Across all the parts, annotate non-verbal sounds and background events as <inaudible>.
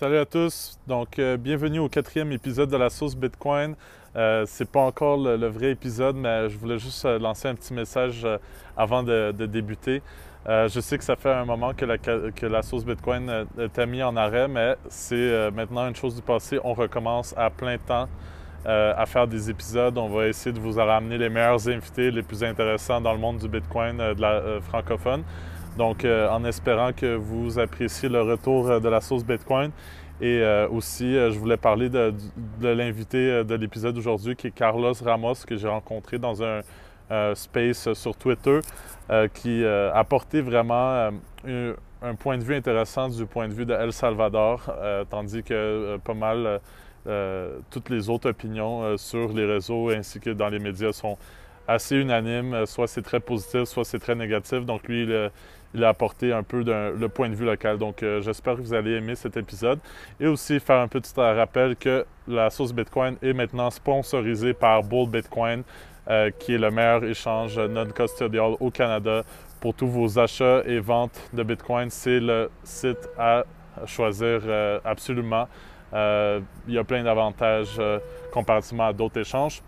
Salut à tous. Donc, euh, bienvenue au quatrième épisode de la sauce Bitcoin. Euh, c'est pas encore le, vrai épisode, mais je voulais juste euh, lancer un petit message avant de, débuter. je sais que ça fait un moment que la, que la sauce Bitcoin était mise en arrêt, mais c'est maintenant une chose du passé. On recommence à plein temps à faire des épisodes. On va essayer de vous ramener les meilleurs invités, les plus intéressants dans le monde du Bitcoin de la francophone. Donc, en espérant que vous appréciez le retour de la sauce Bitcoin. Et euh, aussi, euh, je voulais parler de, l'invité euh, de l'épisode d'aujourd'hui, qui est Carlos Ramos, que j'ai rencontré dans un space sur Twitter, qui a apporté vraiment un, point de vue intéressant du point de vue de El Salvador, tandis que pas mal toutes les autres opinions sur les réseaux ainsi que dans les médias sont assez unanimes. Soit c'est très positif, soit c'est très négatif. Donc lui, il, il a apporté un peu le point de vue local. Donc, euh, j'espère que vous allez aimer cet épisode. Et aussi faire un petit rappel que la sauce Bitcoin est maintenant sponsorisée par Bull Bitcoin, euh, qui est le meilleur échange non-custodial au Canada pour tous vos achats et ventes de Bitcoin. C'est le site à choisir euh, absolument. il y a plein d'avantages comparativement à d'autres échanges.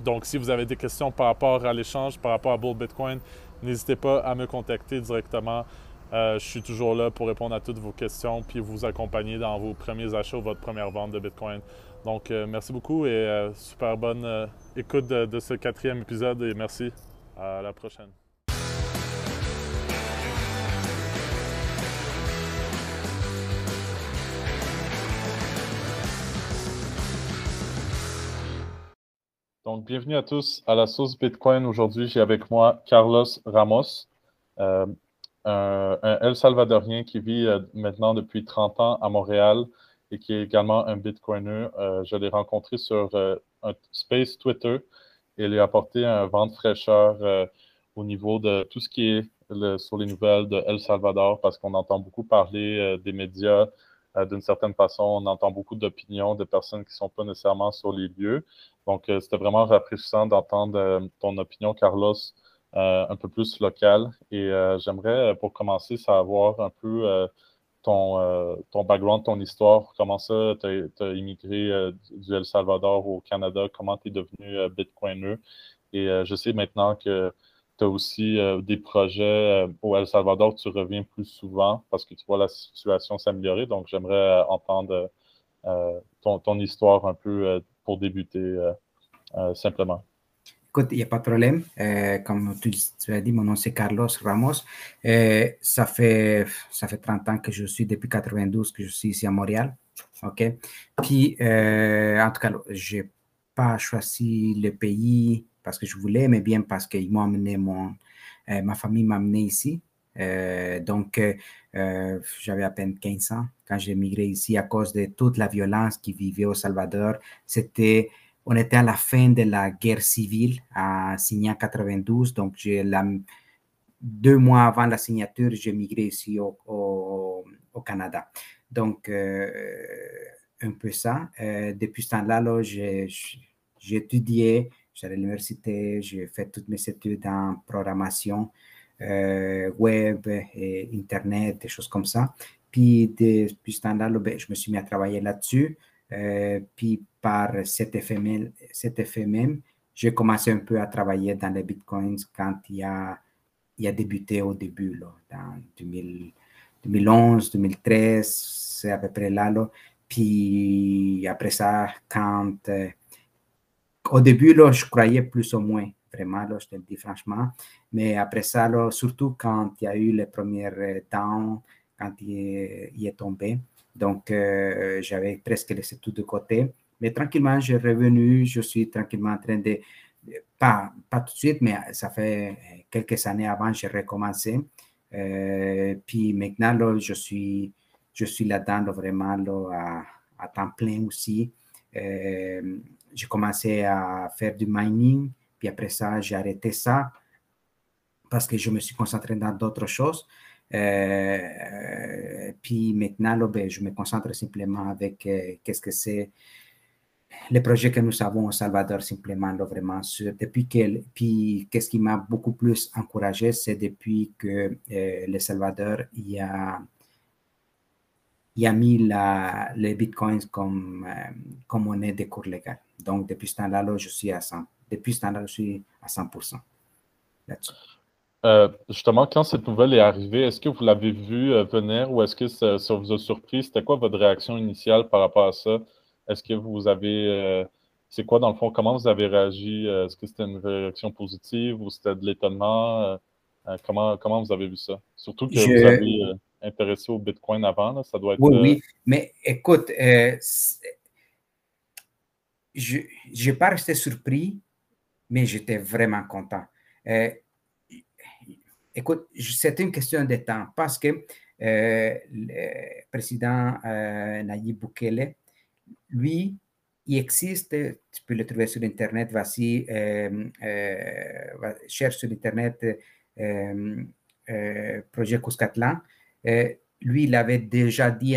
Donc, si vous avez des questions par rapport à l'échange, par rapport à Bull Bitcoin, N'hésitez pas à me contacter directement. Euh, je suis toujours là pour répondre à toutes vos questions puis vous accompagner dans vos premiers achats ou votre première vente de Bitcoin. Donc, euh, merci beaucoup et euh, super bonne écoute de ce quatrième épisode et merci. À la prochaine. Donc, bienvenue à tous à la sauce Bitcoin. Aujourd'hui, j'ai avec moi Carlos Ramos, euh, un, El Salvadorien qui vit euh, maintenant depuis 30 ans à Montréal et qui est également un Bitcoiner. Euh, je l'ai rencontré sur un space Twitter et il a apporté un vent de fraîcheur au niveau de tout ce qui est sur les nouvelles de El Salvador parce qu'on entend beaucoup parler des médias d'une certaine façon. On entend beaucoup d'opinions de personnes qui ne sont pas nécessairement sur les lieux. Donc, euh, c'était vraiment rafraîchissant d'entendre euh, ton opinion, Carlos, euh, un peu plus locale. Et j'aimerais, pour commencer, savoir un peu ton, background, ton histoire, comment ça, tu as, immigré du El Salvador au Canada, comment tu es devenu Bitcoiner? Et je sais maintenant que aussi des projets au El Salvador, tu reviens plus souvent parce que tu vois la situation s'améliorer. Donc, j'aimerais entendre ton, histoire un peu pour débuter euh, euh, simplement. Écoute, il n'y a pas de problème. Euh, comme tu, tu, as dit, mon nom c'est Carlos Ramos. ça, fait, ça fait 30 ans que je suis, depuis 92, que je suis ici à Montréal. OK? Puis, en tout cas, je n'ai pas choisi le pays parce que je voulais, mais bien parce qu'ils m'ont amené, mon, ma famille m'a amené ici. donc, j'avais à peine 15 ans quand j'ai migré ici à cause de toute la violence qui vivait au Salvador. C'était, on était à la fin de la guerre civile à signé 92, donc la, deux mois avant la signature, j'ai migré ici au, au, Canada. Donc, euh, un peu ça. Euh, depuis ce temps-là, j'ai étudié, j'allais à l'université, j'ai fait toutes mes études en programmation. Euh, web, et Internet, des choses comme ça. Puis depuis ce temps-là, je me suis mis à travailler là-dessus. Euh, puis par cet effet, même, cet effet même, j'ai commencé un peu à travailler dans les bitcoins quand il a, il a débuté au début, là, dans 2011, 2013, c'est à peu près là. là. Puis après ça, quand. Euh, au début, là, je croyais plus ou moins, vraiment, je te le dis franchement. Mais après ça, là, surtout quand il y a eu les premières downs, quand il est, tombé. Donc, euh, j'avais presque laissé tout de côté. Mais tranquillement, j'ai revenu. Je suis tranquillement en train de, pas, tout de suite, mais ça fait quelques années avant, j'ai recommencé. Euh, puis maintenant, là, je suis, je suis là-dedans vraiment là, à, temps plein aussi. Euh, j'ai commencé à faire du mining, puis après ça, j'ai arrêté ça parce que je me suis concentré dans d'autres choses. Euh, puis maintenant, là, ben, je me concentre simplement avec euh, qu'est-ce que c'est les projets que nous avons au Salvador, simplement, là, vraiment, sur, depuis que, puis qu'est-ce qui m'a beaucoup plus encouragé, c'est depuis que euh, le Salvador, il y a, il a mis la, les bitcoins comme, comme monnaie de cours légal. Donc, depuis ce temps-là, je suis à 100. Depuis ce temps-là, je suis à 100%. Euh, justement, quand cette nouvelle est arrivée, est-ce que vous l'avez vu euh, venir ou est-ce que ça, vous a surpris? C'était quoi votre réaction initiale par rapport à ça? Est-ce que vous avez. Euh, c'est quoi, dans le fond, comment vous avez réagi? Est-ce que c'était une réaction positive ou c'était de l'étonnement? comment, comment vous avez vu ça? Surtout que vous avez intéressé au Bitcoin avant, ça doit être. Oui, oui. Mais écoute, je n'ai pas resté surpris, mais j'étais vraiment content. Écoute, c'est une question de temps parce que euh, le président euh, Nayib Bukele, lui, il existe, tu peux le trouver sur Internet, euh, euh cherche sur Internet projet Cuscatlan. Lui, il avait déjà dit,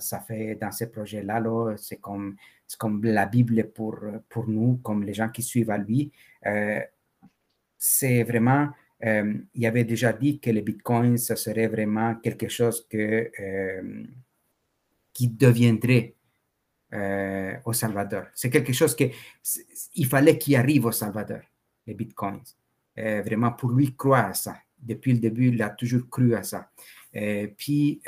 ça fait dans ce projet-là, c'est comme, comme la Bible pour, pour nous, comme les gens qui suivent à lui. c'est vraiment euh, il avait déjà dit que le Bitcoin, ce serait vraiment quelque chose que, euh, qui deviendrait euh, au Salvador. C'est quelque chose que il fallait qu'il arrive au Salvador, les Bitcoins. vraiment, pour lui, croire à ça. Depuis le début, il a toujours cru à ça. Puis,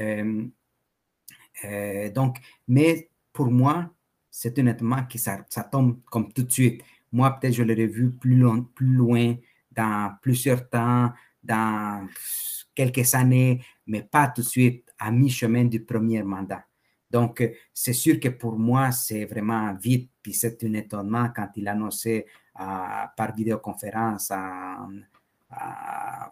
donc, mais pour moi, c'est honnêtement que ça, ça tombe comme tout de suite. Moi, peut-être, je l'aurais vu plus loin, plus loin dans plusieurs temps, dans quelques années, mais pas tout de suite à mi-chemin du premier mandat. Donc, c'est sûr que pour moi, c'est vraiment vite, puis c'est un étonnement quand il a annoncé euh, par vidéoconférence en,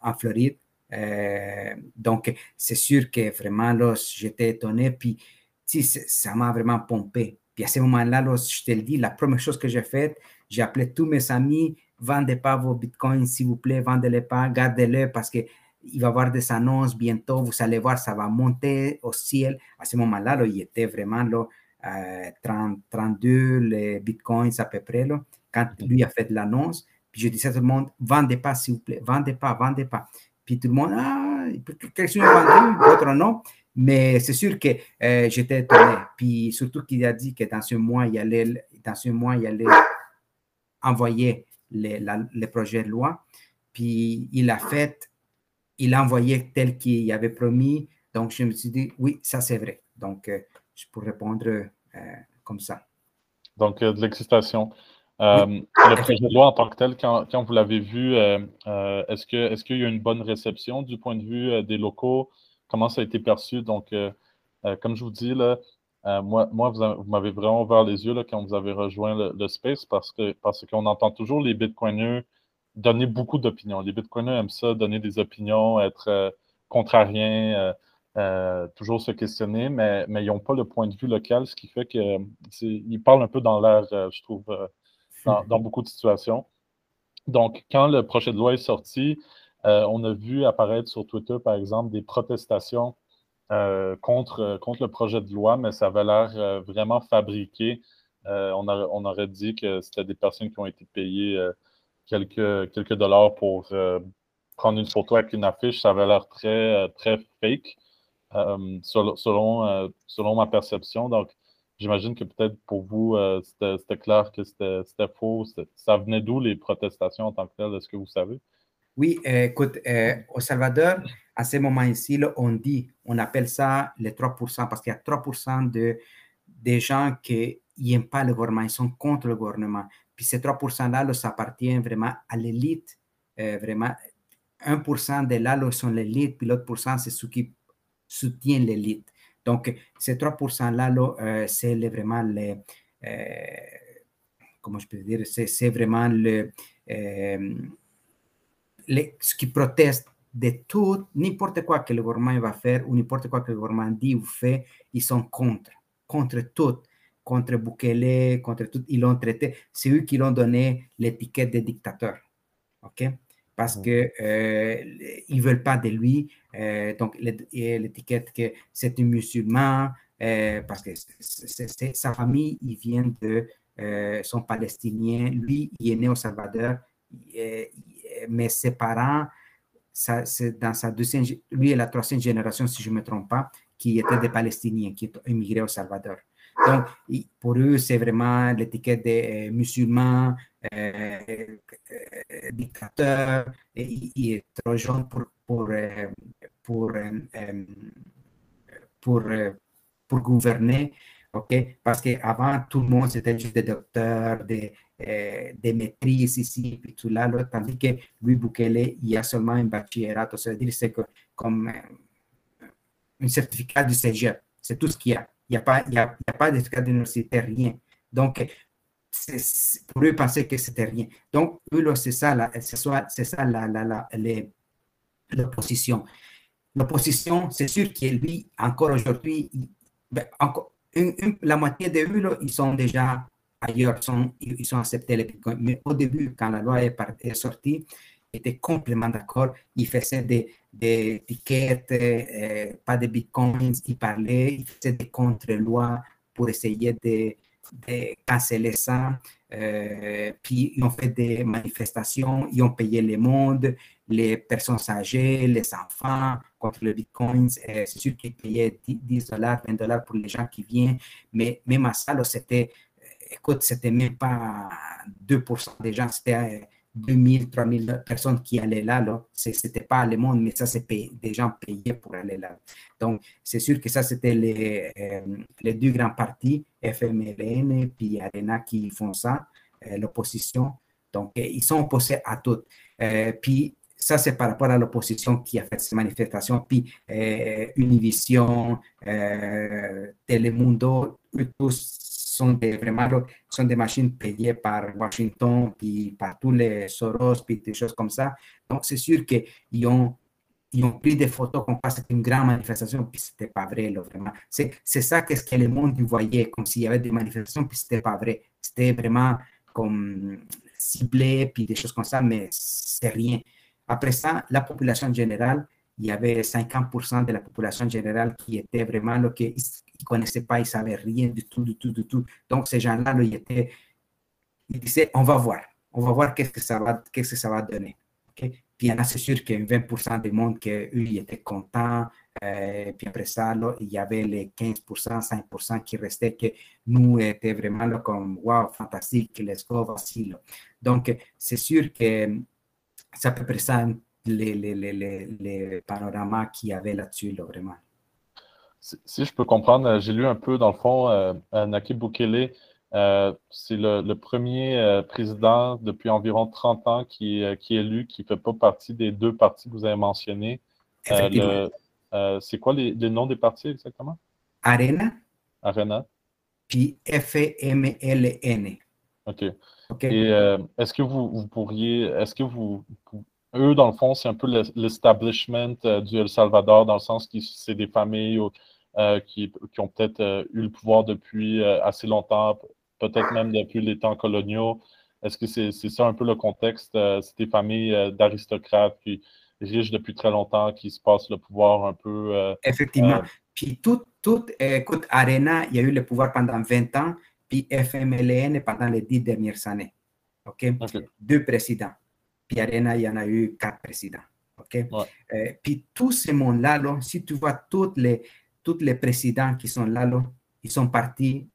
en Floride. Euh, donc, c'est sûr que vraiment, là, j'étais étonné, puis ça m'a vraiment pompé. Puis à ce moment-là, je te le dis, la première chose que j'ai faite, j'ai appelé tous mes amis, vendez pas vos bitcoins, s'il vous plaît, vendez-les pas, gardez-les parce que il va y avoir des annonces bientôt, vous allez voir, ça va monter au ciel. À ce moment-là, il était vraiment là, 30, 32 les bitcoins à peu près, là, quand lui a fait l'annonce. Puis je disais à tout le monde, vendez pas, s'il vous plaît, vendez pas, vendez pas. Puis tout le monde, ah, quelqu'un a vendu, d'autres non. Mais c'est sûr que euh, j'étais étonné. Puis surtout qu'il a dit que dans ce mois, il allait, dans ce mois, il allait envoyer les, projets de loi. Puis il a fait, il a envoyé tel qu'il avait promis. Donc je me suis dit, oui, ça c'est vrai. Donc euh, je peux répondre euh, comme ça. Donc de l'excitation. Le projet de loi en tant que tel, quand, quand vous l'avez vu, est-ce qu'il est qu'il y a une bonne réception du point de vue des locaux? Comment ça a été perçu? Donc, comme je vous dis, là, euh, moi, moi, vous, m'avez vraiment ouvert les yeux là, quand vous avez rejoint le, space parce que parce qu'on entend toujours les bitcoiners donner beaucoup d'opinions. Les bitcoiners aiment ça, donner des opinions, être euh, contrariens, euh, toujours se questionner, mais, mais ils n'ont pas le point de vue local, ce qui fait qu'ils parlent un peu dans l'air, je trouve, dans, beaucoup de situations. Donc, quand le projet de loi est sorti, on a vu apparaître sur Twitter, par exemple, des protestations euh, contre, euh, contre le projet de loi, mais ça avait l'air euh, vraiment fabriqué. On, aurait dit que c'était des personnes qui ont été payées quelques, quelques dollars pour prendre une photo avec une affiche. Ça avait l'air très, très fake, selon, selon, ma perception. Donc, j'imagine que peut-être pour vous, c'était clair que c'était faux. Ça venait d'où les protestations en tant que telles? Est-ce que vous savez? Oui, écoute, au Salvador, à ce moment ici, on dit, on appelle ça les 3%, parce qu'il y a 3% de, des gens qui n'aiment pas le gouvernement, ils sont contre le gouvernement. Puis ces 3%-là, ça appartient vraiment à l'élite, euh, vraiment. 1% de là sont l'élite, puis l'autre pourcent, c'est ceux qui soutiennent l'élite. Donc, ces 3%-là, euh, c'est vraiment euh, comment je peux dire, vraiment le, ce qui proteste de tout, n'importe quoi que le gouvernement va faire ou n'importe quoi que le gouvernement dit ou fait, ils sont contre, contre tout, contre Bukele, contre tout, ils l'ont traité. C'est eux qui l'ont donné l'étiquette de dictateur, ok? Parce que euh, ils veulent pas de lui, euh, donc l'étiquette que c'est un musulman, euh, parce que c'est sa famille, ils viennent de, euh, sont palestiniens, lui, il est né au Salvador, mais ses parents c'est dans sa deuxième, lui est la troisième génération, si je ne me trompe pas, qui étaient des Palestiniens qui ont immigré au Salvador. Donc, pour eux, c'est vraiment l'étiquette des musulmans, dictateurs, et est trop jeune pour, gouverner. OK? Parce qu'avant, tout le monde, c'était juste des docteurs, des, euh, maîtrises ici, puis tout là, tandis que lui, Bukele, il y a seulement un baccalauréat, c'est-à-dire c'est comme euh, un certificat du cégep, c'est tout ce qu'il y a. Il n'y a pas, y a, y a pas rien. Donc, pour eux, penser que c'était rien. Donc, eux, c'est ça, l'opposition. L'opposition, c'est sûr que lui, encore aujourd'hui, ben, la moitié de eux, ils sont déjà ailleurs, sont, ils sont acceptés les bitcoins. Mais au début, quand la loi est sortie, ils étaient complètement d'accord. Ils faisaient des, des étiquettes, euh, pas de bitcoins, ils parlaient, ils faisaient des contre-lois pour essayer de, de canceller ça. Puis ils ont fait des manifestations, ils ont payé le monde, les personnes âgées, les enfants contre le bitcoin. C'est sûr qu'ils payaient 10 dollars, 20 dollars pour les gens qui viennent, mais même à ça, c'était, euh, écoute, c'était même pas 2% des gens, c'était 2000, 3000 personnes qui allaient là. là. Ce n'était pas le monde, mais ça, c'est des gens payés pour aller là. Donc, c'est sûr que ça, c'était les, euh, les deux grands partis, FMLN et Arena, qui font ça, euh, l'opposition. Donc, euh, ils sont opposés à tout. puis, ça, c'est par rapport à l'opposition qui a fait ces manifestations. Puis, Univision, Telemundo, tous sont des, vraiment sont des machines payées par Washington, puis par tous les Soros, puis des choses comme ça. Donc, c'est sûr qu'ils ont, ils ont pris des photos comme quoi c'était une grande manifestation, puis c'était pas vrai, là, vraiment. C'est, c'est ça qu'est-ce que le monde voyait, comme s'il y avait des manifestations, puis c'était pas vrai. C'était vraiment comme ciblé, puis des choses comme ça, mais c'est rien. Après ça, la population générale, il y avait 50% de la population générale qui était vraiment lo que ne connaissaient pas, ils ne savaient rien du tout, du tout, du tout. Donc, ces gens-là, ils, étaient, ils disaient, on va voir, on va voir qu'est-ce que ça va, qu'est-ce que ça va donner. Puis il y en a, c'est sûr a 20% des monde qui, eux, ils étaient contents. Euh, puis après ça, il y avait les 15%, 5% qui restaient, que nous, étaient vraiment là, comme, wow, fantastique, let's go, voici. Donc, c'est sûr que c'est à peu ça les, les, les, les qu'il y avait là-dessus, là, vraiment. Si, je peux comprendre, euh, j'ai lu un peu, dans le fond, euh, Nakib Bukele, euh, c'est le, premier président depuis environ 30 ans qui, qui est élu, qui ne fait pas partie des deux partis que vous avez mentionnés. c'est quoi les, noms des partis exactement? Arena. Arena. Puis F-M-L-N. OK. Et est-ce que vous, pourriez, est-ce que vous, eux, dans le fond, c'est un peu l'establishment du El Salvador, dans le sens que c'est des familles euh, qui, ont peut-être euh, eu le pouvoir depuis euh, assez longtemps, peut-être même depuis les temps coloniaux. Est-ce que c'est ça un peu le contexte? c'est des familles d'aristocrates qui riches depuis très longtemps qui se passent le pouvoir un peu. Effectivement. puis tout, tout, écoute, Arena, il y a eu le pouvoir pendant 20 ans, puis FMLN pendant les 10 dernières années. OK? Deux présidents. Arena, il y en a eu quatre présidents. OK? puis tout ce monde-là, si tu vois toutes les, tous les présidents qui sont là, ils sont partis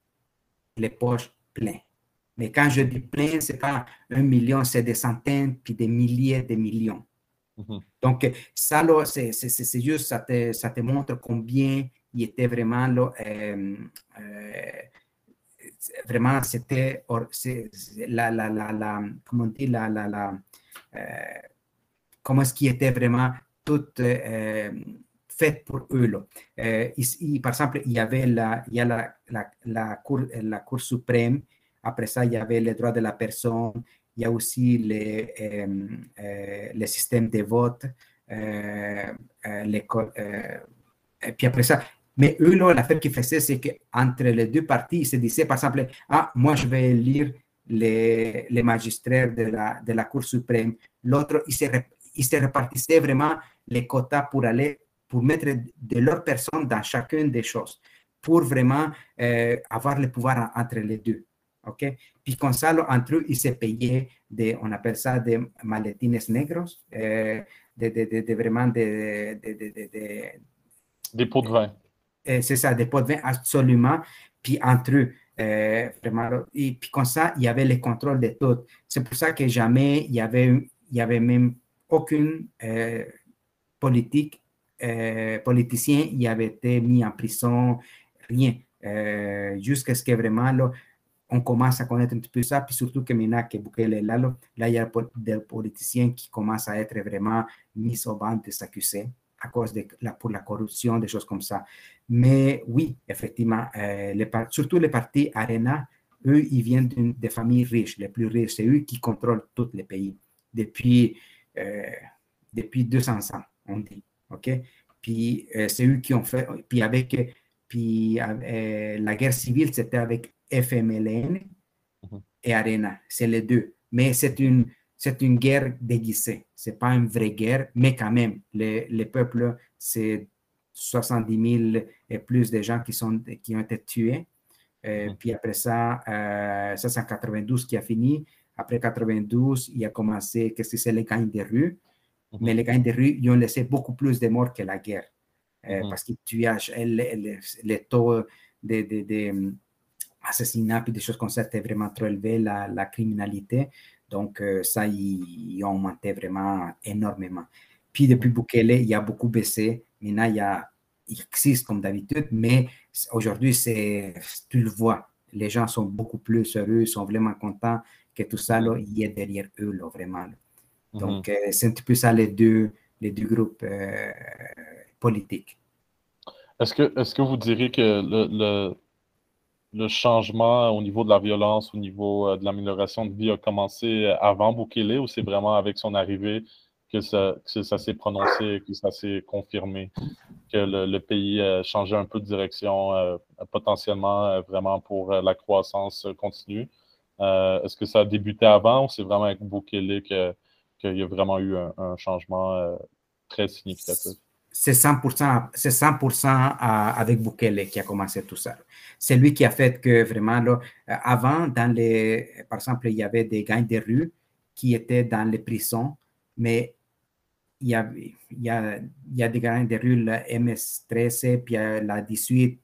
les poches pleines. Mais quand je dis plein, ce n'est pas un million, c'est des centaines, puis des milliers de millions. Mhm. Donc, ça, c'est juste, ça te, ça te montre combien il était vraiment, là, euh, euh, vraiment, c'était la, la, la, la, comment on dit, la, la, la euh, comment est-ce qu'il était vraiment tout fait pour eux. Euh, par exemple, il y avait la, cour, suprême, après ça, il y avait les droits de la personne, il y a aussi les, euh, de vote, et puis après ça, mais eux, l'affaire qu'ils faisaient, c'est qu'entre les deux parties, ils se disaient, par exemple, ah, moi, je vais lire les, les magistrats de la, de la Cour suprême. L'autre, ils se, ils se répartissaient vraiment les quotas pour aller pour mettre de leur personne dans chacune des choses, pour vraiment euh, avoir le pouvoir entre les deux. OK? Puis comme ça, entre eux, ils se payaient, des, on appelle ça des maletines negros, euh, de, de, de, vraiment des... Des pots de vin. c'est ça, des pots de vin absolument, puis entre eux. Et puis comme ça, il y avait le contrôle de tout. C'est pour ça que jamais il y avait, il y avait même aucune politique, politicien, il avait été mis en prison, rien. Jusqu'à ce que vraiment, là, on commence à connaître un petit peu ça, puis surtout que maintenant que Bukele est là, là, il y a des politiciens qui commencent à être vraiment mis au banc de s'accuser à cause de pour la corruption, des choses comme ça. Mais oui, effectivement, euh, les, surtout les partis Arena, eux, ils viennent des familles riches, les plus riches. C'est eux qui contrôlent tous les pays depuis, euh, depuis 200 ans, on dit. OK? Puis euh, c'est eux qui ont fait. Puis avec. Puis la guerre civile, c'était avec FMLN mhm. et Arena. C'est les deux. Mais c'est une, c'est une guerre déguisée. Ce n'est pas une vraie guerre, mais quand même, les, les peuples, c'est 70 000 et plus de gens qui, sont, qui ont été tués. Euh, mhm. Puis après ça, euh, ça c'est 92 qui a fini. Après 92, il a commencé, qu'est-ce que c'est, les gangs des rues. Mhm. Mais les gangs des rues, ils ont laissé beaucoup plus de morts que la guerre. Euh, parce qu'ils tuaient les, les, taux de, de, et des choses comme ça étaient vraiment trop élevés, la, la criminalité. Donc, euh, ça, il, a augmenté vraiment énormément. Puis, depuis Bukele, il y a beaucoup baissé. Maintenant, il, y a, il existe comme d'habitude, mais aujourd'hui, c'est, tu le vois, les gens sont beaucoup plus heureux, sont vraiment contents que tout ça, là, il est derrière eux, là, vraiment. Mhm. Donc, euh, c'est un petit peu ça les deux, les deux groupes euh, politiques. Est-ce que, est-ce que vous diriez que le le changement au niveau de la violence, au niveau euh, de l'amélioration de vie a commencé avant Bukele ou c'est vraiment avec son arrivée que ça, s'est prononcé, que ça s'est confirmé, que le, pays a changé un peu de direction, euh, potentiellement euh, vraiment pour la croissance continue. Est-ce que ça a débuté avant ou c'est vraiment avec Bukele qu'il y a vraiment eu un changement très significatif? c'est 100%, c'est 100% avec Bukele qui a commencé tout ça. C'est lui qui a fait que vraiment, là, euh, avant, dans les, par exemple, il y avait des gangs de rue qui étaient dans les prisons, mais il y a, il y a, a des gangs de rue, la MS-13, puis la 18,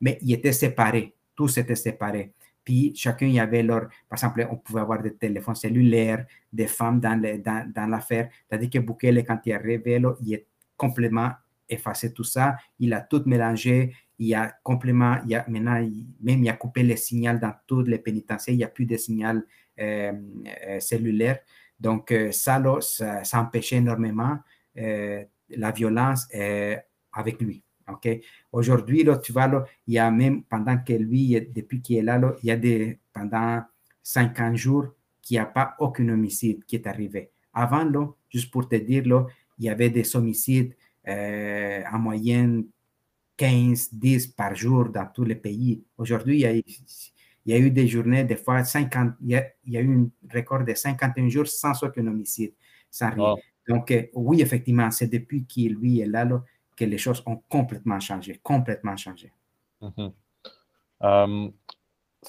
mais ils étaient séparés, tous étaient séparés. Puis chacun, il y avait leur, par exemple, on pouvait avoir des téléphones cellulaires, des femmes dans, dans, dans l'affaire. C'est-à-dire que Bukele, quand il arrivé, il est complètement effacé tout ça. Il a tout mélangé. Il a complètement, il a, maintenant, même il a coupé les signaux dans toutes les pénitenciers. Il n'y a plus de signal euh, euh, cellulaire. Donc, euh, ça, ça, ça, empêchait énormément la violence avec lui. OK? Aujourd'hui, tu vois, là, il y a même, pendant que lui, depuis qu'il est là, il y a des, pendant 50 jours, qu'il n'y a pas aucun homicide qui est arrivé. Avant, là, juste pour te dire, là, il y avait des homicides euh, en moyenne 15, 10 par jour dans tous les pays. Aujourd'hui, il, y a eu des journées, des fois 50, il y a, eu un record de 51 jours sans aucun homicide, sans rien. Donc, euh, oui, effectivement, c'est depuis qu'il lui est là, que les choses ont complètement changé, complètement changé. Mm-hmm. Um,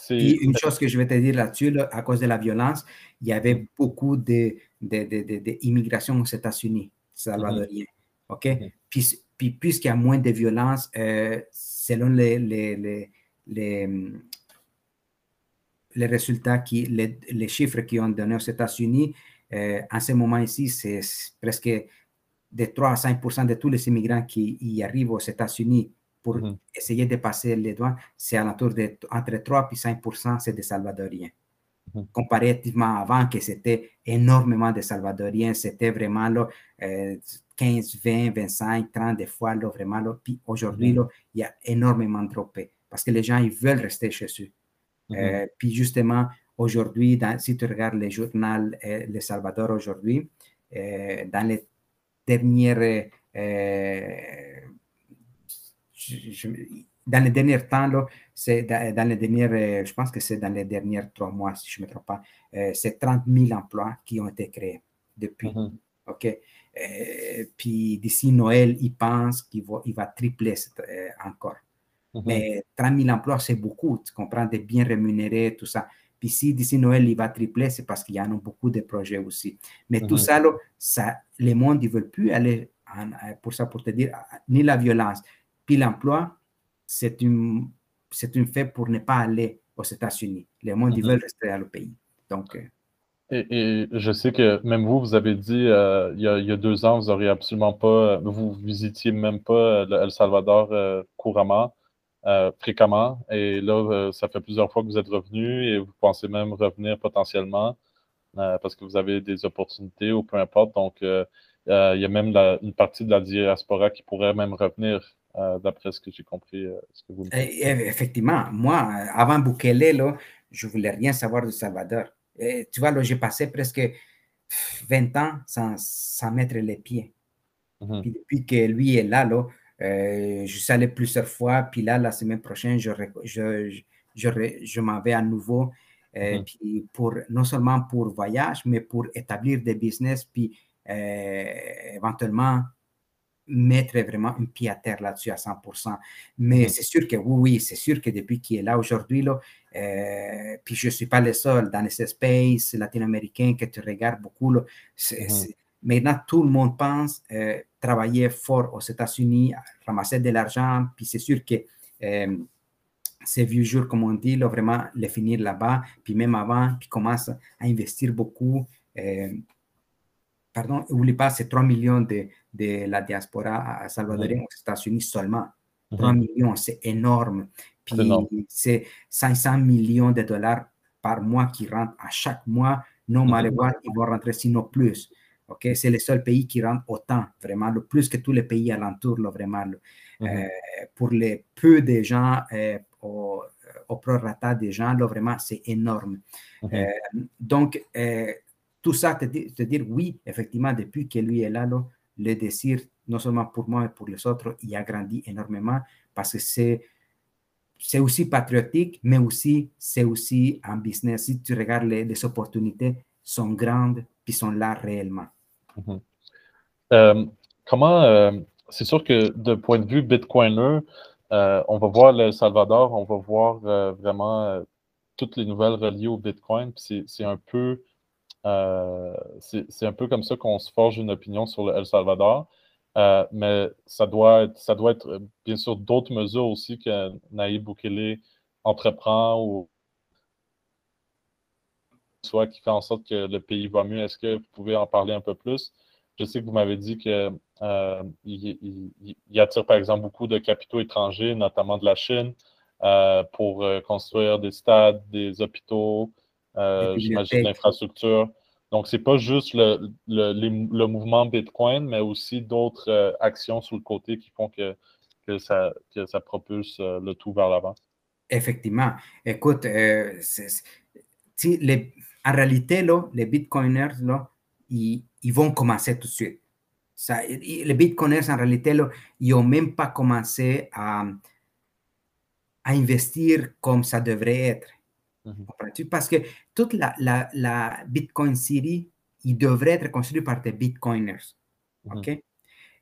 une chose que je vais te dire là-dessus, à cause de la violence, il y avait beaucoup d'immigration de, de, aux États-Unis salvadorien. OK? Mhm. Puis, puis puisqu'il y a moins de violence, euh, selon les, les, les, les, résultats, qui, les, les chiffres qui ont donné aux États-Unis, euh, en ce moment ici, c'est presque de 3 à 5% de tous les immigrants qui y arrivent aux États-Unis pour mhm. essayer de passer les douanes, c'est à l'entour de entre 3 et 5 c'est des Salvadoriens. Comparativement avant, que c'était énormément de Salvadoriens, c'était vraiment là, 15, 20, 25, 30 des fois, là, vraiment. Là, puis aujourd'hui, il y a énormément de droppés parce que les gens, ils veulent rester chez eux. Euh, puis justement, aujourd'hui, si tu regardes les journaux euh, Le Salvador aujourd'hui, euh, dans les dernières dans les derniers temps, là, c'est dans, les dernières, je pense que c'est dans les derniers trois mois, si je ne me trompe pas, euh, c'est 30 000 emplois qui ont été créés depuis. Mm-hmm. OK? Euh, puis d'ici Noël, il pense qu'il va, il va tripler encore. Mm-hmm. Mais 30 000 emplois, c'est beaucoup, tu comprends, de bien rémunérés, tout ça. Puis si d'ici Noël, il va tripler, c'est parce qu'il y en a beaucoup de projets aussi. Mais tout ça, là, ça, les mondes, ils ne veulent plus aller pour ça, pour te dire, ni la violence, puis l'emploi, c'est une, c'est une fait pour ne pas aller aux États-Unis. Les monde, ils veulent rester dans le pays. Donc, euh, et, je sais que même vous, vous avez dit euh, il, y a, deux ans, vous n'auriez absolument pas, vous visitiez même pas El Salvador couramment, fréquemment. Et là, ça fait plusieurs fois que vous êtes revenu et vous pensez même revenir potentiellement parce que vous avez des opportunités ou peu importe. Donc, euh, il y a même une partie de la diaspora qui pourrait même revenir, euh, d'après ce que j'ai compris, euh, ce que vous dites. Effectivement, moi, avant Bukele, là, je ne voulais rien savoir de Salvador. Et, tu vois, j'ai passé presque 20 ans sans, sans mettre les pieds. Mhm. Puis depuis que lui est là, là je suis allé plusieurs fois, puis là, la semaine prochaine, je, je, je, je m'en vais à nouveau. Mhm. puis pour, non seulement pour voyage, mais pour établir des business, puis euh, éventuellement mettre vraiment un pied à terre là-dessus à 100%. Mais c'est sûr que oui, oui, c'est sûr que depuis qu'il est là aujourd'hui, là, euh, puis je ne suis pas le seul dans les espaces latino-américains que tu regardes beaucoup. Là, Maintenant, tout le monde pense euh, travailler fort aux États-Unis, ramasser de l'argent, puis c'est sûr que ces vieux jours, comme on dit, là, vraiment les finir là-bas, puis même avant, puis commence à investir beaucoup pardon, n'oublie pas, c'est 3 millions de, de la diaspora salvadorienne aux États-Unis seulement. 3 millions, c'est énorme. Puis c'est 500 millions de dollars par mois qui rentrent à chaque mois. Non, malheureusement, ils vont rentrer sinon plus. Ok, c'est le seul pays qui rentre autant, vraiment, le plus que tous les pays alentours, là, vraiment. Euh, pour les peu de gens, euh, au, au prorata des gens, là, vraiment, c'est énorme. Euh, donc, tout ça, te, te, dire oui, effectivement, depuis que lui est là, le désir, non seulement pour moi, mais pour les autres, il a grandi énormément parce que c'est c'est aussi patriotique, mais aussi c'est aussi un business. Si tu regardes les, les opportunités, sont grandes, puis sont là réellement. Mhm. Euh, comment, euh, c'est sûr que de point de vue Bitcoiner, euh, on va voir le Salvador, on va voir vraiment toutes les nouvelles reliées au Bitcoin. C'est un peu comme ça qu'on se forge une opinion sur le Salvador. Mais ça doit être, ça doit être bien sûr d'autres mesures aussi que Naïb Boukele entreprend ou soit qui fait en sorte que le pays va mieux. Est-ce que vous pouvez en parler un peu plus? Je sais que vous m'avez dit qu'il il, attire par exemple beaucoup de capitaux étrangers, notamment de la Chine, pour construire des stades, des hôpitaux, euh, j'imagine l'infrastructure. Donc, ce n'est pas juste le, le, mouvement Bitcoin, mais aussi d'autres euh, actions sur le côté qui font que, que, ça, que ça propulse euh, le tout vers l'avant. Effectivement. Écoute, les, en réalité, là, les Bitcoiners, là, ils, ils, vont commencer tout de suite. Ça, les Bitcoiners, en réalité, là, ils n'ont même pas commencé à, à investir comme ça devrait être. Parce que toute la, la, la, Bitcoin City, il devrait être construit par des Bitcoiners. OK?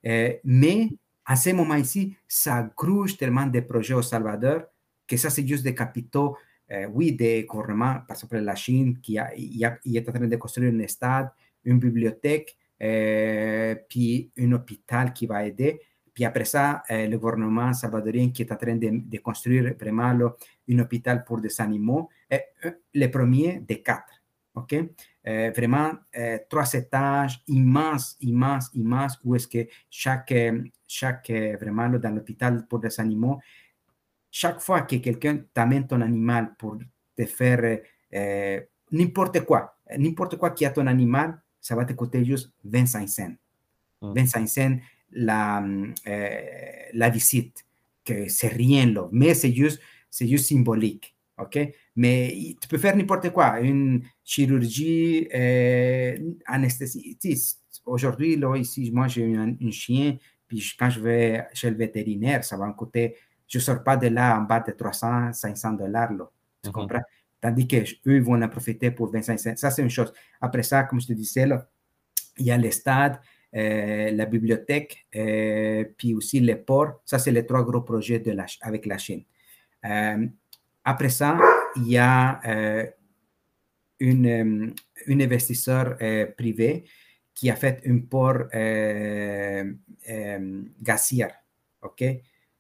Euh, mais à ce moment ici, ça grouche tellement de projets au Salvador que ça, c'est juste des capitaux, oui, des gouvernements, par exemple la Chine, qui est en train de construire un stade, une bibliothèque, puis un hôpital qui va aider. Puis après ça, le gouvernement salvadorien qui est en train de, construire vraiment un hôpital pour des animaux, le premier des quatre. OK? Euh, vraiment, euh, trois étages immenses, immenses, immenses, où est-ce que chaque, chaque vraiment, dans l'hôpital pour des animaux, chaque fois que quelqu'un t'amène ton animal pour te faire n'importe quoi, n'importe quoi qui a ton animal, ça va te coûter juste 25 cents. 25 mmh. cents la, la visite, que c'est rien là, mais c'est juste c'est juste symbolique. OK? Mais tu peux faire n'importe quoi, une chirurgie, euh, anesthésie. Aujourd'hui, là, ici, moi, j'ai un, chien, puis quand je vais chez le vétérinaire, ça va me coûter, je ne sors pas de là en bas de 300, 500 dollars, là. Tu mhm. comprends? Tandis qu'eux, ils vont en profiter pour 25 cents. Ça, c'est une chose. Après ça, comme je te disais, là, il y a les stades, euh, la bibliothèque, euh, puis aussi les ports. Ça, c'est les trois gros projets de la, avec la Chine. Euh, après ça, il y a une, un investisseur privé qui a fait un port gazier, OK?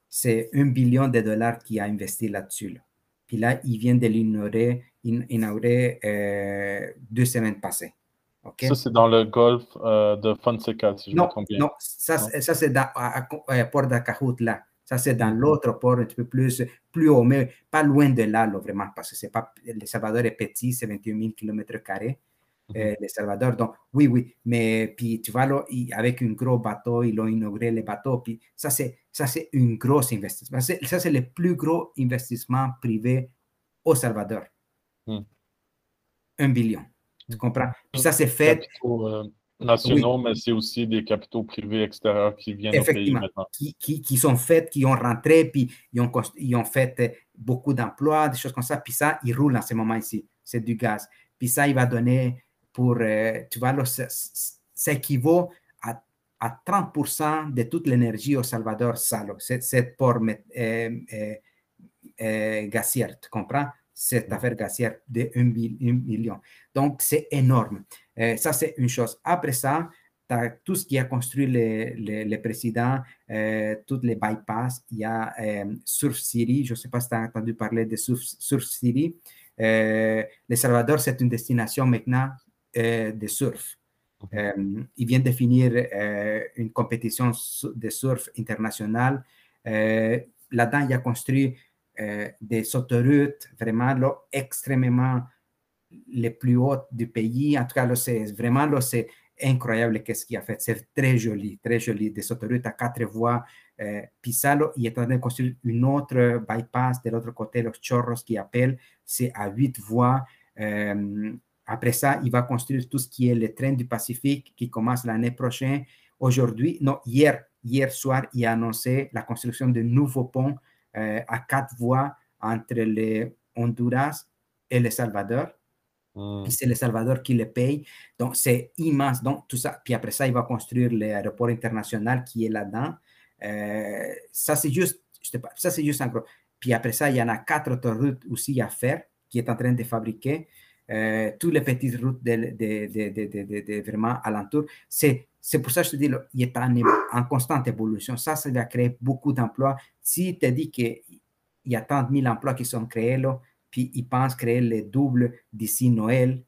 C'est un billion de dollars qui a investi là-dessus. Puis là, il vient de l'inaugurer euh, deux semaines passées. Ça, c'est dans le golfe euh, de Fonseca, si je non, me trompe bien. Non, ça, ça c'est dans à, Port d'Acahout, là. Ça, c'est dans l'autre port, un petit peu plus, plus haut, mais pas loin de là, vraiment, parce que c'est pas, le Salvador est petit, c'est 21 000 km. Euh, le Salvador. Donc, oui, oui, mais puis tu vois, là, avec un gros bateau, ils ont inauguré le bateau, puis ça, c'est, ça, c'est un gros investissement. Ça, c'est le plus gros investissement privé au Salvador. Hmm. Un billion. Tu hmm. comprends? Puis ça, c'est fait. Capitaux, euh, nationaux, mais c'est aussi des capitaux privés extérieurs qui viennent au pays maintenant. Qui, qui, qui, sont faits, qui ont rentré, puis ils ont, ils ont fait beaucoup d'emplois, des choses comme ça. Puis ça, ils roulent en ce moment ici. C'est du gaz. Puis ça, il va donner pour, euh, tu vois, ça équivaut à, à 30% de toute l'énergie au Salvador, ça, cette port euh, euh, gazière, tu comprends? Cette affaire gazière de 1 million. Donc, c'est énorme. ça, c'est une chose. Après ça, tu as tout ce qui a construit le, le, président, tous les bypass. Il y a Surf City. Je ne sais pas si tu as entendu parler de Surf, Surf City. le Salvador, c'est une destination maintenant euh, de surf. Il vient de finir euh, une compétition de surf internationale. Là-dedans, il a construit des autoroutes vraiment extrêmement les plus hautes du pays. En tout cas, c'est vraiment c'est incroyable qu'est-ce qu'il a fait. C'est très joli, très joli. Des autoroutes à quatre voies. Euh, Pisalo, il est en train de construire une autre bypass de l'autre côté, los Chorros, qui appelle. C'est à huit voies. Après ça, il va construire tout ce qui est le train du Pacifique qui commence l'année prochaine. Aujourd'hui, non, hier, hier soir, il a annoncé la construction de nouveaux ponts euh, à quatre voies entre le Honduras et le Salvador. Hmm. C'est le Salvador qui le paye. Donc, c'est immense. Donc, tout ça. Puis après ça, il va construire l'aéroport international qui est là-dedans. Euh, ça, c'est juste, ça, c'est juste un gros. Puis après ça, il y en a quatre autoroutes aussi à faire qui est en train de fabriquer. Euh, toutes les petites routes de, de, de, de vraiment alentour. C'est, c'est pour ça que je te dis, il est en, en constante évolution. Ça, ça va créer beaucoup d'emplois. Si tu dis qu'il y a tant de mille emplois qui sont créés, là, puis ils pensent créer le double d'ici Noël,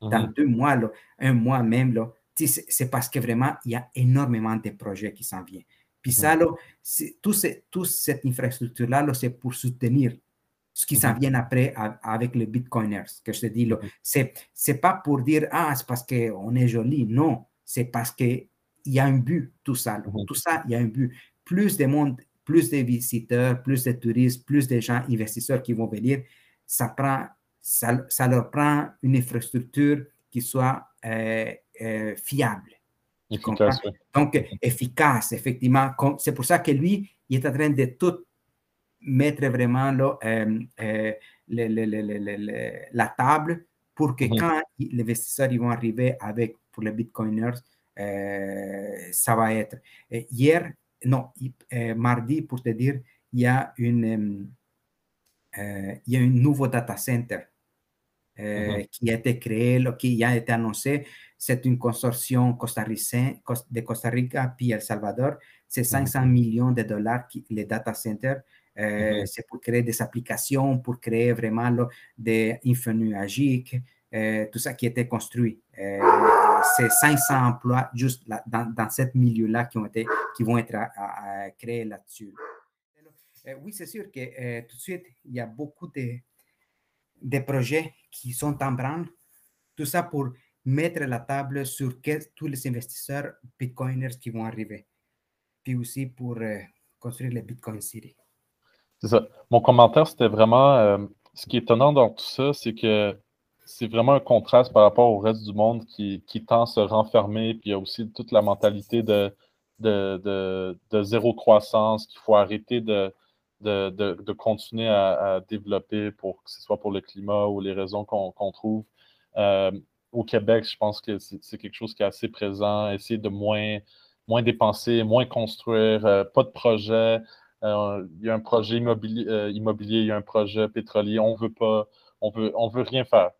dans mhm. deux mois, là, un mois même, là, c'est parce que vraiment, il y a énormément de projets qui s'en viennent. Puis ça, là, tout, tout cette infrastructure-là, -là, c'est pour soutenir ce qui s'en vient après avec les bitcoiners, que je te dis. C'est, c'est pas pour dire, ah, c'est parce qu'on est joli. Non, c'est parce qu'il y a un but, tout ça. Tout ça, il y a un but. Plus de monde, plus de visiteurs, plus de touristes, plus de gens investisseurs qui vont venir, ça, prend, ça, ça leur prend une infrastructure qui soit euh, euh, fiable. Efficace, Donc, efficace, effectivement. C'est pour ça que lui, il est en train de tout mettre vraiment là, euh, euh, la table pour que mhm. quand les investisseurs ils vont arriver avec pour les bitcoiners, euh, ça va être. hier, non, mardi, pour te dire, il y a une, il y a un nouveau data center mhm. qui a été créé, qui a été annoncé. C'est une consortium costaricien de Costa Rica puis El Salvador. C'est 500 mhm. millions de dollars qui, les data centers euh, c'est pour créer des applications, pour créer vraiment des infonuagiques, euh, tout ça qui était construit. Euh, c'est 500 emplois juste dans, dans ce milieu-là qui, ont été, qui vont être créés là-dessus. oui, c'est sûr que tout de suite, il y a beaucoup de, de projets qui sont en branle. Tout ça pour mettre la table sur tous les investisseurs bitcoiners qui vont arriver. Puis aussi pour construire les Bitcoin City. C'est ça. Mon commentaire, c'était vraiment euh, ce qui est étonnant dans tout ça, c'est que c'est vraiment un contraste par rapport au reste du monde qui, tend à se renfermer, puis il y a aussi toute la mentalité de, zéro croissance, qu'il faut arrêter de, continuer à, développer pour que ce soit pour le climat ou les raisons qu'on trouve. Euh, au Québec, je pense que c'est quelque chose qui est assez présent, essayer de moins, moins dépenser, moins construire, euh, pas de projet. Euh, il y a un projet immobilier, euh, immobilier, il y a un projet pétrolier, on veut pas, on veut, on veut rien faire.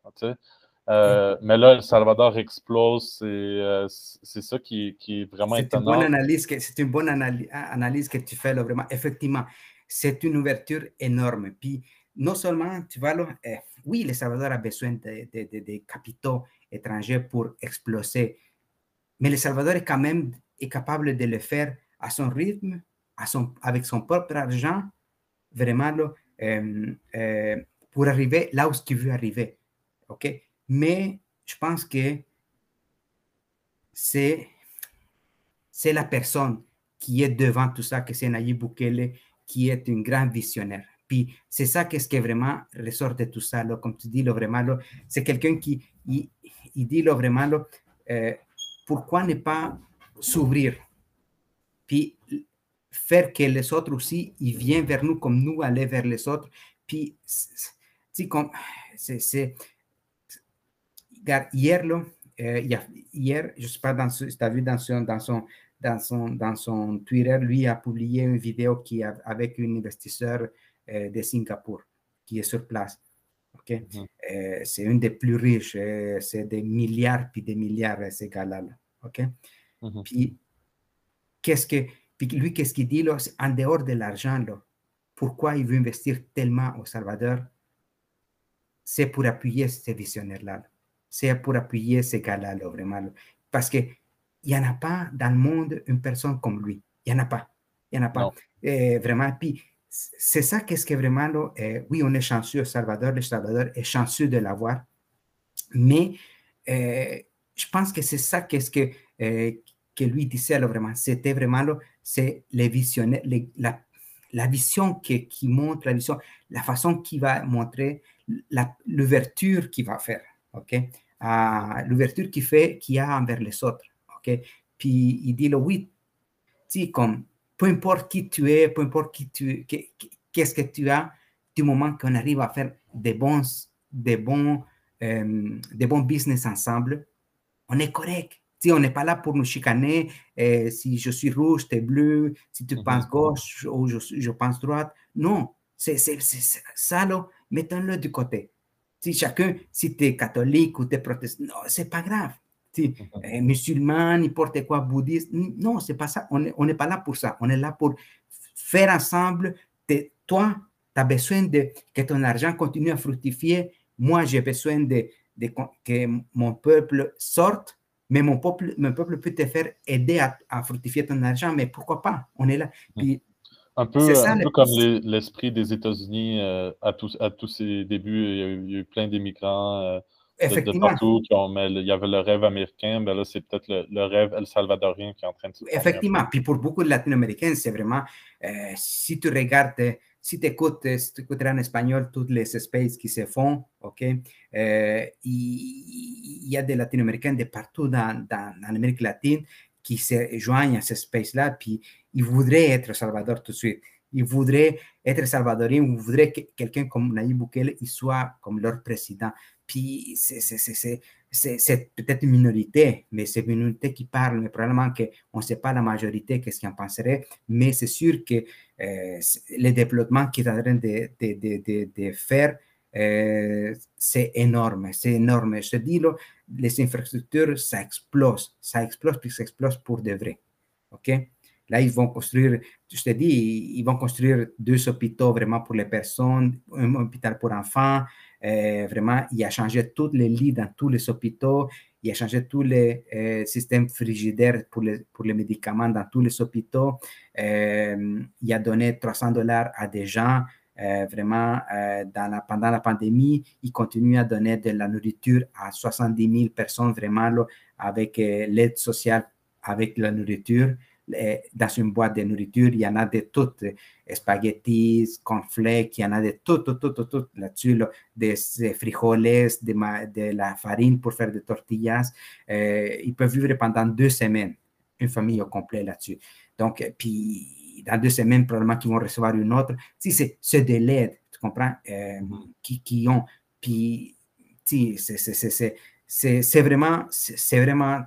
Euh, mais là, El Salvador explose. C'est ça qui, qui, est vraiment étonnant. Une bonne analyse c'est une bonne analyse, que tu fais là, vraiment. Effectivement, c'est une ouverture énorme. Puis, non seulement, tu vois, là, eh, oui, El Salvador a besoin de, de, de, capitaux étrangers pour exploser, mais El Salvador est quand même est capable de le faire à son rythme, avec son propre argent, vraiment, là, euh, euh, pour arriver là où il veut arriver. OK? Mais je pense que c'est, c'est la personne qui est devant tout ça, que c'est Nayib Bukele, qui est un grand visionnaire. Puis c'est ça qu'est-ce qui vraiment ressort de tout ça, là, comme tu dis, là, vraiment, c'est quelqu'un qui il, dit là, vraiment, là, euh, pourquoi ne pas s'ouvrir, puis faire que les autres aussi, ils viennent vers nous comme nous aller vers les autres. Puis, comme, c'est, hier, là, euh, hier, je ne sais pas dans tu as vu dans son, dans son, dans son, dans son Twitter, lui a publié une vidéo qui avec un investisseur euh, de Singapour qui est sur place. ok? Mm-hmm. euh, c'est une des plus riches, c'est des milliards puis des milliards, ces gars-là. Puis, qu'est-ce que, puis lui, qu'est-ce qu'il dit là, en dehors de l'argent, pourquoi il veut investir tellement au Salvador? C'est pour appuyer ces visionnaires-là. C'est pour appuyer ces gars-là, vraiment. Parce qu'il n'y en a pas dans le monde une personne comme lui. Il n'y en a pas. Il n'y en a pas. Et vraiment. Puis, c'est ça qu'est-ce que vraiment, là, oui, on est chanceux au Salvador. Le Salvador est chanceux de l'avoir. Mais euh, je pense que c'est ça qu'est-ce que euh, que lui disait vraiment, c'était vraiment c'est les visionnaires, la, la, vision qui, qui montre, la vision, la façon qu'il va montrer, l'ouverture qu'il va faire, ok? Ah, l'ouverture qu'il fait, qu'il a envers les autres, ok? Puis il dit, le oui, tu comme, peu importe qui tu es, peu importe qui tu, qu'est-ce que tu as, du moment qu'on arrive à faire des bons, des bons, euh, des bons business ensemble, on est correct si on n'est pas là pour nous chicaner, eh, si je suis rouge, tu es bleu, si tu penses gauche ou je, je pense droite. Non, c'est ça, là, mettons-le du côté. Si chacun, si tu es catholique ou tu es protestant, non, c'est pas grave. Si, eh, musulman, n'importe quoi, bouddhiste, non, c'est pas ça. On n'est on pas là pour ça. On est là pour faire ensemble. toi, tu as besoin de que ton argent continue à fructifier. Moi, j'ai besoin de, de, que mon peuple sorte mais mon peuple, mon peuple peut te faire aider à, fructifier ton argent, mais pourquoi pas? On est là. Mm. un peu, un peu comme l'esprit des États-Unis euh, à, tous, à tous ses débuts. Il y a eu, plein d'immigrants euh, de, partout qui ont. Mais il y avait le rêve américain, ben là, c'est peut-être le, rêve el salvadorien qui est en train de se Effectivement. Puis pour beaucoup de latino-américains, c'est vraiment. Euh, si tu regardes si tu écoutes, tu écouteras en espagnol toutes les spaces qui se font, OK? Euh, il, y a des latino-américains de partout dans, dans, l'Amérique latine qui se joignent à ces spaces-là, puis ils voudraient être Salvador tout de suite. Ils voudraient être salvadoriens, ils voudraient que quelqu'un comme Nayib Bukele soit comme leur président. Puis c'est peut-être une minorité, mais c'est une minorité qui parle, mais probablement qu'on ne sait pas la majorité qu'est-ce qu'ils en penserait, mais c'est sûr que euh, le développement qu'ils sont en train de, faire, euh, c'est énorme, c'est énorme. Je te dis, là, les infrastructures, ça explose, ça explose, puis ça explose pour de vrai. OK? Là, ils vont construire, je te dis, ils vont construire deux hôpitaux vraiment pour les personnes, un hôpital pour enfants. Euh, vraiment, il a changé tous les lits dans tous les hôpitaux. Il a changé tous les euh, systèmes frigidaires pour les, pour les médicaments dans tous les hôpitaux. Euh, il a donné 300 dollars à des gens. vraiment, dans la, pendant la pandémie, il continue à donner de la nourriture à 70 000 personnes, vraiment, avec l'aide sociale, avec la nourriture dans une boîte de nourriture, il y en a de toutes, spaghettis, cornflakes, il y en a de tout, tout, tout, tout, là-dessus, des, frijoles, de, de, la farine pour faire des tortillas. Euh, ils peuvent vivre pendant deux semaines, une famille au complet là-dessus. Donc, puis dans deux semaines, probablement qu'ils vont recevoir une autre. Si c'est de l'aide, tu comprends, euh, mm-hmm. qui, qui, ont, puis, c'est vraiment, c'est vraiment,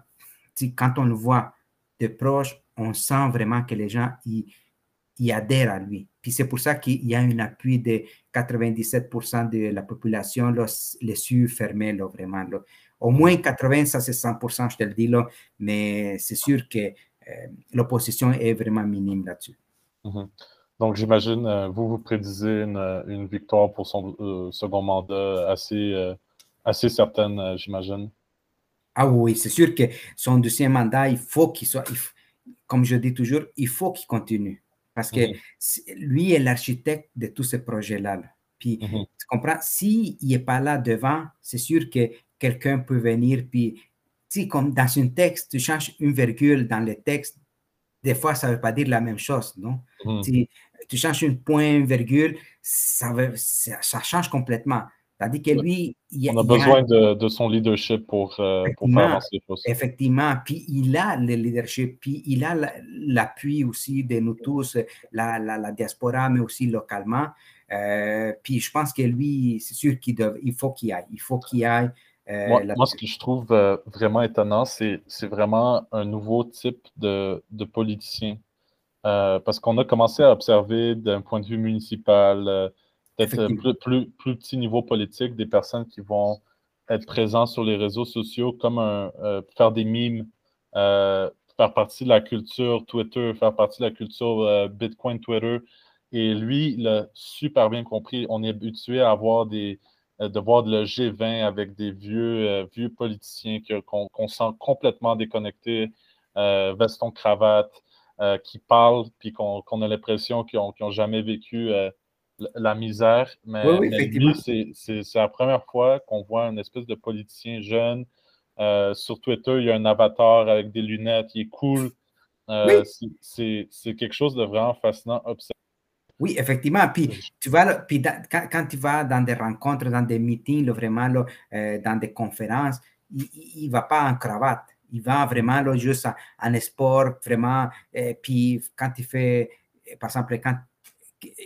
quand on le voit de proche, on sent vraiment que les gens y, adhèrent à lui. Puis c'est pour ça qu'il y a un appui de 97% de la population, les yeux fermés, là, vraiment. Au moins 80, ça c'est 100%, je te le dis, là, mais c'est sûr que euh, l'opposition est vraiment minime là-dessus. Mhm. Donc j'imagine, euh, vous, vous prédisez une, victoire pour son euh, second mandat assez, assez certaine, j'imagine. Ah oui, c'est sûr que son deuxième mandat, il faut qu'il soit, comme je dis toujours, il faut qu'il continue. Parce que mhm. lui est l'architecte de tous ces projets-là. Puis, mhm. tu comprends, s'il n'est pas là devant, c'est sûr que quelqu'un peut venir, puis, si comme dans un texte, tu changes une virgule dans le texte, des fois, ça ne veut pas dire la même chose, non? Si tu changes un point, une virgule, ça, ça change complètement. Tandis que lui, il, On a besoin de, son leadership pour, euh, pour faire avancer les choses. Effectivement. Puis il a le leadership, puis il a l'appui aussi de nous tous, la, la, diaspora, mais aussi localement. Euh, puis je pense que lui, c'est sûr qu'il il faut qu'il aille. Il faut qu'il aille. Euh, moi, ce que je trouve vraiment étonnant, c'est vraiment un nouveau type de, de politicien. parce qu'on a commencé à observer d'un point de vue municipal, peut-être plus, plus, petit niveau politique, des personnes qui vont être présentes sur les réseaux sociaux comme un, euh, faire des mimes, euh, faire partie de la culture Twitter, faire partie de la culture euh, Bitcoin Twitter. Et lui, il a super bien compris. On est habitué à avoir des, de voir le G20 avec des vieux, vieux politiciens qu'on sent complètement déconnectés, veston cravate, qui parlent, puis qu'on a l'impression qu'ils n'ont jamais vécu la misère. Mais, c'est la première fois qu'on voit une espèce de politicien jeune. Euh, sur Twitter, il y a un avatar avec des lunettes, il est cool. Euh, c'est quelque chose de vraiment fascinant Oui, effectivement. Puis, tu vas, puis quand, tu vas dans des rencontres, dans des meetings, vraiment, euh, dans des conférences, il ne va pas en cravate. Il va vraiment juste en, sport, vraiment. Et puis, quand il fait, par exemple, quand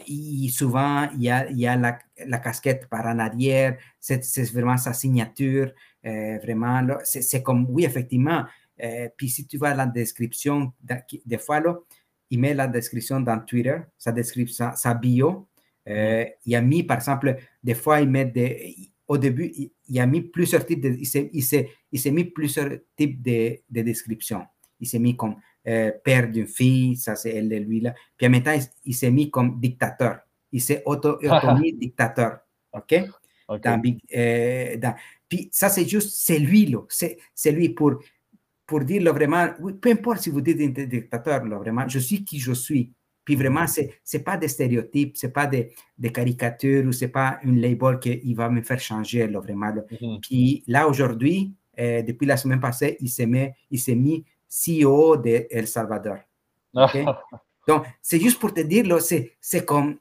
y souvent, il y a, il y a la, la, casquette par en arrière, c'est vraiment sa signature, euh, vraiment, c'est comme, oui, effectivement, euh, puis si tu vois la description, des fois, là, il met la description dans Twitter, sa description, sa, bio, euh, il a mis, par exemple, des fois, il met des, au début, il, a mis plusieurs types de, il s'est mis plusieurs types de, de descriptions. Il s'est mis comme euh, père d'une fille, ça c'est elle de lui là. Puis maintenant, il, s'est mis comme dictateur. Il s'est auto-mis <laughs> dictateur. OK? Euh, puis ça, c'est juste, c'est lui, là. C'est lui pour, pour dire vraiment, peu importe si vous dites dictateur, là, vraiment, je suis qui je suis. Puis vraiment, c'est n'est pas des stéréotypes, c'est pas des, des caricatures ou c'est pas une label qui va me faire changer, là, vraiment. Mm-hmm. Puis là, aujourd'hui, euh, depuis la semaine passée, il s'est mis CEO de El Salvador. Donc, c'est juste pour te dire, c'est comme,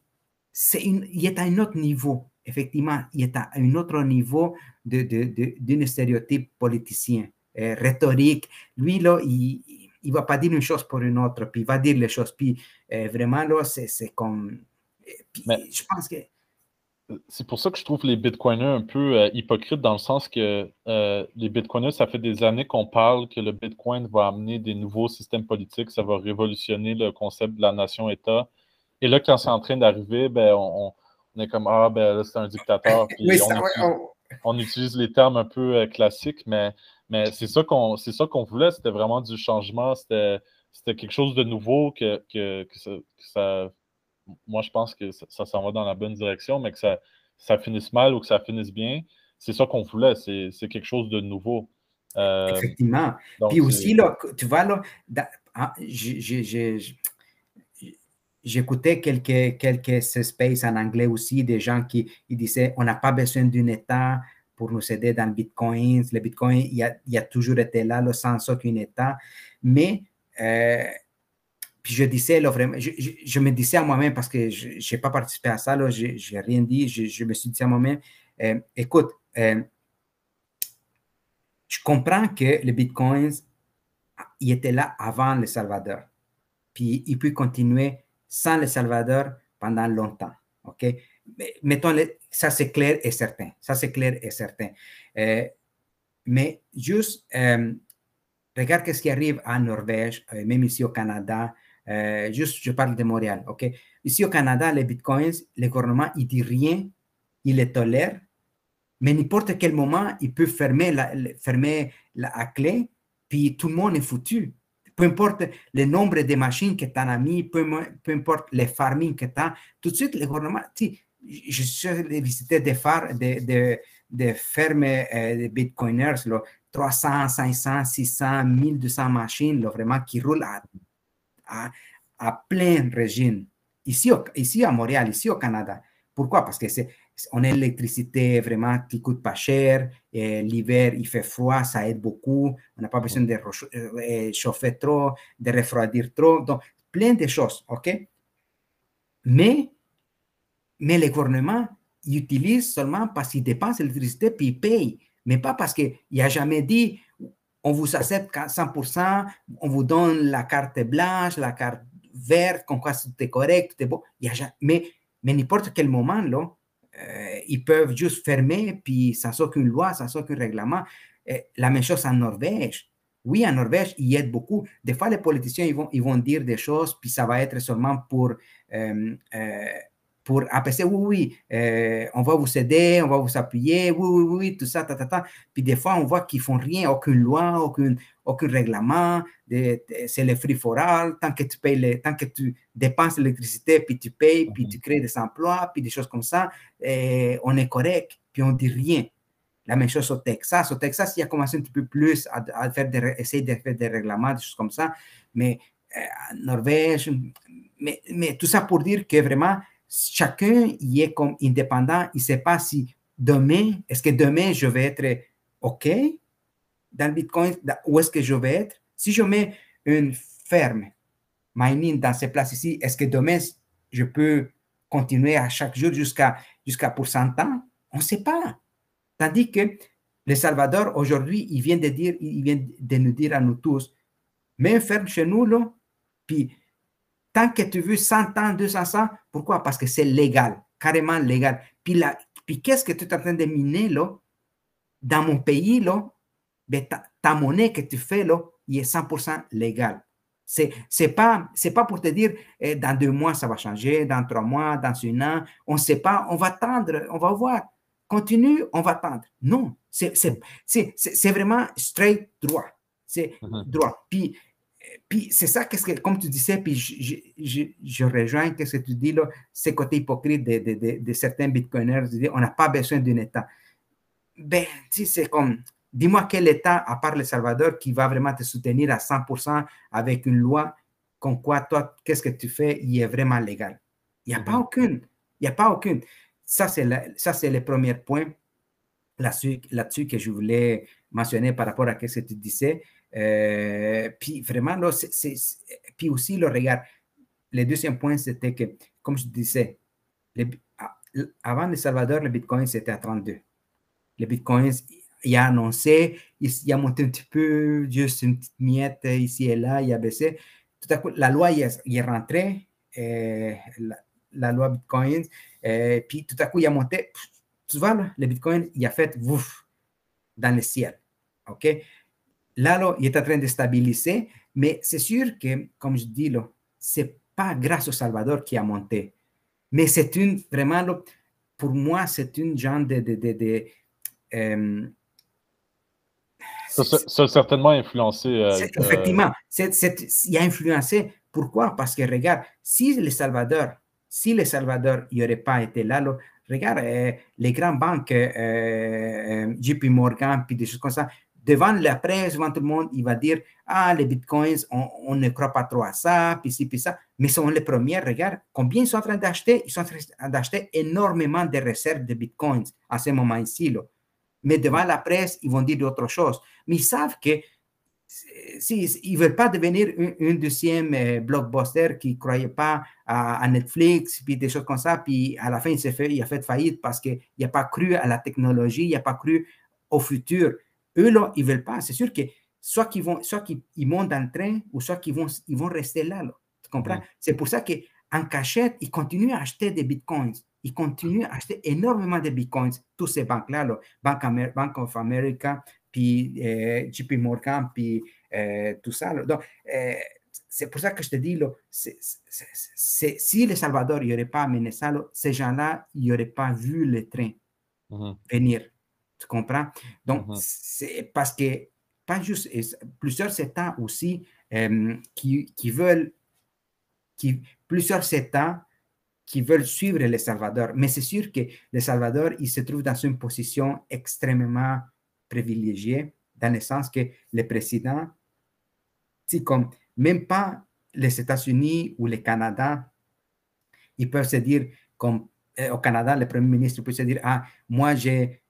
il est à un autre niveau, effectivement, il est à un autre niveau d'un de, de, stéréotype politicien, euh, rhétorique. Lui, là, il ne va pas dire une chose pour une autre, puis il va dire les choses, puis euh, vraiment, là, c'est comme... je pense que c'est pour ça que je trouve les bitcoiners un peu euh, hypocrites dans le sens que euh, les bitcoiners, ça fait des années qu'on parle que le bitcoin va amener des nouveaux systèmes politiques, ça va révolutionner le concept de la nation-État. Et là, quand c'est en train d'arriver, ben, on, est comme Ah, ben là, c'est un dictateur. on, utilise, les termes un peu euh, classiques, mais, mais c'est ça qu'on qu'on voulait, c'était vraiment du changement, c'était quelque chose de nouveau que, que, ça moi, je pense que ça, s'en va dans la bonne direction, mais que ça, ça finisse mal ou que ça finisse bien, c'est ça qu'on voulait. C'est quelque chose de nouveau. Euh, Effectivement. Puis aussi, là, tu vois, là, ah, j'écoutais quelques, quelques spaces en anglais aussi, des gens qui disaient on n'a pas besoin d'un État pour nous aider dans le Bitcoin. Le Bitcoin, il a, il a toujours été là, sans aucun État. Mais euh, puis je disais, là, je, me disais à moi-même, parce que je n'ai pas participé à ça, je n'ai rien dit, je, me suis dit à moi-même, euh, écoute, euh, je comprends que le Bitcoin, il était là avant le Salvador. Puis il peut continuer sans le Salvador pendant longtemps. OK? Mettons, ça c'est clair et certain. Ça c'est clair et certain. Euh, mais juste, regarde ce qui arrive en Norvège, même ici au Canada, Euh, juste, je parle de Montréal, OK? Ici au Canada, les bitcoins, le gouvernement, il dit rien, il les tolère, mais n'importe quel moment, il peut fermer la, fermer la clé, puis tout le monde est foutu. Peu importe le nombre de machines que tu as mis, peu, peu, importe les farming que tu as, tout de suite, le gouvernement, je suis allé visiter des, des, des, fermes euh, de bitcoiners, là, 300, 500, 600, 1200 machines, là, vraiment qui roulent à, à, plein régime. Ici, ici à Montréal, ici au Canada. Pourquoi? Parce que c'est on a l'électricité vraiment qui coûte pas cher. L'hiver, il fait froid, ça aide beaucoup. On n'a pas besoin de euh, chauffer trop, de refroidir trop. Donc, plein de choses, OK? Mais, mais le gouvernement, il utilise seulement parce qu'il dépense l'électricité puis il paye. Mais pas parce qu'il n'a jamais dit on vous accepte 100%, on vous donne la carte blanche, la carte verte, comme quoi tout correct, tout est bon. Mais, mais n'importe quel moment, euh, ils peuvent juste fermer, puis sans aucune loi, sans aucun règlement. Euh, la même chose en Norvège. Oui, en Norvège, ils aident beaucoup. Des fois, les politiciens, ils vont, ils vont dire des choses, puis ça va être seulement pour euh, pour apaiser, oui, oui, euh, on va vous aider, on va vous appuyer, oui, oui, oui, tout ça, ta, ta, ta. Puis des fois, on voit qu'ils font rien, aucune loi, aucun, aucun règlement, c'est le free for all, tant que tu payes, tant que tu dépenses l'électricité, puis tu payes, puis tu crées des emplois, puis des choses comme ça, et on est correct, puis on dit rien. La même chose au Texas. Au Texas, il a commencé un petit peu plus à, faire des, essayer de faire des règlements, des choses comme ça, mais euh, Norvège, mais, mais tout ça pour dire que vraiment, chacun y est comme indépendant. Il ne sait pas si demain, est-ce que demain je vais être OK dans le Bitcoin, où est-ce que je vais être? Si je mets une ferme mining dans ces places ici, est-ce que demain je peux continuer à chaque jour jusqu'à jusqu'à pour 100 ans? On ne sait pas. Tandis que le Salvador, aujourd'hui, il vient de dire, il vient de nous dire à nous tous, mets une ferme chez nous, là, puis Tant que tu veux 100 ans, 200 ans, pourquoi? Parce que c'est légal, carrément légal. Puis, puis qu'est-ce que tu es en train de miner là? Dans mon pays, là, ben, ta, monnaie que tu fais là, il est 100% légal. C'est n'est pas, pas pour te dire eh, dans deux mois ça va changer, dans trois mois, dans un an, on ne sait pas, on va attendre, on va voir. Continue, on va attendre. Non, c'est vraiment straight droit. C'est mm-hmm. droit. Puis puis c'est ça, qu'est-ce que, comme tu disais, puis je, je, je rejoins ce que tu dis là, ce côté hypocrite de, de, de, certains bitcoiners, on n'a pas besoin d'un État. Ben, tu c'est comme, dis-moi quel État, à part le Salvador, qui va vraiment te soutenir à 100% avec une loi, comme quoi toi, qu'est-ce que tu fais, il est vraiment légal. Il n'y a pas aucune. Il n'y a pas aucune. Ça, c'est le premier point là-dessus là que je voulais mentionner par rapport à ce que tu disais. Puis vraiment, là, puis aussi, le regard, le deuxième point, c'était que, comme je disais, avant le Salvador, le Bitcoin, c'était à 32. Le Bitcoin, il a annoncé, il, a monté un petit peu, juste une petite miette ici et là, il a baissé. Tout à coup, la loi, il est, rentré, euh, la, loi Bitcoin, puis tout à coup, il a monté, tu vois, le Bitcoin, il a fait, ouf, dans le ciel. OK? Là, il est en train de stabiliser, mais c'est sûr que, comme je dis, ce n'est pas grâce au Salvador qui a monté, mais c'est une, vraiment, pour moi, c'est une genre de... de, de, euh, ça, a certainement influencé. Euh, euh, effectivement, il a influencé. Pourquoi? Parce que regarde, si le Salvador, si le Salvador n'aurait pas été là, regarde les grandes banques, JP Morgan, puis des choses comme ça, devant la presse, devant tout le monde, il va dire Ah, les bitcoins, on, ne croit pas trop à ça, puis ci, puis ça. Mais sont les premiers, regarde, combien ils sont en train d'acheter? Ils sont en train d'acheter énormément de réserves de bitcoins à ce moment-ci. Mais devant la presse, ils vont dire d'autres choses. Mais ils savent que si, ne veulent pas devenir un, deuxième euh, blockbuster qui ne croyait pas à, Netflix, puis des choses comme ça, puis à la fin, il, fait, il a fait faillite parce qu'il n'a pas cru à la technologie, il n'a pas cru au futur. Eux, là, ils ne veulent pas. C'est sûr que soit qu'ils vont, soit qu'ils montent dans le train, ou soit qu'ils vont, ils vont rester là. Tu comprends? C'est pour ça qu'en cachette, ils continuent à acheter des bitcoins. Ils continuent à acheter énormément de bitcoins. Tous ces banques-là, Bank, Bank, of America, puis euh, JP Morgan, puis euh, tout ça. Donc, euh, c'est pour ça que je te dis, si Le Salvador n'y aurait pas amené ça, ces gens-là, ils n'auraient pas vu le train mm-hmm. venir. Tu comprends? Donc, c'est parce que, pas juste, plusieurs États aussi euh, qui, qui, veulent, qui, plusieurs États qui veulent suivre Le Salvador. Mais c'est sûr que Le Salvador, il se trouve dans une position extrêmement privilégiée, dans le sens que le président, si comme même pas les États-Unis ou le Canada, ils peuvent se dire, comme euh, au Canada, le Premier ministre peut se dire, ah, moi, j'ai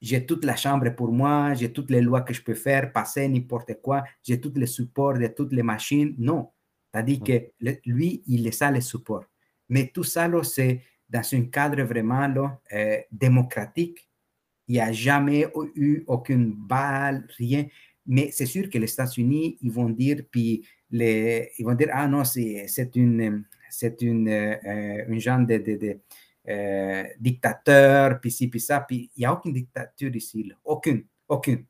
j'ai toute la chambre pour moi, j'ai toutes les lois que je peux faire, passer n'importe quoi, j'ai tous les supports de toutes les machines. Non, c'est-à-dire que lui, il est ça le support. Mais tout ça, c'est dans un cadre vraiment euh, démocratique. Il n'y a jamais eu aucune balle, rien. Mais c'est sûr que les États-Unis, ils vont dire, puis les, ils vont dire, ah non, c'est une, c'est une, euh, une genre de, de, euh, dictateur, puis ci, puis ça, puis il n'y a aucune dictature ici, aucune, aucune.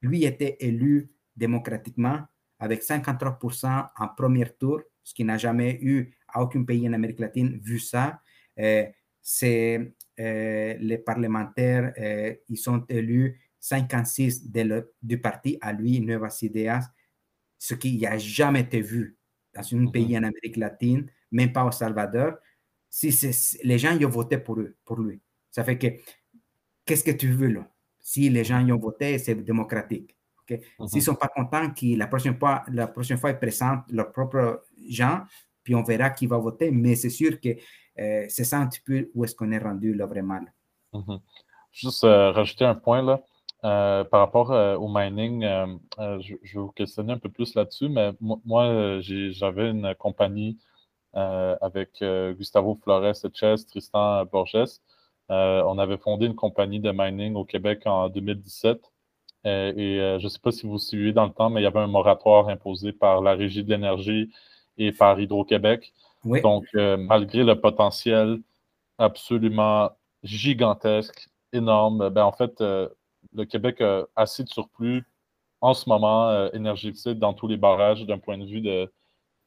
Lui était élu démocratiquement avec 53% en premier tour, ce qui n'a jamais eu à aucun pays en Amérique latine vu ça. Euh, c'est les parlementaires, ils sont élus 56 du parti à lui, Nuevas Ideas, ce qui n'a jamais été vu dans un mhm. pays en Amérique latine, même pas au Salvador. Si les gens y ont voté pour, eux, pour lui. Ça fait que, qu'est-ce que tu veux là? Si les gens y ont voté, c'est démocratique. Okay? S'ils ne mhm. sont pas contents la prochaine fois, la prochaine fois ils présentent leurs propres gens, puis on verra qui va voter. Mais c'est sûr que euh, c'est ça un petit peu où est-ce qu'on est rendu là vraiment. Mhm. Juste euh, rajouter un point là. Euh, par rapport euh, au mining, euh, je, vais vous questionner un peu plus là-dessus, mais moi, j'avais une compagnie avec Gustavo Flores Eches, Tristan Borges. on avait fondé une compagnie de mining au Québec en 2017. et je ne sais pas si vous suivez dans le temps, mais il y avait un moratoire imposé par la Régie de l'énergie et par Hydro-Québec. Donc, malgré le potentiel absolument gigantesque, énorme, ben, en fait, le Québec a assez de surplus en ce moment euh, énergétique dans tous les barrages d'un point de vue de,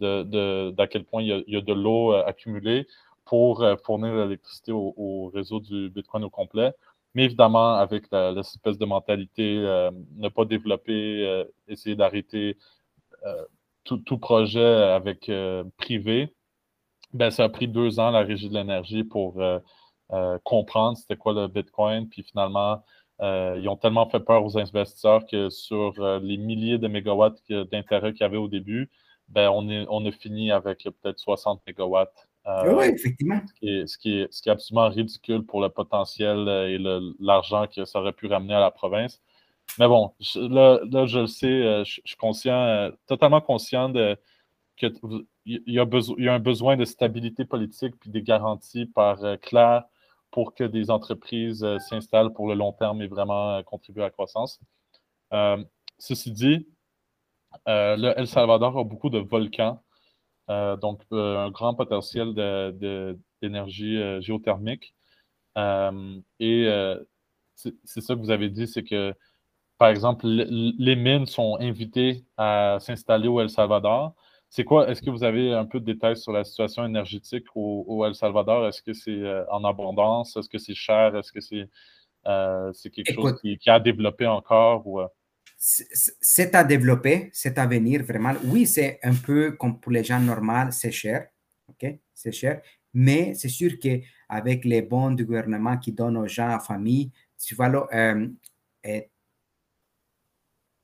d'à quel point il y a, de l'eau euh, accumulée pour euh, fournir l'électricité au, réseau du Bitcoin au complet. Mais évidemment, avec l'espèce de mentalité, ne pas développer, essayer d'arrêter tout, projet avec privé, ben, ça a pris deux ans, la Régie de l'énergie, pour comprendre c'était quoi le Bitcoin, puis finalement euh, ils ont tellement fait peur aux investisseurs que sur euh, les milliers de mégawatts d'intérêt qu'il y avait au début, ben, on, est, on a fini avec peut-être 60 mégawatts. Euh, oui, effectivement. Ce qui, est, ce, qui est, absolument ridicule pour le potentiel et l'argent que ça aurait pu ramener à la province. Mais bon, là, je le sais, je, suis conscient, totalement conscient de, qu'il y, y, a un besoin de stabilité politique puis des garanties par clair pour que des entreprises euh, s'installent pour le long terme et vraiment euh, contribuer à la croissance. Euh, ceci dit, le El Salvador a beaucoup de volcans, donc un grand potentiel d'énergie géothermique. et c'est ça que vous avez dit, c'est que, par exemple, les mines sont invitées à s'installer au El Salvador, c'est quoi, est-ce que vous avez un peu de détails sur la situation énergétique au, El Salvador? Est-ce que c'est euh, en abondance? Est-ce que c'est cher? Est-ce que c'est euh, quelque chose qui, a développé encore? Ou, euh? C'est à développer, c'est à venir vraiment. Oui, c'est un peu comme pour les gens normaux, c'est cher. OK? C'est cher. Mais c'est sûr qu'avec les bons du gouvernement qui donnent aux gens, à famille, tu vois,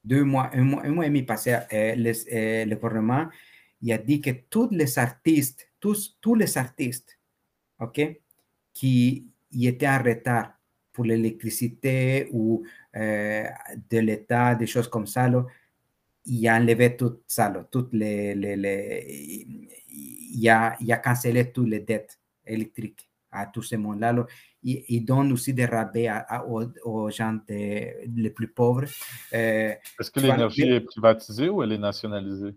deux mois, un mois, un mois et demi passé, le gouvernement il a dit que tous les artistes, tous, tous les artistes, OK, qui y étaient en retard pour l'électricité ou euh, de l'État, des choses comme ça, là, il a enlevé tout ça, là, toutes les, les, il, a, il a cancellé toutes les dettes électriques à tout ce monde-là. Il, il, donne aussi des rabais à, aux, gens les plus pauvres. Euh, Est-ce que l'énergie est privatisée ou elle est nationalisée?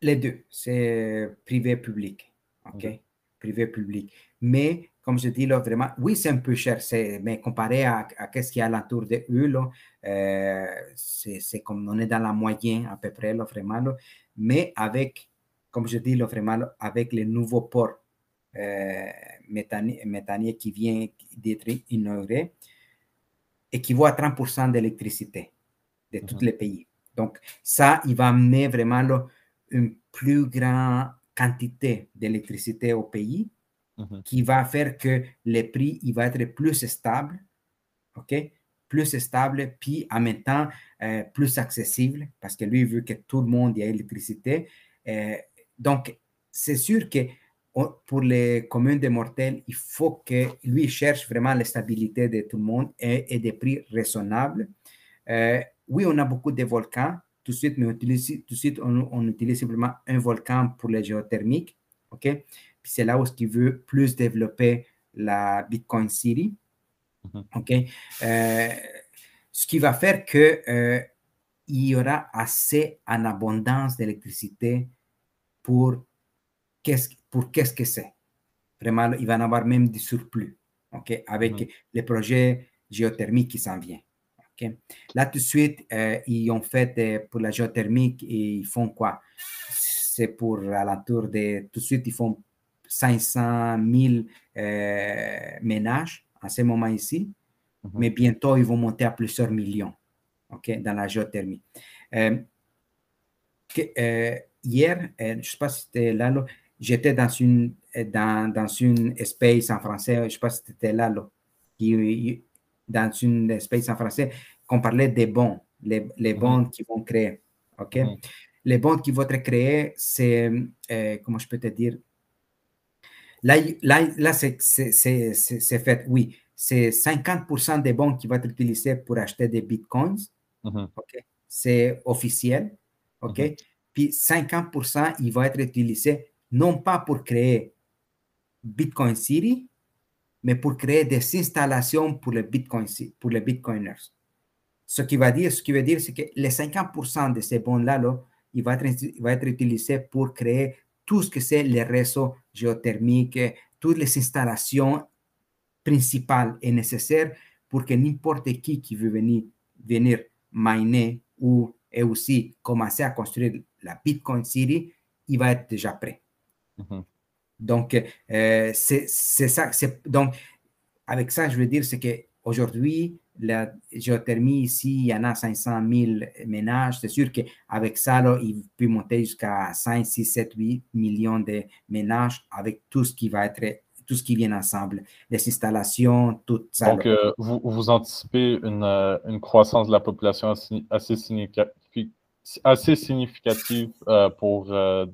Les deux, c'est privé-public. OK? Privé-public. Mais, comme je dis là, vraiment, oui, c'est un peu cher, mais comparé à, à ce qu'il y a alentour de eux, euh, c'est comme on est dans la moyenne à peu près, là, vraiment. mais avec, comme je dis, là, vraiment, avec les nouveaux ports euh, méthaniers qui vient d'être inauguré, équivaut à 30% d'électricité de tous mhm. les pays. Donc, ça, il va amener vraiment une plus grande quantité d'électricité au pays mhm. qui va faire que le prix il va être plus stable, OK? Plus stable, puis en même temps euh, plus accessible parce que lui veut que tout le monde ait l'électricité. Euh, donc, c'est sûr que pour les communes de mortels, il faut que lui cherche vraiment la stabilité de tout le monde et, des prix raisonnables. Euh, oui, on a beaucoup de volcans tout de suite, mais on utilise, tout de suite, on, utilise simplement un volcan pour les géothermiques. OK? Puis c'est là où il veut plus développer la Bitcoin City. Mhm. OK? Euh, ce qui va faire que euh, il y aura assez en abondance d'électricité pour qu'est-ce pour qu'est-ce que c'est. Vraiment, il va en avoir même du surplus. OK? Avec mhm. les projets géothermiques qui s'en viennent. Là, tout de suite, euh, ils ont fait euh, pour la géothermique, et ils font quoi? C'est pour alentour de, tout de suite, ils font 500 000 euh, ménages en ce moment ici, mhm. mais bientôt, ils vont monter à plusieurs millions dans la géothermie. hier, je ne sais pas si c'était là, j'étais dans une, dans, dans une espace en français, je ne sais pas si c'était là, là dans une espèce en français, qu'on parlait des bons, les, les bons qui vont créer. OK? Les bons qui vont être créés, c'est, euh, comment je peux te dire? Là, là, là c'est fait, oui. C'est 50% des bons qui vont être utilisés pour acheter des bitcoins. OK? C'est officiel. OK? Puis 50%, il va être utilisé non pas pour créer Bitcoin City, mais pour créer des installations pour les, Bitcoin, pour les Bitcoiners. Ce qui, va dire, ce qui veut dire, c'est que les 50% de ces bons-là, là, il, va être, il va être utilisé pour créer tout ce que c'est les réseaux géothermiques, toutes les installations principales et nécessaires pour que n'importe qui qui veut venir, venir miner ou et aussi commencer à construire la Bitcoin City, il va être déjà prêt. Mm-hmm. Donc, euh, c'est ça. Donc, avec ça, je veux dire, c'est qu'aujourd'hui, la géothermie ici, il y en a 500 000 ménages. C'est sûr qu'avec ça, là, il peut monter jusqu'à 5, 6, 7, 8 millions de ménages avec tout ce qui va être tout ce qui vient ensemble, les installations, tout ça. Donc, euh, vous, vous, anticipez une, euh, une, croissance de la population assez, assez significative assez significative euh, pour, euh,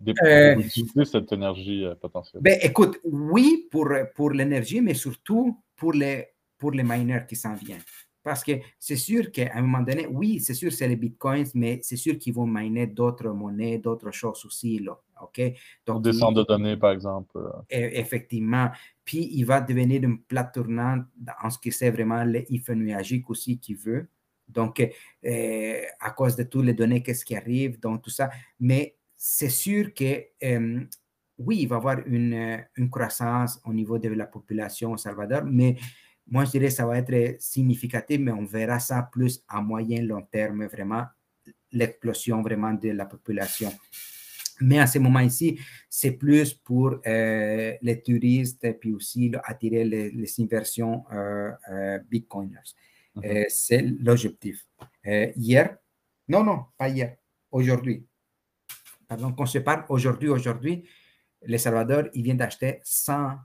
utiliser cette énergie potentielle? Ben, écoute, oui pour, pour l'énergie, mais surtout pour les, pour les miners qui s'en viennent. Parce que c'est sûr qu'à un moment donné, oui, c'est sûr, c'est les bitcoins, mais c'est sûr qu'ils vont miner d'autres monnaies, d'autres choses aussi. Là, OK? Donc, des centres de données, par exemple. E, effectivement. Puis, il va devenir une plate tournante en ce qui c'est vraiment les nuagiques aussi qui veut donc, euh, à cause de toutes les données, qu'est-ce qui arrive, donc tout ça. Mais c'est sûr que, euh, oui, il va y avoir une, une, croissance au niveau de la population au Salvador, mais moi, je dirais que ça va être significatif, mais on verra ça plus à moyen, long terme, vraiment, l'explosion vraiment de la population. Mais à ce moment ici, c'est plus pour euh, les touristes, et puis aussi attirer les, les inversions bitcoiners. Euh, c'est l'objectif. Euh, hier, non, non, pas hier, aujourd'hui. Pardon, qu'on se parle aujourd'hui, aujourd'hui, le Salvador, il vient d'acheter 100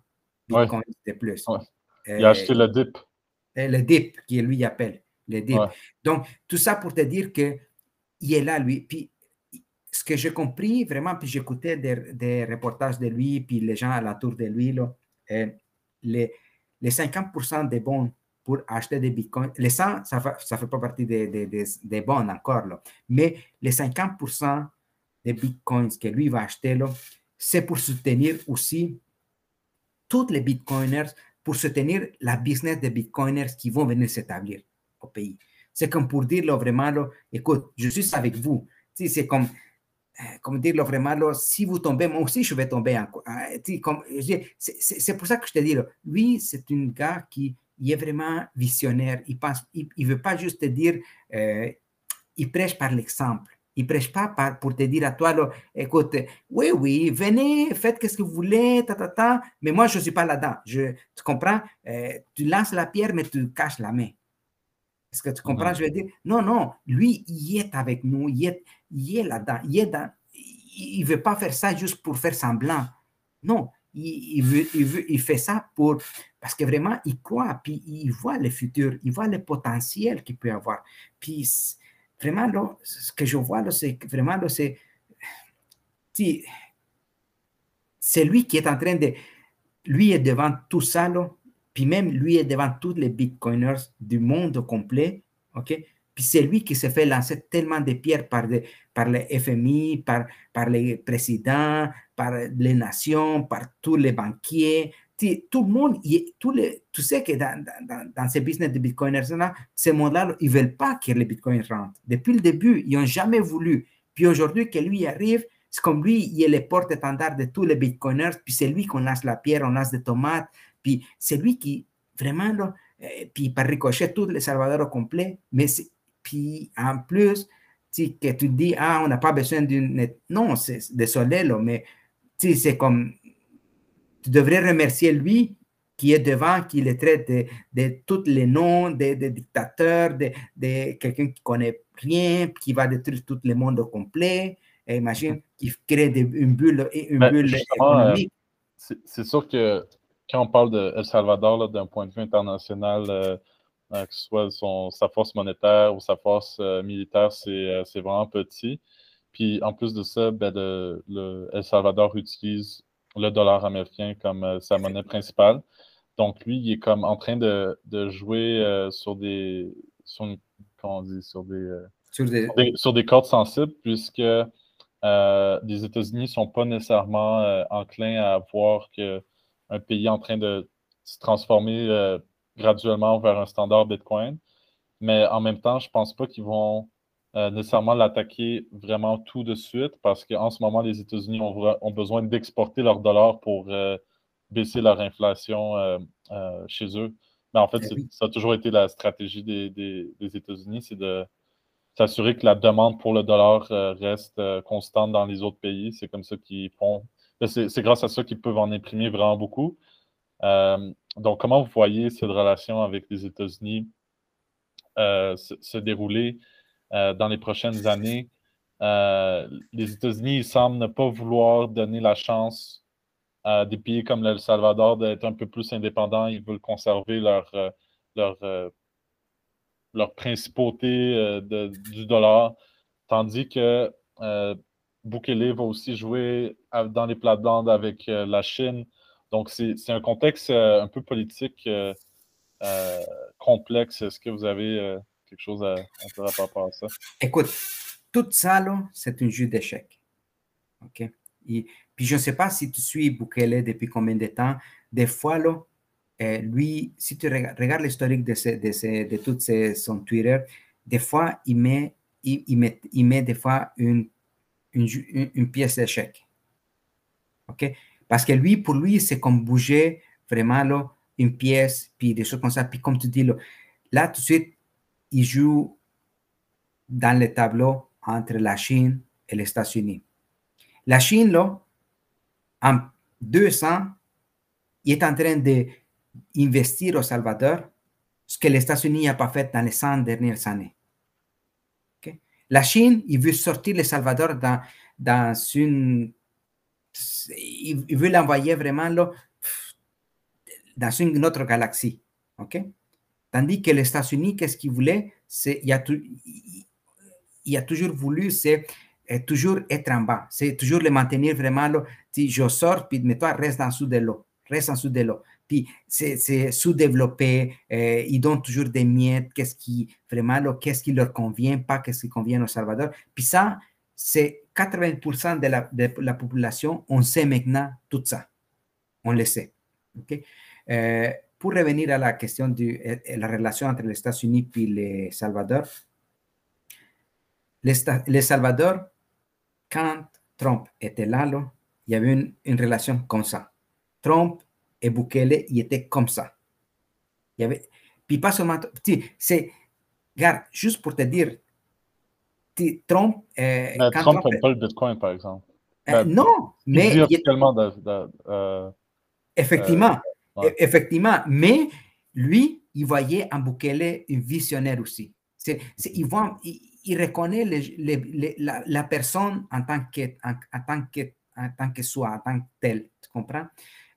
bitcoins de plus. Il a acheté le DIP. Euh, le DIP, qui lui appelle. Le DIP. Donc, tout ça pour te dire que il est là, lui. Puis, ce que j'ai compris vraiment, puis j'écoutais des, des, reportages de lui, puis les gens à la tour de lui, là, les, les 50% des bons pour acheter des bitcoins. Les 100, ça ne fait, pas partie des, des, des, bons encore, là. mais les 50% des bitcoins que lui va acheter, c'est pour soutenir aussi tous les bitcoiners, pour soutenir la business des bitcoiners qui vont venir s'établir au pays. C'est comme pour dire là, vraiment, là, écoute, je suis avec vous. C'est comme comme dire vraiment, si vous tombez, moi aussi je vais tomber. C'est pour ça que je te dis, lui, c'est un gars qui est vraiment visionnaire. Il ne il, veut pas juste te dire, il prêche par l'exemple. Il ne prêche pas pour te dire à toi, écoute, oui, oui, venez, faites ce que vous voulez, ta, ta, ta, mais moi, je ne suis pas là-dedans. tu comprends? tu lances la pierre, mais tu caches la main. Est-ce que tu comprends? Je veux dire, non, non, lui, il est avec nous, il est, il est là-dedans, il est dans, il veut pas faire ça juste pour faire semblant. Non, il, veut, il, veut, il fait ça pour, parce que vraiment, il croit, puis il voit le futur, il voit le potentiel qu'il peut avoir. Puis, vraiment, ce que je vois, c'est vraiment, c'est, c'est lui qui est en train de, lui est devant tout ça, là, puis même lui est devant tous les bitcoiners du monde complet, OK? Puis c'est lui qui se fait lancer tellement de pierres par, de, par le FMI, par, par les présidents, par les nations, par tous les banquiers. Tout le monde, tout les, tu sais que dans, dans, ces business de bitcoiners-là, ces mondes-là, ils ne veulent pas que les bitcoins rentrent. Depuis le début, ils n'ont jamais voulu. Puis aujourd'hui, que lui arrive, c'est comme lui, il est le porte-étendard de tous les bitcoiners, puis c'est lui qu'on lance la pierre, on lance des tomates, puis c'est lui qui, vraiment, là, eh, puis par ricochet, tout le Salvador au complet, mais puis en plus, que tu dis, ah, on n'a pas besoin d'une... Non, c'est désolé, là, mais c'est comme, tu devrais remercier lui qui est devant, qui le traite de, de tous les noms des de dictateurs, de, de quelqu'un qui connaît rien, qui va détruire tout le monde au complet. Et imagine, qui crée une bulle, une ben, bulle économique. Euh, c'est sûr que quand on parle de El Salvador d'un point de vue international, euh, euh, que ce soit son, sa force monétaire ou sa force militaire, c'est vraiment petit. Puis en plus de ça, ben, le, El Salvador utilise le dollar américain comme sa monnaie principale. Donc lui, il est comme en train de, de jouer sur des sur comment on dit sur des, sur des... Sur des, cordes sensibles, puisque les États-Unis ne sont pas nécessairement enclins à voir que un pays en train de se transformer euh, graduellement vers un standard Bitcoin. Mais en même temps, je ne pense pas qu'ils vont euh, nécessairement l'attaquer vraiment tout de suite parce qu'en ce moment, les États-Unis ont, besoin d'exporter leur dollar pour euh, baisser leur inflation chez eux. Mais en fait, eh ça a toujours été la stratégie des, États-Unis, c'est de s'assurer que la demande pour le dollar reste constante dans les autres pays. C'est comme ça qu'ils font c'est grâce à ça qu'ils peuvent en imprimer vraiment beaucoup. Euh, donc, comment vous voyez cette relation avec les États-Unis euh, se, dérouler? euh, dans les prochaines années? les États-Unis, semblent ne pas vouloir donner la chance à des pays comme le Salvador d'être un peu plus indépendants. Ils veulent conserver leur, leur, leur principauté du dollar, tandis que Bukele va aussi jouer dans les plates-bandes avec euh, la Chine. Donc, c'est un contexte euh, un peu politique euh, complexe. Est-ce que vous avez quelque chose à, dire par rapport à ça? Écoute, tout ça, c'est un jeu d'échecs. OK? puis, je ne sais pas si tu suis Bukele depuis combien de temps. Des fois, là, lui, si tu regardes l'historique de, de, de tout son Twitter, des fois, il met, il, met, il met des fois une une, pièce d'échec. OK? Parce que lui, pour lui, c'est comme bouger vraiment là, une pièce, puis des choses comme ça. Puis comme tu dis, là, tout de suite, il joue dans le tableau entre la Chine et les États-Unis. La Chine, là, en deux ans, est en train d'investir au Salvador, ce que les États-Unis n'ont pas fait dans les 100 dernières années. La Chine, il veut sortir le Salvador dans, dans une... Il veut l'envoyer vraiment là, dans une autre galaxie. OK? Tandis que les États-Unis, qu'est-ce qu'ils voulaient? C'est, il, a a toujours voulu, c'est euh, toujours être en bas. C'est toujours le maintenir vraiment là. Si je sors, puis mais toi, reste en dessous de l'eau. Reste en dessous de l'eau c'est sous-développé, euh, ils donnent toujours des miettes, qu'est-ce qui vraiment, qu'est-ce qui leur convient, pas qu'est-ce qui convient au Salvador. Puis ça, c'est 80% de la, population, on sait maintenant tout ça. On le sait. Euh, pour revenir à la question de euh, la relation entre les États-Unis et le Salvador, le Salvador, quand Trump était là, il y avait une, une, relation comme ça. Trump et Bukele, ils étaient comme ça. Il y avait, puis pas seulement, c'est, regarde, juste pour te dire, Trump. Euh, Trump n'aime pas le Bitcoin, par exemple. Euh, non, mais. Il dit tellement de, de euh, effectivement, e, effectivement, mais lui, il voyait en Bukele un visionnaire aussi. C'est, il, voit, il, reconnaît la, personne en tant que, en, tant que, en tant que soi, en tant que tel, tu comprends?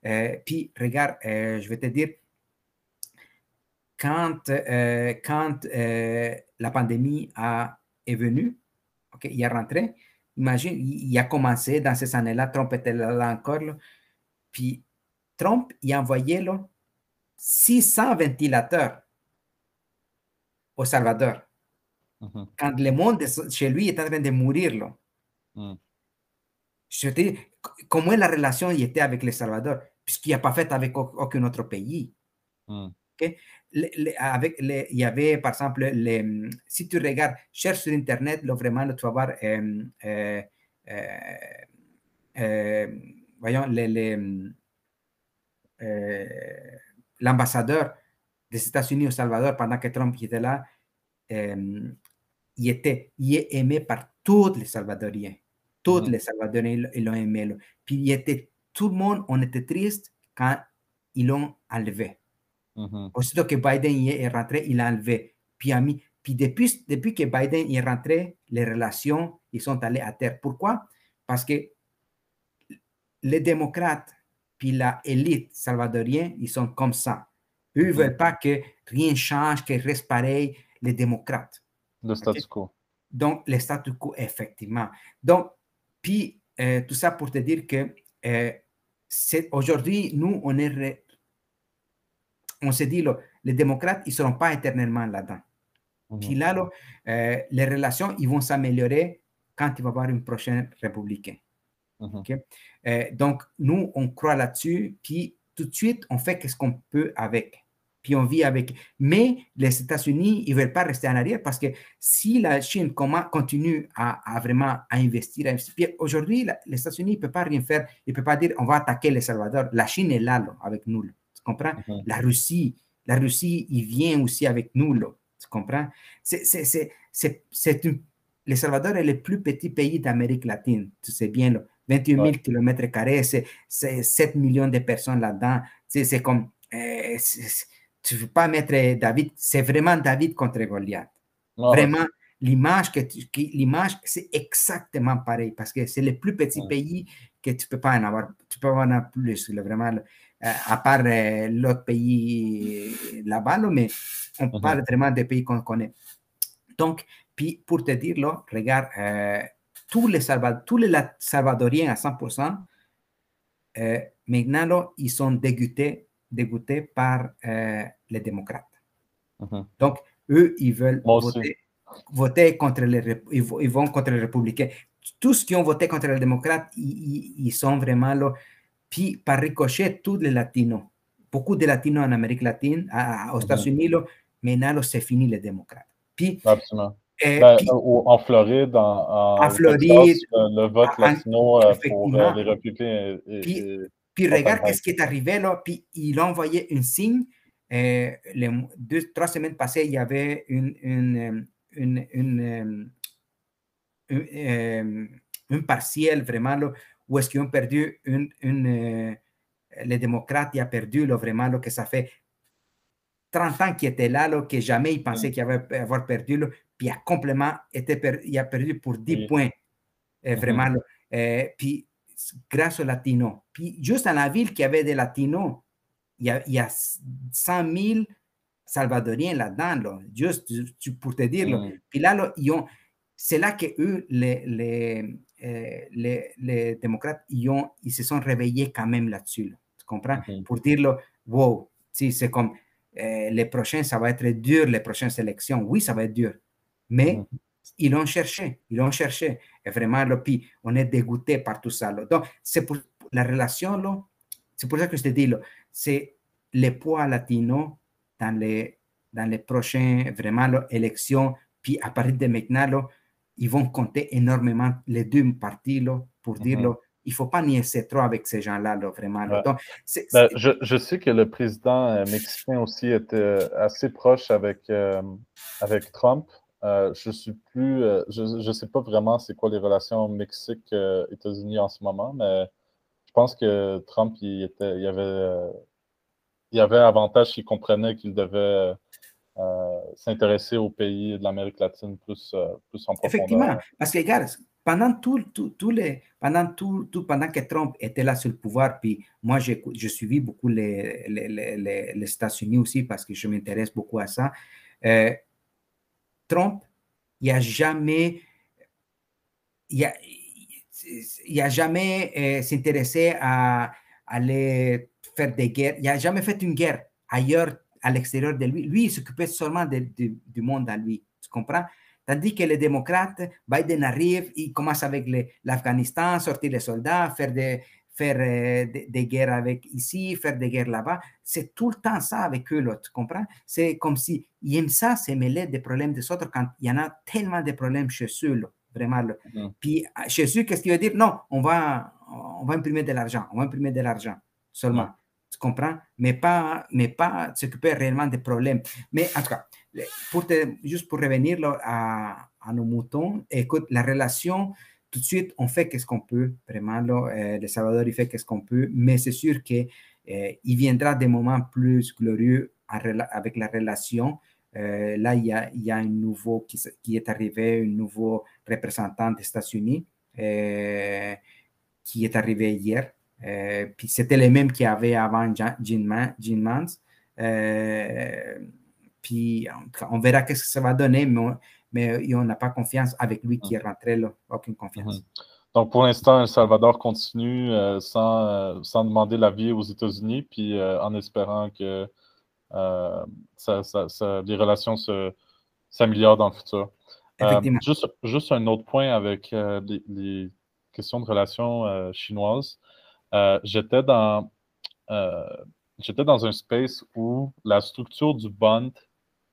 Euh, puis, regarde, euh, je vais te dire, quand, euh, quand la pandémie a, est venue, okay, il est rentré, imagine, il, a commencé dans ces années-là, Trump était là, encore, puis Trump, il a envoyé là, 600 ventilateurs au Salvador. Quand le monde chez lui est en train de mourir. Là. Je te dis, comment la relation il était avec le Salvador, puisqu'il n'a pas fait avec aucun autre pays. Mm. avec il y avait, par exemple, les, si tu regardes, cherche sur Internet, là, vraiment, tu vas voir, euh, euh, euh, voyons, les, l'ambassadeur des États-Unis au Salvador pendant que Trump était là, euh, il, était, il est aimé par tous les Salvadoriens. Tous les Salvadoriens l'ont aimé. Puis il était, tout le monde, on était triste quand ils l'ont enlevé. Aussitôt que Biden est rentré, il l'a enlevé. Puis, ami, puis depuis, depuis que Biden est rentré, les relations ils sont allées à terre. Pourquoi? Parce que les démocrates puis la élite salvadorienne, ils sont comme ça. Eux ne veulent pas que rien change, que reste pareil, les démocrates. Le statu quo. Donc, le statu quo, effectivement. Donc, puis, euh, tout ça pour te dire que euh, aujourd'hui, nous, on est. On se dit, les démocrates, ils ne seront pas éternellement là-dedans. Puis là, euh, les relations, ils vont s'améliorer quand il va y avoir une prochaine républicain. Euh, donc, nous, on croit là-dessus, puis tout de suite, on fait ce qu'on peut avec. Puis on vit avec. Mais les États-Unis, ils ne veulent pas rester en arrière parce que si la Chine continue à, vraiment à investir, aujourd'hui, les États-Unis ne peuvent pas rien faire. Ils ne peuvent pas dire on va attaquer le Salvador. La Chine est là, avec nous. Tu comprends? La Russie, la Russie, il vient aussi avec nous. tu comprends? C'est le Salvador est le plus petit pays d'Amérique latine. Tu sais bien. Là. 28 000 kilomètres carrés, c'est 7 millions de personnes là-dedans. C'est comme, euh, tu ne veux pas mettre David, c'est vraiment David contre Goliath. Vraiment, l'image, que, l'image, c'est exactement pareil parce que c'est le plus petit pays que tu ne peux pas en avoir. Tu peux en avoir plus, vraiment, euh, à part euh, l'autre pays là-bas, mais on parle vraiment des pays qu'on connaît. Donc, puis pour te dire, là, regarde, tous les, tous les Salvadoriens à 100%, euh, maintenant, ils sont dégoûtés, dégoûtés par euh, les démocrates. Mhm. Donc, eux, ils veulent voter, voter, contre les, ils, vont contre les républicains. Tous qui ont voté contre les démocrates, ils, sont vraiment là. Puis, par ricochet, tous les latinos, beaucoup de latinos en Amérique latine, aux États-Unis, maintenant, c'est fini les démocrates. Puis, Absolument. Euh, ben, en Floride, en, en Floride, le vote latino euh, pour euh, les républicains. puis, regarde qu'est-ce qui est arrivé là. Puis il a envoyé un signe. les deux, trois semaines passées, il y avait une, une, une, une, un partiel vraiment là, où est-ce qu'ils ont perdu une, une les démocrates ont perdu là, vraiment là, que ça fait 30 ans qu'il était là, là que jamais ils pensaient qu'il avait avoir perdu. Là, puis il a complètement été il a perdu pour 10 points, eh, vraiment. Eh, puis grâce aux Latinos. Puis juste dans la ville qui avait des Latinos, il y a, il y a 100 000 Salvadoriens là-dedans, juste tu, pour te dire. Puis là, c'est là que eux, les, les, eh, les, les, démocrates, ils, ont, ils se sont réveillés quand même là-dessus. tu comprends? Pour dire, wow, c'est comme les prochains, ça va être dur, les prochaines élections. Oui, ça va être dur. Mais ils l'ont cherché, ils l'ont cherché. Et vraiment, puis on est dégoûté par tout ça. Donc, c'est pour la relation, c'est pour ça que je te dis, c'est le poids latino dans les, dans les prochaines vraiment élections. Puis à partir de maintenant, ils vont compter énormément les deux parties là, pour dire mm il ne faut pas nier trop avec ces gens-là, vraiment. Ben, je, sais que le président euh, mexicain aussi était assez proche avec, euh, avec Trump. Euh, je suis plus, je ne sais pas vraiment c'est quoi les relations Mexique-États-Unis en ce moment, mais je pense que Trump, il, était, il, avait, il avait avantage qu'il comprenait qu'il devait s'intéresser aux pays de l'Amérique latine plus, plus en profondeur. Effectivement, parce que regarde, pendant tout, tout, les, pendant tout, tout, pendant que Trump était là sur le pouvoir, puis moi, j'ai suivi beaucoup les, les, les, les États-Unis aussi parce que je m'intéresse beaucoup à ça. Euh, Trump, il a jamais, il a, a jamais euh, s'intéressé à, aller faire des guerres. Il n'a jamais fait une guerre ailleurs, à l'extérieur de lui. Lui, il s'occupait seulement du monde à lui. Tu comprends? Tandis que les démocrates, Biden arrive, il commence avec l'Afghanistan, sortir les soldats, faire des, faire euh, des, guerres avec ici, faire des guerres là-bas. C'est tout le temps ça avec eux, tu comprends? C'est comme si ils aiment ça, c'est mêler des problèmes des autres quand il y en a tellement de problèmes chez eux, vraiment. Mm-hmm. Puis chez eux, qu'est-ce qu'il veut dire? Non, on va, on va imprimer de l'argent, on va imprimer de l'argent seulement. Tu comprends? Mais pas, mais pas s'occuper réellement des problèmes. Mais en tout cas, pour juste pour revenir à, nos moutons, écoute, la relation, tout de suite, on fait qu'est-ce qu'on peut, vraiment, euh, le Salvador, il fait qu'est-ce qu'on peut, mais c'est sûr qu'il euh, viendra des moments plus glorieux avec la relation. Euh, là, il y, a, un nouveau qui, est arrivé, un nouveau représentant des États-Unis qui est arrivé hier. puis c'était le même qu'il y avait avant Jean, Mans. Puis on verra qu'est-ce que ça va donner, mais, mais on n'a pas confiance avec lui qui est rentré là, aucune confiance. Mhm. Donc pour l'instant, El Salvador continue euh, sans, euh, sans, demander l'avis aux États-Unis, puis euh, en espérant que ça, ça, les relations s'améliorent dans le futur. juste, juste, un autre point avec les, les, questions de relations chinoises. J'étais dans j'étais dans un space où la structure du bond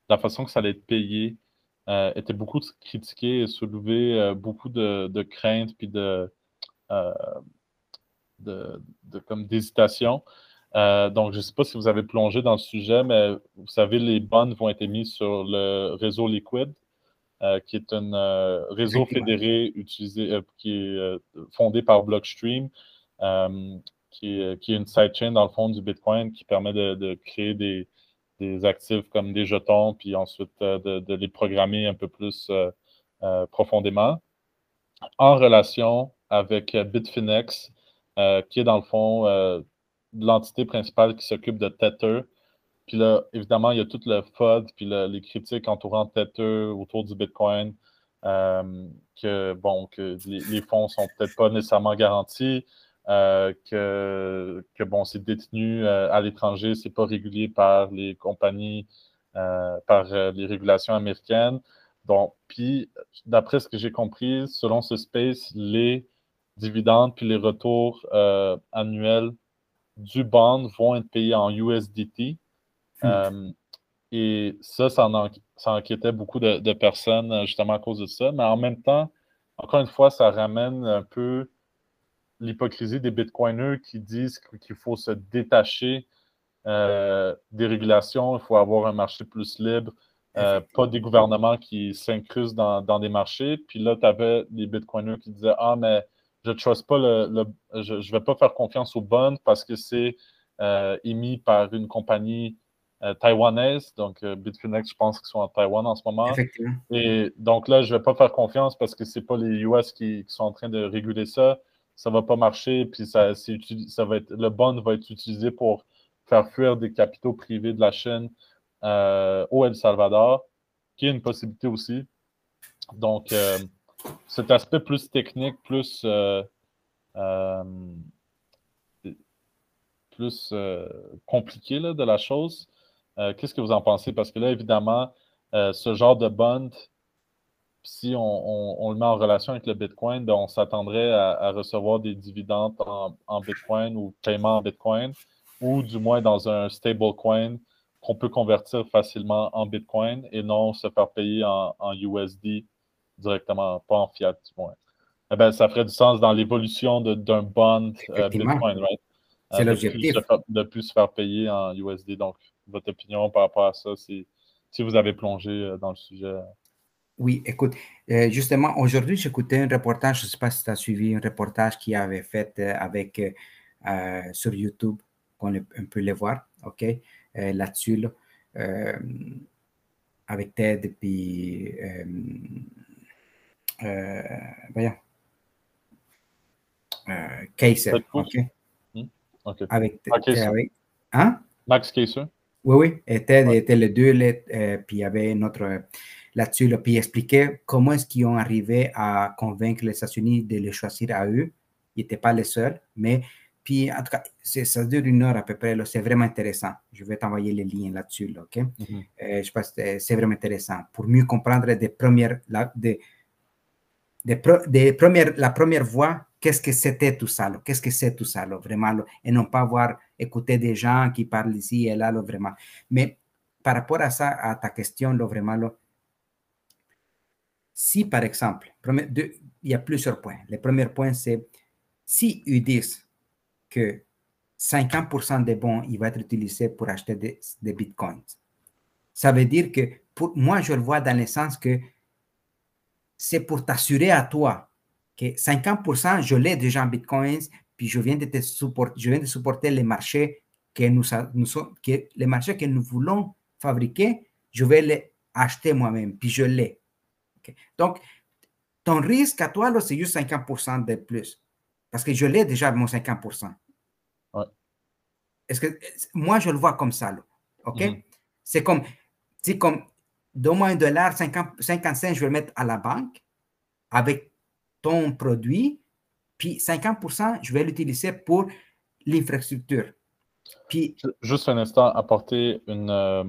la façon que ça allait être payé euh, était beaucoup critiquée et soulevait euh, beaucoup de, craintes puis de, euh, de, comme d'hésitation. donc, je ne sais pas si vous avez plongé dans le sujet, mais vous savez, les bonnes vont être émises sur le réseau Liquid, qui est un réseau fédéré utilisé, qui est fondé par Blockstream, qui, est, une sidechain dans le fond du Bitcoin qui permet de créer des, des actifs comme des jetons, puis ensuite euh, de, les programmer un peu plus euh, euh, profondément, en relation avec Bitfinex, qui est dans le fond l'entité principale qui s'occupe de Tether. Puis là, évidemment, il y a tout le FUD, puis les critiques entourant Tether autour du Bitcoin, que, bon, que les, les fonds sont peut-être pas nécessairement garantis, que, que, bon, c'est détenu euh, à l'étranger, c'est pas régulier par les compagnies, euh, par les régulations américaines. Donc, puis, d'après ce que j'ai compris, selon ce space, les dividendes puis les retours annuels du bond vont être payés en USDT. Hmm. et ça, ça, inquiétait beaucoup de, de, personnes justement à cause de ça. Mais en même temps, encore une fois, ça ramène un peu l'hypocrisie des bitcoiners qui disent qu'il faut se détacher euh, des régulations, il faut avoir un marché plus libre, euh, pas des gouvernements qui s'incrustent dans, des marchés. Puis là, tu avais des bitcoiners qui disaient Ah, mais je ne trust pas le, je ne vais pas faire confiance aux bonnes parce que c'est euh, émis par une compagnie taïwanaise. Donc, Bitfinex, je pense qu'ils sont en Taïwan en ce moment. Et donc là, je ne vais pas faire confiance parce que ce n'est pas les US qui, sont en train de réguler ça ça va pas marcher, puis ça, ça va être, le bond va être utilisé pour faire fuir des capitaux privés de la Chine euh, au El Salvador, qui est une possibilité aussi. Donc, euh, cet aspect plus technique, plus, euh, plus compliqué là, de la chose, qu'est-ce que vous en pensez? Parce que là, évidemment, ce genre de bond, si on, le met en relation avec le Bitcoin, ben, on s'attendrait à, recevoir des dividendes en, Bitcoin ou paiement en Bitcoin, ou du moins dans un stablecoin qu'on peut convertir facilement en Bitcoin et non se faire payer en, USD directement, pas en fiat du moins. Eh ben, ça ferait du sens dans l'évolution d'un bond Bitcoin, right? C'est l'objectif. De, plus se faire payer en USD. Donc, votre opinion par rapport à ça, si, si vous avez plongé dans le sujet. Oui, écoute, justement, aujourd'hui, j'écoutais un reportage, je ne sais pas si tu as suivi un reportage qui avait fait avec sur YouTube, qu'on peut le voir, OK, là-dessus, là, avec Ted et puis, voyons, Kaiser, OK. Hmm, okay. Avec, ah, avec, hein? Max Kaiser? Oui, oui, et Ted était les deux, puis il y avait notre là-dessus, là, puis expliquer comment est-ce qu'ils ont arrivé à convaincre les États-Unis de les choisir à eux. Ils n'étaient pas les seuls, mais puis en tout cas, ça dure une heure à peu près, c'est vraiment intéressant. Je vais t'envoyer les liens là-dessus, ok? Mm-hmm. Euh, je pense que c'est vraiment intéressant pour mieux comprendre des premières, la, des, des, des premières, la première voix, qu'est-ce que c'était tout ça, qu'est-ce que c'est tout ça, vraiment, et non pas voir, écouter des gens qui parlent ici et là, vraiment. Mais par rapport à ça, à ta question, vraiment, si, par exemple, il y a plusieurs points. Le premier point, c'est si ils disent que 50% des bons, il va être utilisé pour acheter des, bitcoins, ça veut dire que moi, je le vois dans le sens que c'est pour t'assurer à toi que 50%, je l'ai déjà en bitcoins, puis je viens de te supporter, je viens de supporter les marchés que nous, les marchés que nous voulons fabriquer, je vais les acheter moi-même, puis je l'ai. Donc, ton risque à toi, c'est juste 50% de plus. Parce que je l'ai déjà, mon 50%. Est-ce que moi, je le vois comme ça. OK? Mm-hmm. C'est comme, c'est comme, donne-moi un dollar, 50, 55, je vais le mettre à la banque avec ton produit, puis 50%, je vais l'utiliser pour l'infrastructure. Puis, Juste un instant, apporter une, euh,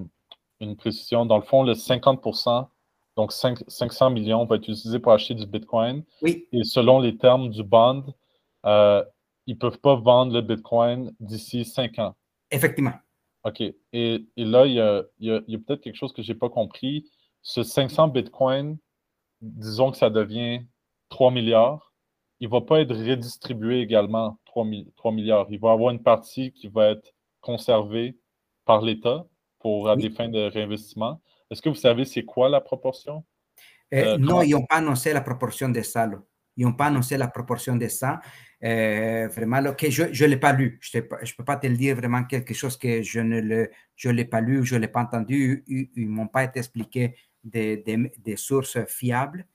une précision. Dans le fond, le 50%, donc, 500 millions vont être utilisés pour acheter du Bitcoin. Oui. Et selon les termes du bond, euh, ils ne peuvent pas vendre le Bitcoin d'ici 5 ans. Effectivement. OK. Et, là, il y a, peut-être quelque chose que je n'ai pas compris. Ce 500 Bitcoin, disons que ça devient 3 milliards, il ne va pas être redistribué également 3, 3, milliards. Il va y avoir une partie qui va être conservée par l'État pour à des fins de réinvestissement. Est-ce que vous savez c'est quoi la proportion? Euh, euh, non, ils n'ont pas annoncé la proportion de ça. Ils n'ont pas annoncé la proportion de ça. Euh, vraiment, que je ne l'ai pas lu. Je ne peux pas te le dire vraiment quelque chose que je ne le, je l'ai pas lu, je ne l'ai pas entendu. Ils ne m'ont pas été expliqué des, des, sources fiables,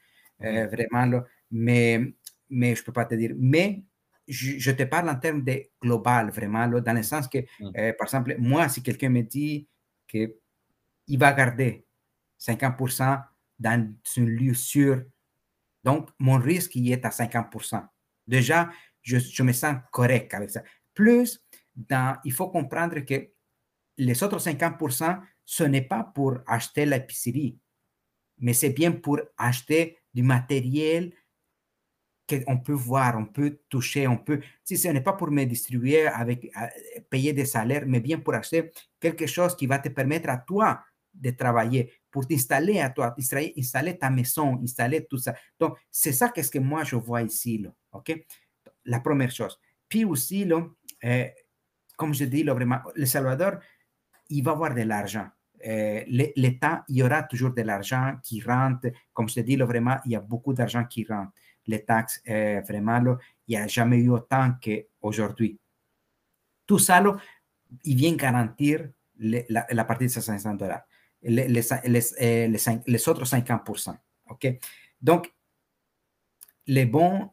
mm-hmm. vraiment. mais, mais je ne peux pas te dire. Mais je, te parle en termes de global, vraiment, dans le sens que, mm. par exemple, moi, si quelqu'un me dit que il va garder 50% dans un lieu sûr. Donc, mon risque, il est à 50%. Déjà, je, me sens correct avec ça. Plus, dans, il faut comprendre que les autres 50%, ce n'est pas pour acheter l'épicerie, mais c'est bien pour acheter du matériel qu'on peut voir, on peut toucher, on peut, si ce n'est pas pour me distribuer avec, euh, payer des salaires, mais bien pour acheter quelque chose qui va te permettre à toi de travailler, pour t'installer à toi, installer ta maison, installer tout ça. Donc, c'est ça qu'est-ce que moi je vois ici, là, OK? La première chose. Puis aussi, là, eh, comme je dis, vraiment, le Salvador, il va avoir de l'argent. Eh, L'État, il y aura toujours de l'argent qui rentre. Comme je te dis, là, vraiment, il y a beaucoup d'argent qui rentre. Les taxes, eh, vraiment, là, il n'y a jamais eu autant qu'aujourd'hui. Tout ça, là, il vient garantir la, la partie de 500 dollars eh, les, autres 50%. OK? Donc, les bons,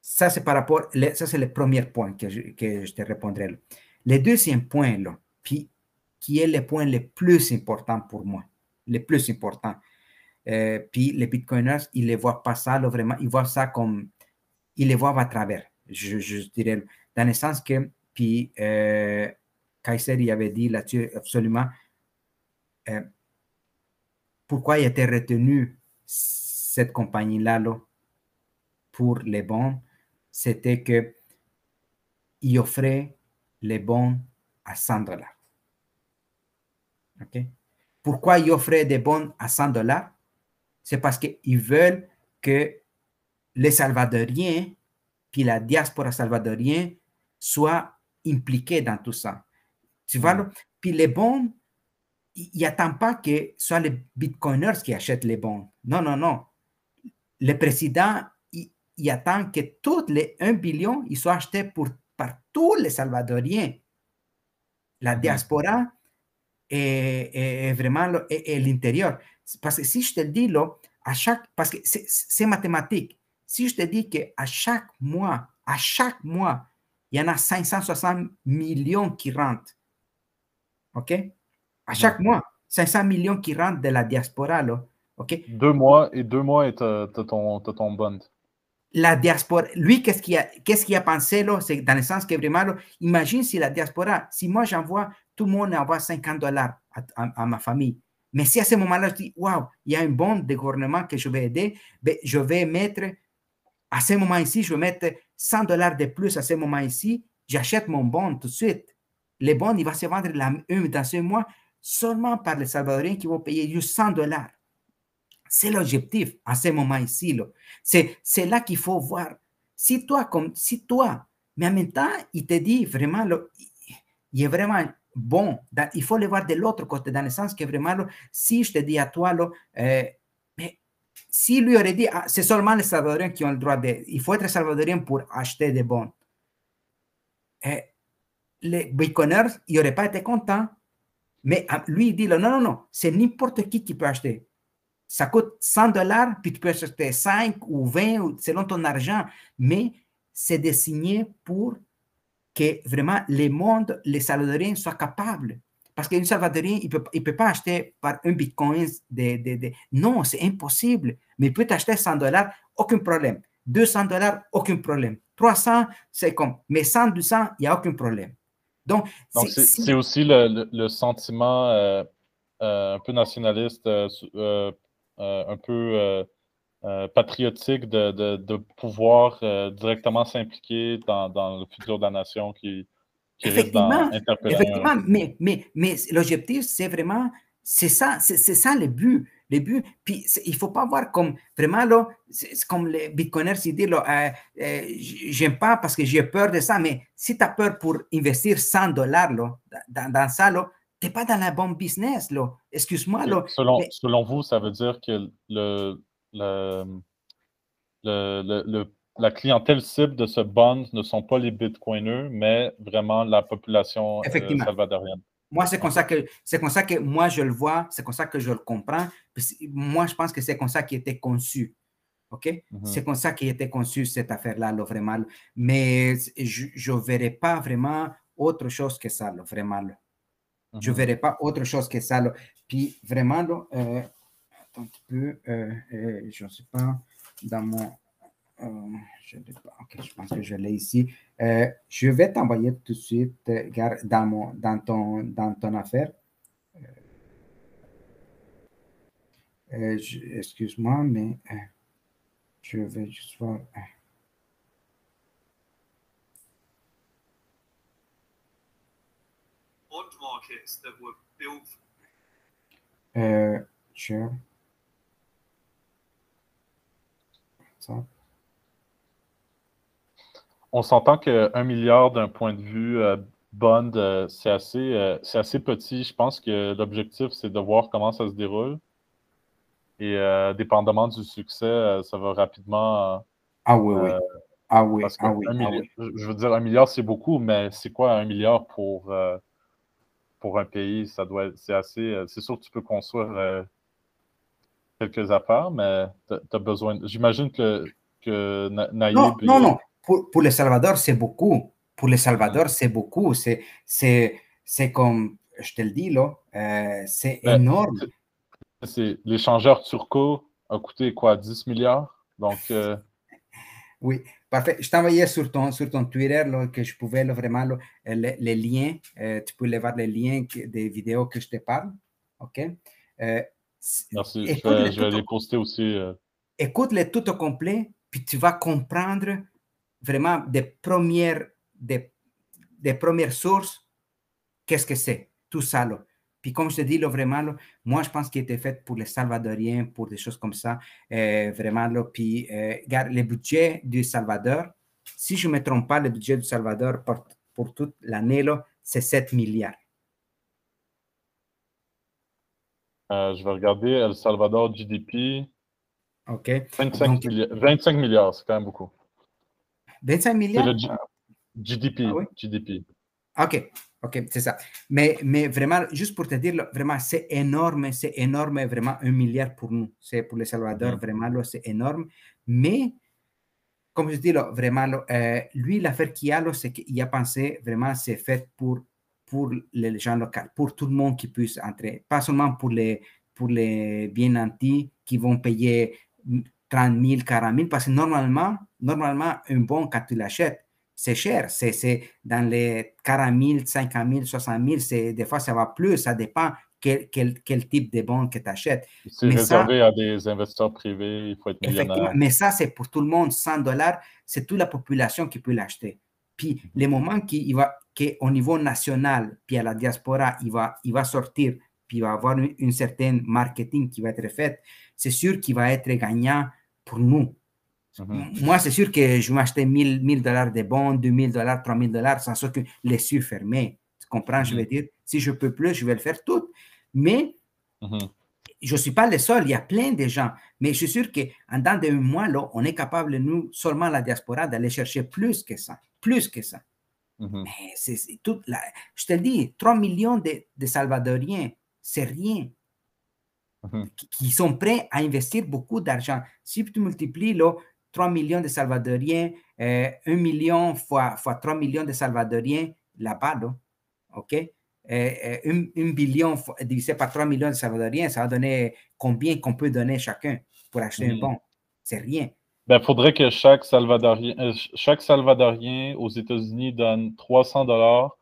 ça c'est par rapport, ça c'est le premier point que je, te répondrai. Le deuxième point, là, puis, qui est le point le plus important pour moi, le plus important. Euh, puis les bitcoiners, ils ne voient pas ça, vraiment, ils voient ça comme, ils les voient à travers, je, dirais, dans le sens que, puis Kaiser, il avait dit là-dessus absolument, euh, pourquoi il était retenu cette compagnie-là pour les bons, c'était que il offrait les bons à 100 dollars. Pourquoi il offrait des bons à 100 dollars? c'est parce qu'ils veulent que les Salvadoriens, puis la diaspora salvadorienne, soient impliqués dans tout ça. Tu vois, mm. puis les bons, il n'attend pas que ce soit les bitcoiners qui achètent les bons. Non, non, non. Le président, il, attend que tous les 1 billion ils soient achetés pour, par tous les Salvadoriens. La mm-hmm. diaspora est, vraiment l'intérieur. Parce que si je te dis, là, à chaque, parce que c'est mathématique. Si je te dis qu'à chaque mois, à chaque mois, il y en a 560 millions qui rentrent. OK? À chaque mois, 500 millions qui rentrent de la diaspora, là. OK? Deux mois et deux mois et tu as, ton, ton bond. La diaspora, lui, qu'est-ce qu'il a, qu'est-ce qu'il a pensé, là? C'est dans le sens que vraiment, imagine si la diaspora, si moi j'envoie, tout le monde envoie 50 dollars à, ma famille. Mais si à ce moment-là, je dis, waouh, il y a un bon de gouvernement que je vais aider, ben, je vais mettre, à ce moment ici, je vais mettre 100 dollars de plus à ce moment ici, j'achète mon bon tout de suite. Le bon, il va se vendre la, dans ce mois seulement par les Salvadoriens qui vont payer juste 100 dollars. C'est l'objectif à ce moment ici. C'est là qu'il faut voir. Si toi, comme, si toi, mais en même temps, il te dit vraiment, il est vraiment bon. il faut le voir de l'autre côté, dans le sens que vraiment, si je te dis à toi, euh, mais si lui aurait dit, ah, c'est seulement les Salvadoriens qui ont le droit de, il faut être Salvadorien pour acheter des bons. Euh, les bitcoiners, ils n'auraient pas été contents mais ah, lui, il dit, non, non, non, c'est n'importe qui qui peut acheter. Ça coûte 100 dollars, puis tu peux acheter 5 ou 20 selon ton argent. Mais c'est dessiné pour que vraiment le monde, les Salvadoriens soient capables. Parce qu'un Salvadorien, il ne peut, il peut pas acheter par un bitcoin. De, Non, c'est impossible. Mais il peut acheter 100 dollars, aucun problème. 200 dollars, aucun problème. 300, c'est comme. Mais 100, 200, il n'y a aucun problème. Donc, c'est aussi le, sentiment euh, euh, un peu nationaliste, euh, un peu patriotique de, pouvoir directement s'impliquer dans, le futur de la nation qui, qui effectivement, effectivement, mais, mais, mais l'objectif, c'est vraiment, c'est ça, c'est ça le but les buts. Puis il ne faut pas voir comme vraiment, là, c'est comme les bitcoiners, ils disent, euh, euh, j'aime pas parce que j'ai peur de ça, mais si tu as peur pour investir 100 dollars dans, dans, ça, tu n'es pas dans la bonne business. Excuse-moi. Selon, selon vous, ça veut dire que le, le, la clientèle cible de ce bond ne sont pas les bitcoiners, mais vraiment la population euh, salvadorienne. Moi, c'est comme ça que c'est comme ça que moi je le vois, c'est comme ça que je le comprends. Moi, je pense que c'est comme ça qui était conçu. OK? Mhm. C'est comme ça qui était conçu cette affaire-là, vraiment. Mais je ne verrai pas vraiment autre chose que ça, vraiment. Je ne mhm. verrai pas autre chose que ça. Puis vraiment, euh, attends un peu, euh, euh, je ne sais pas, dans mon euh, je, je pense que je l'ai ici. Euh, je vais t'envoyer tout de suite euh, dans, mon, dans, ton, dans ton affaire. Excuse-moi, mais je vais juste voir. Bond markets that were built. sure. Ça on s'entend qu'un milliard d'un point de vue euh, bond, euh, c'est assez, euh, assez petit. Je pense que l'objectif, c'est de voir comment ça se déroule. Et dépendamment du succès, ça va rapidement. ah oui, oui. Ah oui, ah oui, ah oui. Je veux dire, un milliard, c'est beaucoup, mais c'est quoi un milliard pour, pour un pays? Ça doit c'est assez. C'est sûr que tu peux construire quelques affaires, mais tu as, besoin. J'imagine que, que Naïb. Non, non, non pour, pour, le Salvador, c'est beaucoup. Pour le Salvador, c'est beaucoup. C'est, c'est, c'est comme, je te le dis, là, euh, c'est ben, énorme. C'est, l'échangeur turco a coûté quoi, 10 milliards? Donc. Euh, oui, parfait. Je t'envoyais sur ton, sur ton Twitter là, que je pouvais vraiment les, les, liens. Euh, tu peux voir les liens des vidéos que je te parle. OK? Merci. je vais, les poster aussi. Écoute-les tout au complet, puis tu vas comprendre vraiment des premières, des, des premières sources, qu'est-ce que c'est, tout ça. Puis comme je te dis, là, vraiment, là, moi, je pense qu'il était fait pour les Salvadoriens, pour des choses comme ça. Euh, vraiment, là, puis, euh, regarde, le budget du Salvador, si je ne me trompe pas, le budget du Salvador pour, pour toute l'année, là, c'est 7 milliards. Euh, je vais regarder El Salvador GDP. OK. 25, Donc- milli- 25 milliards, c'est quand même beaucoup. 25 C'est milliards? le G- GDP. Ah oui? GDP. OK, OK, c'est ça. Mais, mais vraiment, juste pour te dire, vraiment, c'est énorme, c'est énorme, vraiment, un milliard pour nous. C'est pour le Salvador, Mhm. vraiment, c'est énorme. Mais, comme je dis, là, vraiment, là, euh, lui, l'affaire qu'il a, c'est qu'il a pensé, vraiment, c'est fait pour, pour les gens locaux, pour tout le monde qui puisse entrer. Pas seulement pour les, pour les bien nantis qui vont payer 30 000, 40 000, parce que normalement, normalement, un bon, quand tu l'achètes, c'est cher. C'est, dans les 40 000, 50 000, 60 000. C'est, des fois, ça va plus. Ça dépend quel, quel, quel type de bon que tu achètes. C'est Mais ça- réservé à des investisseurs privés, il faut être millionnaire. Mais ça, c'est pour tout le monde. 100 dollars, c'est toute la population qui peut l'acheter. Puis, le moment qu'il va, qu'au niveau national, puis à la diaspora, il va, il va sortir, puis il va avoir une, une certaine marketing qui va être fait, c'est sûr qu'il va être gagnant pour nous. Mhm. Moi, c'est sûr que je m'acheter 1000 1000 dollars de bons, 2000 dollars, 3000 dollars, sans ça que les yeux fermés. Tu comprends? Je veux dire, si je peux plus, je vais le faire tout. Mais Mhm. je ne suis pas le seul, il y a plein de gens. Mais je suis sûr qu'en dans de mois, là, on est capable, nous, seulement la diaspora, d'aller chercher plus que ça. Plus que ça. Mais c'est toute la... Je te le dis, 3 millions de, de Salvadoriens, c'est rien. Qui, qui sont prêts à investir beaucoup d'argent. Si tu multiplies là, 3 millions de Salvadoriens, euh, 1 million fois, fois 3 millions de Salvadoriens là-bas, là, OK? Euh, euh, un, un billion divisé par 3 millions de Salvadoriens, ça va donner combien qu'on peut donner chacun pour acheter un Mhm. bon? C'est rien. Ben, faudrait que chaque Salvadorien, euh, ch- chaque Salvadorien aux États-Unis donne 300 dollars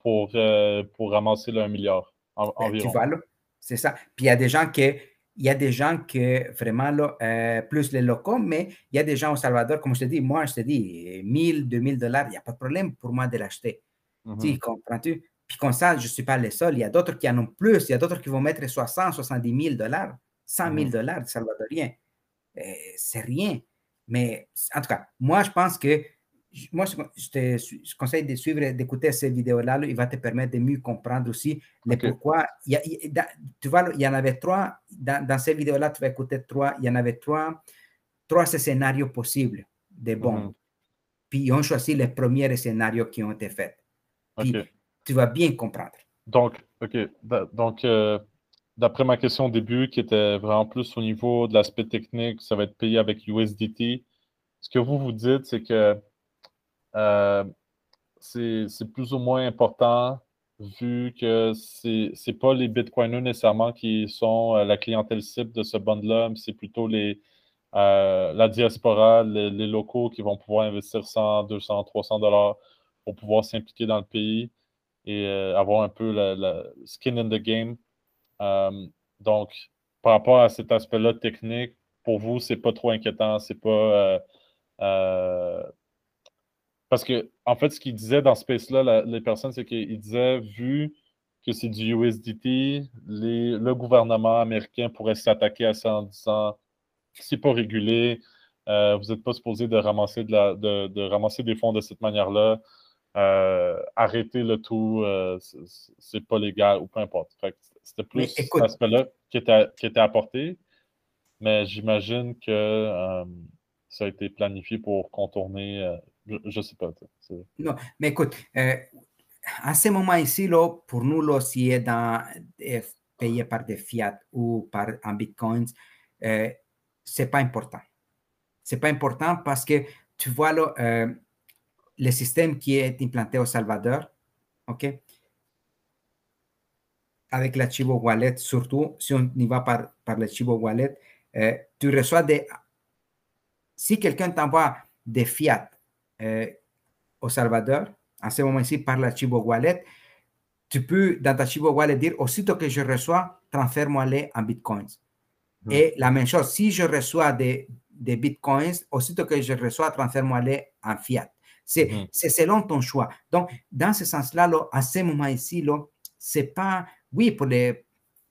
pour, euh, pour ramasser le 1 milliard en- Ben, tu environ. vois, là, c'est ça. Puis il y a des gens que, il y a des gens que vraiment, là, euh, plus les locaux, mais il y a des gens au Salvador, comme je te dis, moi, je te dis, 1000, 2000 dollars, il n'y a pas de problème pour moi de l'acheter. Mhm. Tu comprends-tu? Puis comme ça, je ne suis pas le seul. Il y a d'autres qui en ont plus. Il y a d'autres qui vont mettre 60, 70 000 dollars, 100 000 Mhm. dollars salvadoriens. Euh, c'est rien. Mais en tout cas, moi, je pense que moi, je te je conseille de suivre, d'écouter ces vidéos-là. là. Il va te permettre de mieux comprendre aussi le Ok. pourquoi. Il y a- il- dans- tu vois, il y en avait trois. Dans, dans ces vidéos-là, tu vas écouter trois. Il y en avait trois, trois scénarios possibles de bons. Mhm. Puis ils ont choisi les premiers scénarios qui ont été faits. Puis tu vas bien comprendre. Donc, OK. Donc, euh, d'après ma question au début, qui était vraiment plus au niveau de l'aspect technique, ça va être payé avec USDT. Ce que vous vous dites, c'est que euh, c'est plus ou moins important vu que c'est c'est pas les Bitcoiners nécessairement qui sont euh, la clientèle cible de ce mais c'est plutôt euh, la diaspora, les, locaux qui vont pouvoir investir 100, 200, 300 dollars pour pouvoir s'impliquer dans le pays et avoir un peu la, skin in the game. Donc, par rapport à cet aspect-là technique, pour vous, c'est pas trop inquiétant, c'est pas parce que, en fait, ce qu'il disait dans ce space-là, les personnes, c'est qu'il disait, vu que c'est du USDT, les- le gouvernement américain pourrait s'attaquer à ça en disant c'est pas régulé, euh, vous n'êtes pas supposé de ramasser, de, la- de- de ramasser des fonds de cette manière-là, euh, arrêtez le tout, euh, c'est- pas légal ou peu importe. C'était plus cet aspect-là qui était, qui était apporté, mais j'imagine que ça a été planifié pour contourner, je, je sais pas. Non, mais écoute, euh, à ce moment ici, là, pour nous, là, si est payé par des fiat ou par en bitcoins, euh, c'est pas important. C'est pas important parce que tu vois euh, le système qui est implanté au Salvador, OK? Avec la Wallet, surtout si on y va par, par Chivo Wallet, tu reçois des. Si quelqu'un t'envoie des fiat euh, au Salvador, en ce moment-ci, par la Chivo Wallet, tu peux, dans ta Chivo Wallet, dire aussitôt que je reçois, transfère-moi-les en bitcoins. Mhm. Et la même chose, si je reçois des, des bitcoins, aussitôt que je reçois, transfère-moi-les en fiat. C'est Mhm. c'est selon ton choix. Donc, dans ce sens-là, là, à ce moment ici, c'est pas oui, pour les,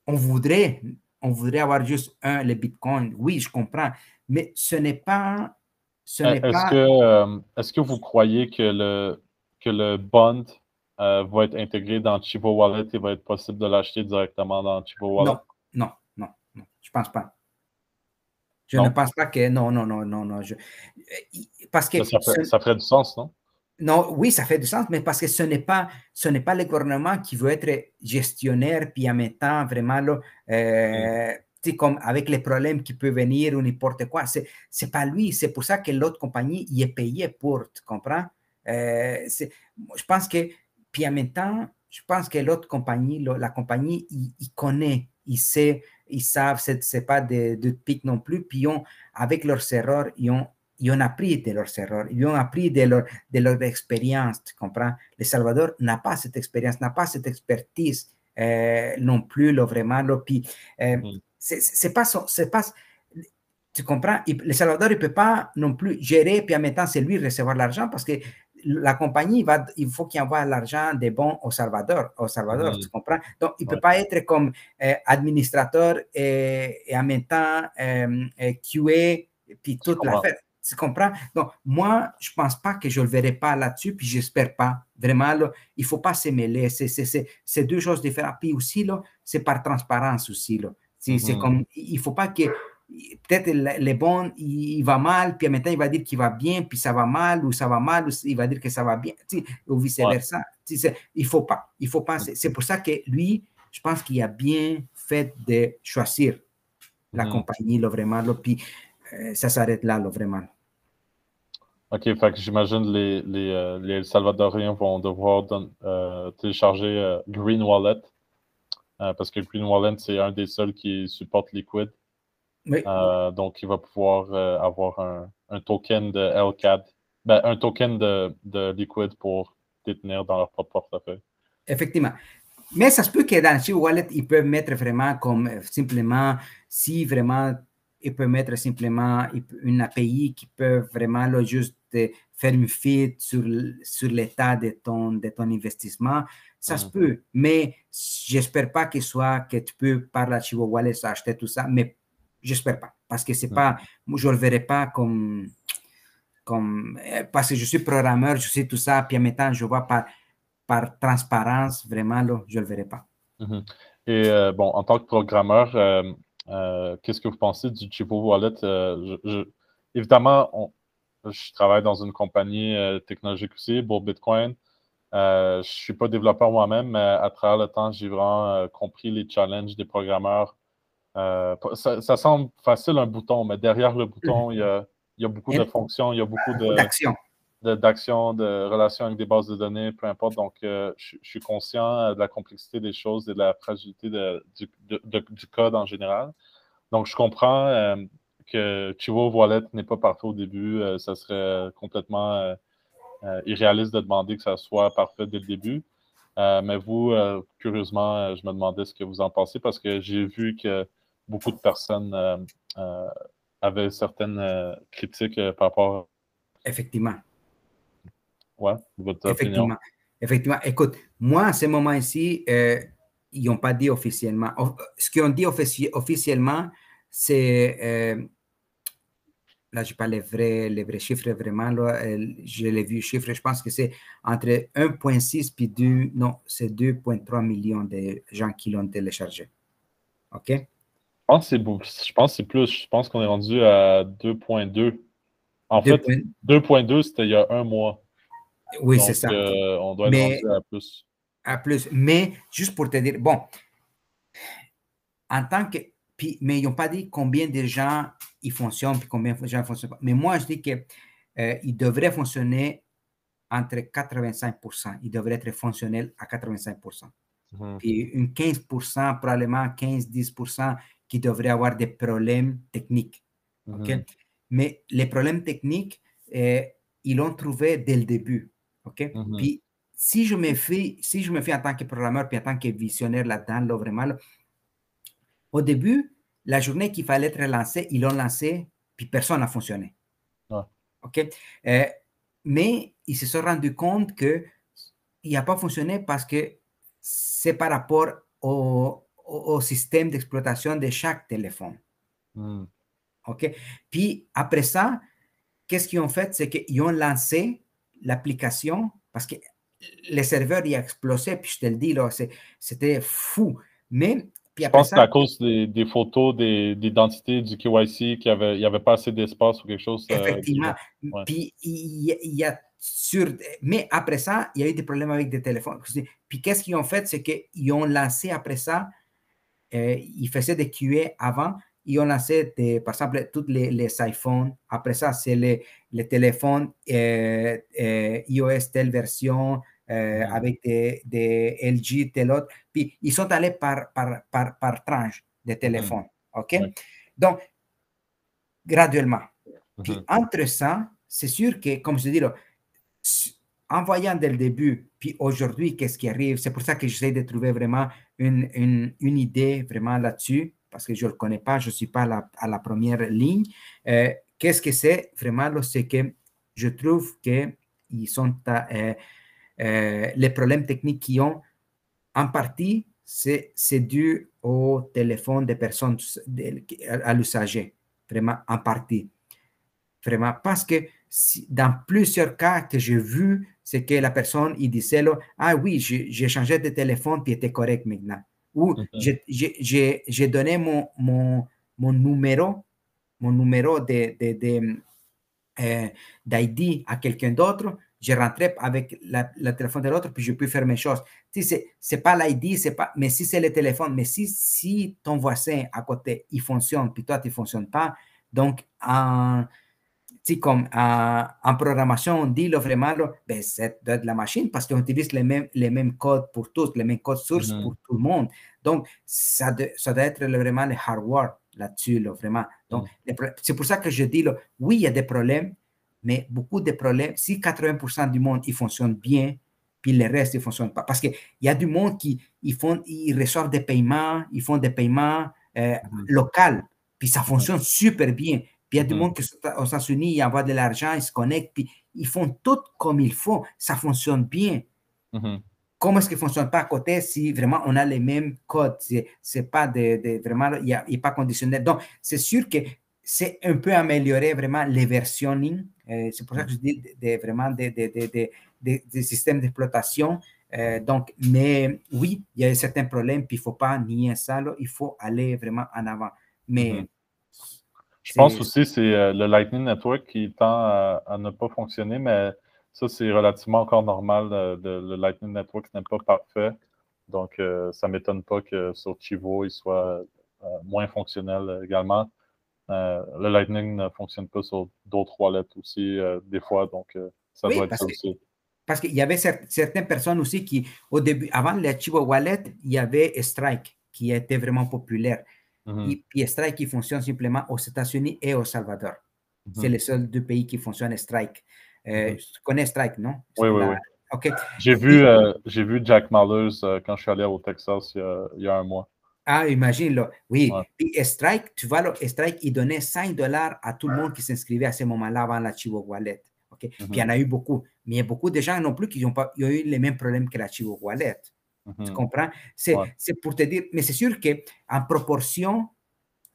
on voudrait, on voudrait avoir juste un, le Bitcoin. Oui, je comprends, mais ce n'est pas, ce n'est Est-ce pas. que, euh, est-ce que vous croyez que le, que le bond euh, va être intégré dans Chivo Wallet et va être possible de l'acheter directement dans Chivo Wallet? Non, non, non, non, je pense pas. Je Non? ne pense pas que non, non, non, non, non. je- parce que Ça, ferait, ce- ça ferait du sens, non? Non, oui, ça fait du sens, mais parce que ce n'est pas, ce n'est pas le gouvernement qui veut être gestionnaire, puis en même temps, vraiment, là, euh, tu comme avec les problèmes qui peuvent venir ou n'importe quoi, c'est, c'est pas lui, c'est pour ça que l'autre compagnie y est payée pour, tu comprends? C'est- je pense que, puis en même temps, je pense que l'autre compagnie, la compagnie, il, connaît, il sait, ils savent, c'est, c'est pas de, pique non plus, puis ont, avec leurs erreurs, ils ont, ils ont appris de leurs erreurs, ils ont appris de leur, de leur expérience, tu comprends? Le Salvador n'a pas cette expérience, n'a pas cette expertise euh, non plus, là, vraiment. Là, puis, euh, Mhm. C'est pas, son- c'est pas, tu comprends? Il- le Salvador ne peut pas non plus gérer, puis en même temps, c'est lui recevoir l'argent parce que la compagnie, va, il faut qu'il envoie l'argent des bons au Salvador, au Salvador, tu comprends? Donc, il ne peut pas être comme euh, administrateur et, et en même temps euh, euh, QA, puis toute comprends. l'affaire. Tu comprends? Donc, moi, je ne pense pas que je ne le verrai pas là-dessus, puis j'espère pas. Vraiment, là, il ne faut pas se mêler. C'est- deux choses différentes. Puis aussi, c'est par transparence aussi. Là. C'est c'est Mhm. comme, il ne faut pas que, peut-être le- bons, il, il va mal, puis temps, il va dire qu'il va bien, puis ça va mal, ou ça va mal, ou il va dire que ça va bien, ou vice-versa. Il ne faut pas. Il faut pas. C'est pour ça que lui, je pense qu'il a bien fait de choisir la Mhm. compagnie, là, vraiment, là, puis euh, ça s'arrête là, là, vraiment. OK, fait que j'imagine les, les, euh, les Salvadoriens vont devoir don- euh, télécharger euh, Green Wallet parce que Green Wallet, c'est un des seuls qui supporte Liquid. Oui. Euh, donc, il va pouvoir euh, avoir un, un token de LCAD, ben, un token de, de Liquid pour détenir dans leur propre portefeuille. Effectivement. Mais ça se peut que dans Chivo Wallet, ils peuvent mettre vraiment comme euh, simplement, si vraiment, ils peuvent mettre simplement une API qui peut vraiment là, juste euh, faire une feed sur, sur l'état de ton, de ton investissement. Ça se Mhm. peut, mais j'espère pas que soit que tu peux par la Chivo Wallet acheter tout ça, mais j'espère pas. Parce que c'est Mhm. pas, moi, je le verrai pas comme, comme, euh, parce que je suis programmeur, je sais tout ça, puis en même temps, je vois par, par transparence, vraiment, là, je ne le verrai pas. Mhm. Et euh, bon, en tant que programmeur, euh, euh, qu'est-ce que vous pensez du Chivo Wallet? Je- je- évidemment, on- je travaille dans une compagnie technologique aussi, pour Bitcoin. Euh, je ne suis pas développeur moi-même, mais à travers le temps, j'ai vraiment euh, compris les challenges des programmeurs. Euh, ça, ça semble facile un bouton, mais derrière le bouton, il y a, il y a beaucoup de fonctions, il y a beaucoup de, D'action. de- d'actions, de, relations avec des bases de données, peu importe. Donc, je, je suis conscient de la complexité des choses et de la fragilité de- du, de- de- du code en général. Donc, je comprends que Chivo Wallet n'est pas parfait au début. Ça serait complètement irréaliste de demander que ça soit parfait dès le début. Euh, mais vous, euh, curieusement, euh, je me demandais ce que vous en pensez parce que j'ai vu que beaucoup de personnes euh, euh, avaient certaines euh, critiques euh, par rapport Effectivement. ouais, votre opinion. Effectivement. Effectivement. Écoute, moi, à ce moment-ci, euh, ils n'ont pas dit officiellement. Of- Ce qu'ils ont dit offici- officiellement, c'est. euh, là, je n'ai pas les vrais, les vrais chiffres vraiment. Là, euh, je l'ai vu, chiffre, je pense que c'est entre 1,6 puis 2, non, c'est 2,3 millions de gens qui l'ont téléchargé. OK? Je pense que c'est beau- je pense que c'est plus. Je pense qu'on est rendu à 2.2. En fait, points- 2.2, c'était il y a un mois. Oui, Donc, c'est ça. euh, on doit être Mais- rendu à plus. à plus. Mais juste pour te dire, bon, en tant que. Puis, mais ils n'ont pas dit combien de gens ils fonctionnent, puis combien de gens ne fonctionnent pas. Mais moi, je dis qu'il devrait fonctionner entre 85% Il devrait être fonctionnel à 85 Mhm. Puis une 15% probablement 15-10% qui devraient avoir des problèmes techniques. OK? Mhm. Mais les problèmes techniques, euh, ils l'ont trouvé dès le début. OK? Mhm. Puis, si je me fais, si je me fais en tant que programmeur, puis en tant que visionnaire là-dedans, là, vraiment, là, au début, la journée qu'il fallait être lancé, ils l'ont lancé, puis personne n'a fonctionné. Ouais. OK? Euh, mais ils se sont rendus compte qu'il n'a pas fonctionné parce que c'est par rapport au, au, système d'exploitation de chaque téléphone. Hmm. OK? Puis après ça, qu'est-ce qu'ils ont fait? C'est qu'ils ont lancé l'application parce que le serveur y a explosé, puis je te le dis, là, c'était fou. Mais je pense que c'est à cause des, photos d'identité du KYC qu'il n'y avait, pas assez d'espace ou quelque chose. Euh, Effectivement. Puis il y, a sur. Mais après ça, il y a eu des problèmes avec des téléphones. Puis qu'est-ce qu'ils ont fait? C'est qu'ils ont lancé après ça, euh, ils faisaient des QA avant, ils ont lancé, des, par exemple, tous les, les iPhones. Après ça, c'est les, les téléphones euh, iOS telle version, euh, avec des, des, LG, tel autre. Puis ils sont allés par, par, par, par tranche de téléphone. OK? Donc, graduellement. Puis entre ça, c'est sûr que, comme je dis, en voyant dès le début, puis aujourd'hui, qu'est-ce qui arrive, c'est pour ça que j'essaie de trouver vraiment une, une, une idée vraiment là-dessus, parce que je ne le connais pas, je ne suis pas à la, à la première ligne. Euh, qu'est-ce que c'est vraiment, c'est que je trouve qu'ils sont euh, euh, les problèmes techniques qu'ils ont, en partie, c'est dû au téléphone des personnes, à l'usager, vraiment en partie. Vraiment, parce que dans plusieurs cas que j'ai vus, c'est que la personne, il disait, ah oui, j'ai changé de téléphone, puis était correct maintenant. Ou j'ai donné mon, mon, mon, numéro, mon numéro d'ID de, de, euh, à quelqu'un d'autre, je rentrais avec le téléphone de l'autre, puis je peux faire mes choses. Tu sais, c'est pas l'ID, c'est pas, mais si c'est le téléphone, mais si, si ton voisin à côté, il fonctionne, puis toi, tu ne fonctionnes pas, donc, en, comme en, en, programmation, on dit le vraiment, ben, c'est de la machine parce qu'on utilise les mêmes, les mêmes codes pour tous, les mêmes codes sources mm-hmm. pour tout le monde. Donc, ça, ça doit être vraiment le hardware là-dessus, vraiment. Donc, mm. c'est pour ça que je dis, là, oui, il y a des problèmes, mais beaucoup de problèmes, si 80% du monde, il fonctionne bien, puis le reste, il ne fonctionne pas. Parce qu'il y a du monde qui ils font, ils reçoivent des paiements, ils font des paiements euh, mhm. locaux, puis ça fonctionne super bien. Puis il y a du mhm. monde qui aux États-Unis, ils envoient de l'argent, ils se connectent, puis ils font tout comme il faut. Ça fonctionne bien. Mhm. Comment est-ce qu'il ne fonctionne pas à côté si vraiment on a les mêmes codes? C'est pas de, vraiment, il n'y a, a, pas conditionnel. Donc, c'est sûr que c'est un peu améliorer vraiment les versionning. Euh, c'est pour ça que je dis vraiment des, des, systèmes d'exploitation. Euh, donc, mais oui, il y a certains problèmes, puis il ne faut pas nier ça, il faut aller vraiment en avant. Mais. Mhm. Je pense aussi que c'est euh, le Lightning Network qui tend à, ne pas fonctionner, mais ça, c'est relativement encore normal. le Lightning Network n'est pas parfait. Donc, ça ne m'étonne pas que sur Chivo, il soit moins fonctionnel également. Euh, le Lightning ne fonctionne pas sur d'autres wallets aussi, euh, des fois, donc euh, ça doit être ça aussi. Parce qu'il y avait certaines personnes aussi qui, au début, avant le Chivo Wallet, il y avait Strike qui était vraiment populaire. Et, puis Strike qui fonctionne simplement aux États-Unis et au Salvador. Mm-hmm. C'est les seuls deux pays qui fonctionnent Strike. Mm-hmm. Tu connais Strike, non? Oui, oui, oui. J'ai vu, vu Jack Mallers quand je suis allé au Texas il y a un mois. Ah, imagine, là. Oui. Puis Strike, tu vois, là, Strike, il donnait 5 dollars à tout le monde qui s'inscrivait à ce moment-là avant la Chivo Wallet. OK? Puis il y en a eu beaucoup. Mais il y a beaucoup de gens non plus qui ont, pas, ont eu les mêmes problèmes que la Chivo Wallet. Tu comprends? C'est pour te dire, mais c'est sûr qu'en proportion,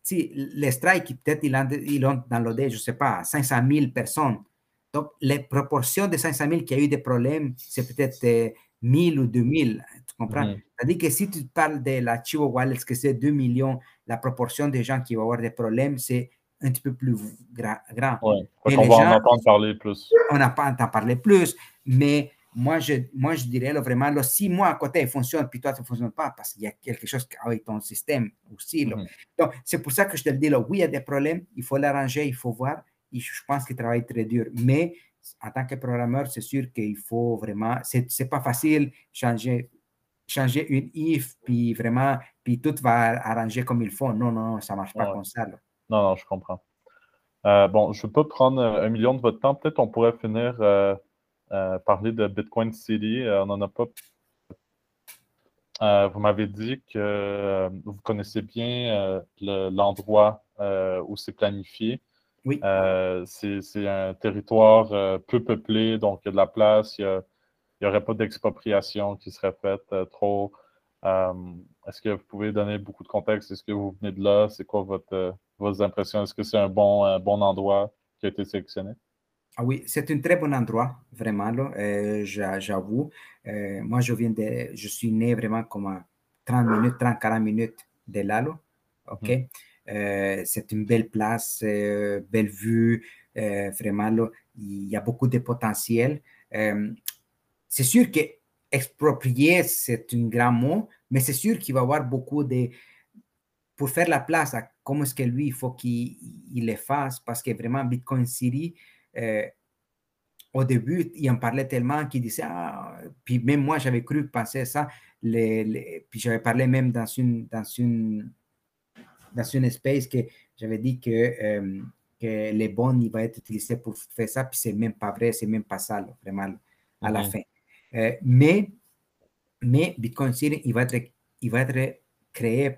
si les strikes, peut-être ils l'ont downloadé, je ne sais pas, 500 000 personnes. Donc, les proportions de 500 000 qui a eu des problèmes, c'est peut-être 1000 euh, ou 2000. Tu comprends? C'est-à-dire que si tu parles de la Chivo Wallet, que c'est 2 millions, la proportion des gens qui vont avoir des problèmes, c'est un petit peu plus grand. Ouais, on va en entendre parler plus. On n'a pas entendre parler plus, mais moi, je, moi, je dirais là, vraiment, là, si moi à côté fonctionne, puis toi, ça ne fonctionne pas, parce qu'il y a quelque chose avec ton système aussi. Là. Mhm. Donc, c'est pour ça que je te le dis, là, oui, il y a des problèmes, il faut l'arranger, il faut voir. Et je pense qu'il travaille très dur. Mais en tant que programmeur, c'est sûr qu'il faut vraiment, c'est n'est pas facile changer changer une if, puis vraiment, puis tout va arranger comme il faut. Non, non, ça ne marche pas comme ça. Non, non, je comprends. Euh, bon, je ne veux pas prendre un million de votre temps. Peut-être on pourrait finir euh, euh, parler de Bitcoin City. on n'en a pas. vous m'avez dit que vous connaissez bien l'endroit où c'est planifié. Oui. c'est un territoire peu peuplé, donc il y a de la place, il n'y aurait pas d'expropriation qui serait faite euh, trop. Euh, est-ce que vous pouvez donner beaucoup de contexte? Est-ce que vous venez de là? C'est quoi votre, vos impressions? Est-ce que c'est un bon, bon endroit qui a été sélectionné? Ah oui, c'est un très bon endroit, vraiment, j'avoue. moi, je viens de, je suis né vraiment comme à 30 minutes, 30-40 minutes de Lalo. OK? Mhm. C'est une belle place, belle vue, vraiment, il y a beaucoup de potentiel. c'est sûr que exproprier, c'est un grand mot, mais c'est sûr qu'il va y avoir beaucoup de... Pour faire la place comment est-ce que lui, il faut qu'il le fasse, parce que vraiment, Bitcoin City, euh, au début, il en parlait tellement qu'il disait, ah, puis même moi, j'avais cru penser ça, puis j'avais parlé même dans une, dans une, dans une espace que j'avais dit que, euh, que les bons, il va être utilisé pour faire ça, puis c'est même pas vrai, c'est même pas ça, vraiment, à la fin. Euh, mais, mais Bitcoin City, il va être, il va être créé,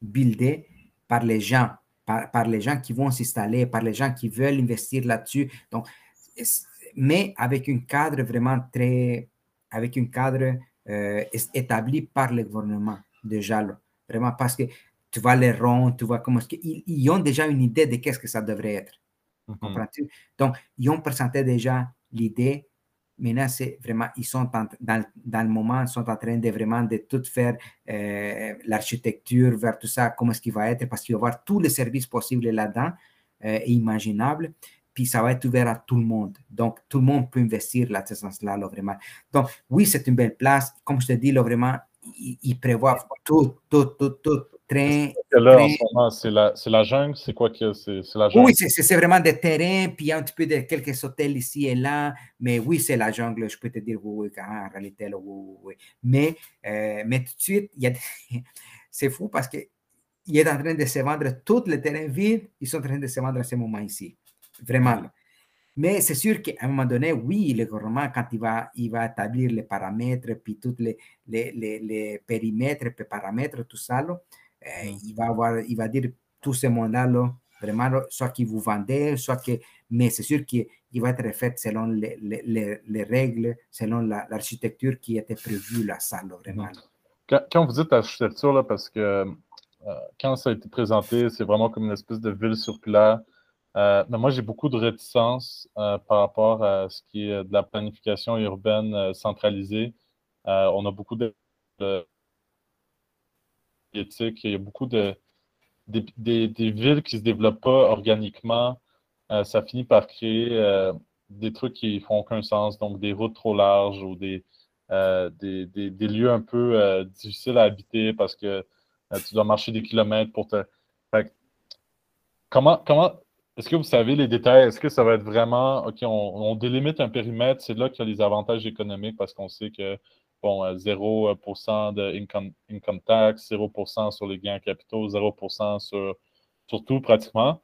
buildé par les gens, par, par les gens qui vont s'installer, par les gens qui veulent investir là-dessus. Donc, mais avec un cadre vraiment très, avec un cadre euh, établi par le gouvernement déjà, là. vraiment parce que tu vas les rendre, tu vois comment qu'ils ils ont déjà une idée de qu'est-ce que ça devrait être. Mm-hmm. Comprends-tu? Donc, ils ont présenté déjà l'idée Maintenant, c'est vraiment, ils sont dans, dans, le moment, ils sont en train de vraiment de tout faire, euh, l'architecture vers tout ça, comment est-ce qu'il va être, parce qu'il va y avoir tous les services possibles là-dedans euh, et imaginables. Puis ça va être ouvert à tout le monde. Donc, tout le monde peut investir là, là, vraiment. Donc, oui, c'est une belle place. Comme je te dis, là, vraiment, il, prévoit tout, tout, tout, tout, train. Là, en ce moment, c'est la, la, jungle, c'est quoi que c'est la jungle? Oui, c'est vraiment des terrains, puis il y a un petit peu de quelques hôtels ici et là, mais oui, c'est la jungle, je peux te dire, oui, oui, en réalité, oui, oui. Mais, euh, mais tout de suite, <laughs> c'est fou parce qu'il est en train de se vendre tous les terrains vides, ils sont en train de se vendre à ce moment ici. Vraiment. Mais c'est sûr qu'à un moment donné, oui, le gouvernement, quand il va, il va établir les paramètres, puis tous les, les, les, les périmètres, les paramètres, tout ça, là, eh, il, va avoir, il va dire tout ce monde-là, vraiment, soit qu'il vous vendait, soit que. Mais c'est sûr qu'il va être fait selon les, les, les règles, selon l'architecture qui était prévue, la salle, vraiment. Quand, quand vous dites architecture, là, parce que euh, quand ça a été présenté, c'est vraiment comme une espèce de ville circulaire. Euh, mais moi, j'ai beaucoup de réticence euh, par rapport à ce qui est de la planification urbaine centralisée. on a beaucoup de il y a beaucoup de des, villes qui ne se développent pas organiquement. Euh, ça finit par créer euh, des trucs qui font aucun sens, donc des routes trop larges ou des, euh, des, lieux un peu difficiles à habiter parce que tu dois marcher des kilomètres pour te. comment, comment est-ce que vous savez les détails? Est-ce que ça va être vraiment, OK, on, on délimite un périmètre, c'est là qu'il y a les avantages économiques parce qu'on sait que bon, 0% de income, income tax, 0% sur les gains capitaux, 0% sur, sur tout pratiquement.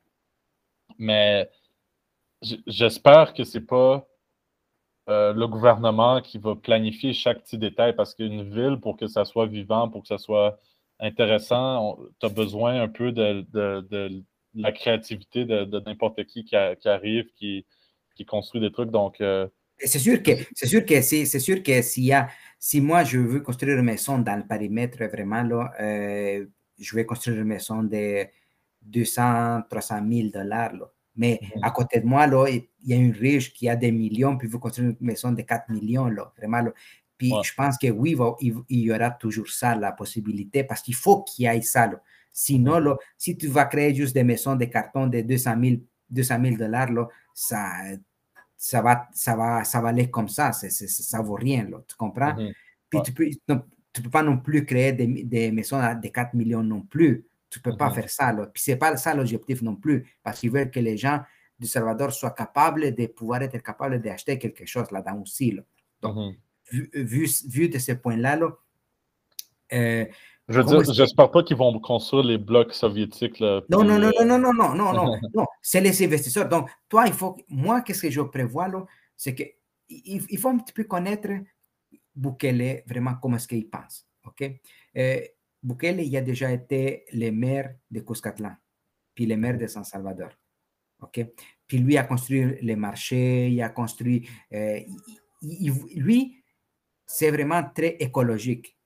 Mais j'espère que ce n'est pas euh, le gouvernement qui va planifier chaque petit détail parce qu'une ville, pour que ça soit vivant, pour que ça soit intéressant, tu as besoin un peu de, la créativité de, n'importe qui, qui, arrive, qui, qui construit des trucs. Donc, euh, c'est sûr que c'est sûr que c'est sûr que s'il y a si moi je veux construire une maison dans le périmètre vraiment là, euh, je vais construire une maison de 200 300 000 dollars Mais mhm. à côté de moi là, il y a une riche qui a des millions puis veut construire une maison de 4 millions là, vraiment Puis je pense que oui, il, y aura toujours ça, la possibilité, parce qu'il faut qu'il y ait ça. Sinon, mhm. si tu vas créer juste des maisons de carton de 200 000 dollars, ça, ça va, ça va, ça va aller comme ça, ça ne vaut rien, là, tu comprends? Puis tu peux, peux pas non plus créer des, des, maisons de 4 millions non plus. Tu peux pas faire ça, là. Puis c'est pas ça l'objectif non plus, parce qu'ils veulent que les gens du Salvador soient capables de pouvoir être capables d'acheter quelque chose là-dedans aussi, là. Donc, vu, vu, de ce point-là, là, euh, je veux dire, j'espère pas qu'ils vont construire les blocs soviétiques. Là, non, non, non, non, non, non, non, non, non, non, c'est les investisseurs. Donc, toi, il faut, moi, qu'est-ce que je prévois là, c'est que il, faut un petit peu connaître Bukele, vraiment, comment est-ce qu'il pense. OK? Euh, Bukele, il a déjà été le maire de Cuscatlán, puis le maire de San Salvador. OK? Puis lui a construit les marchés, il a construit. Euh, lui, c'est vraiment très écologique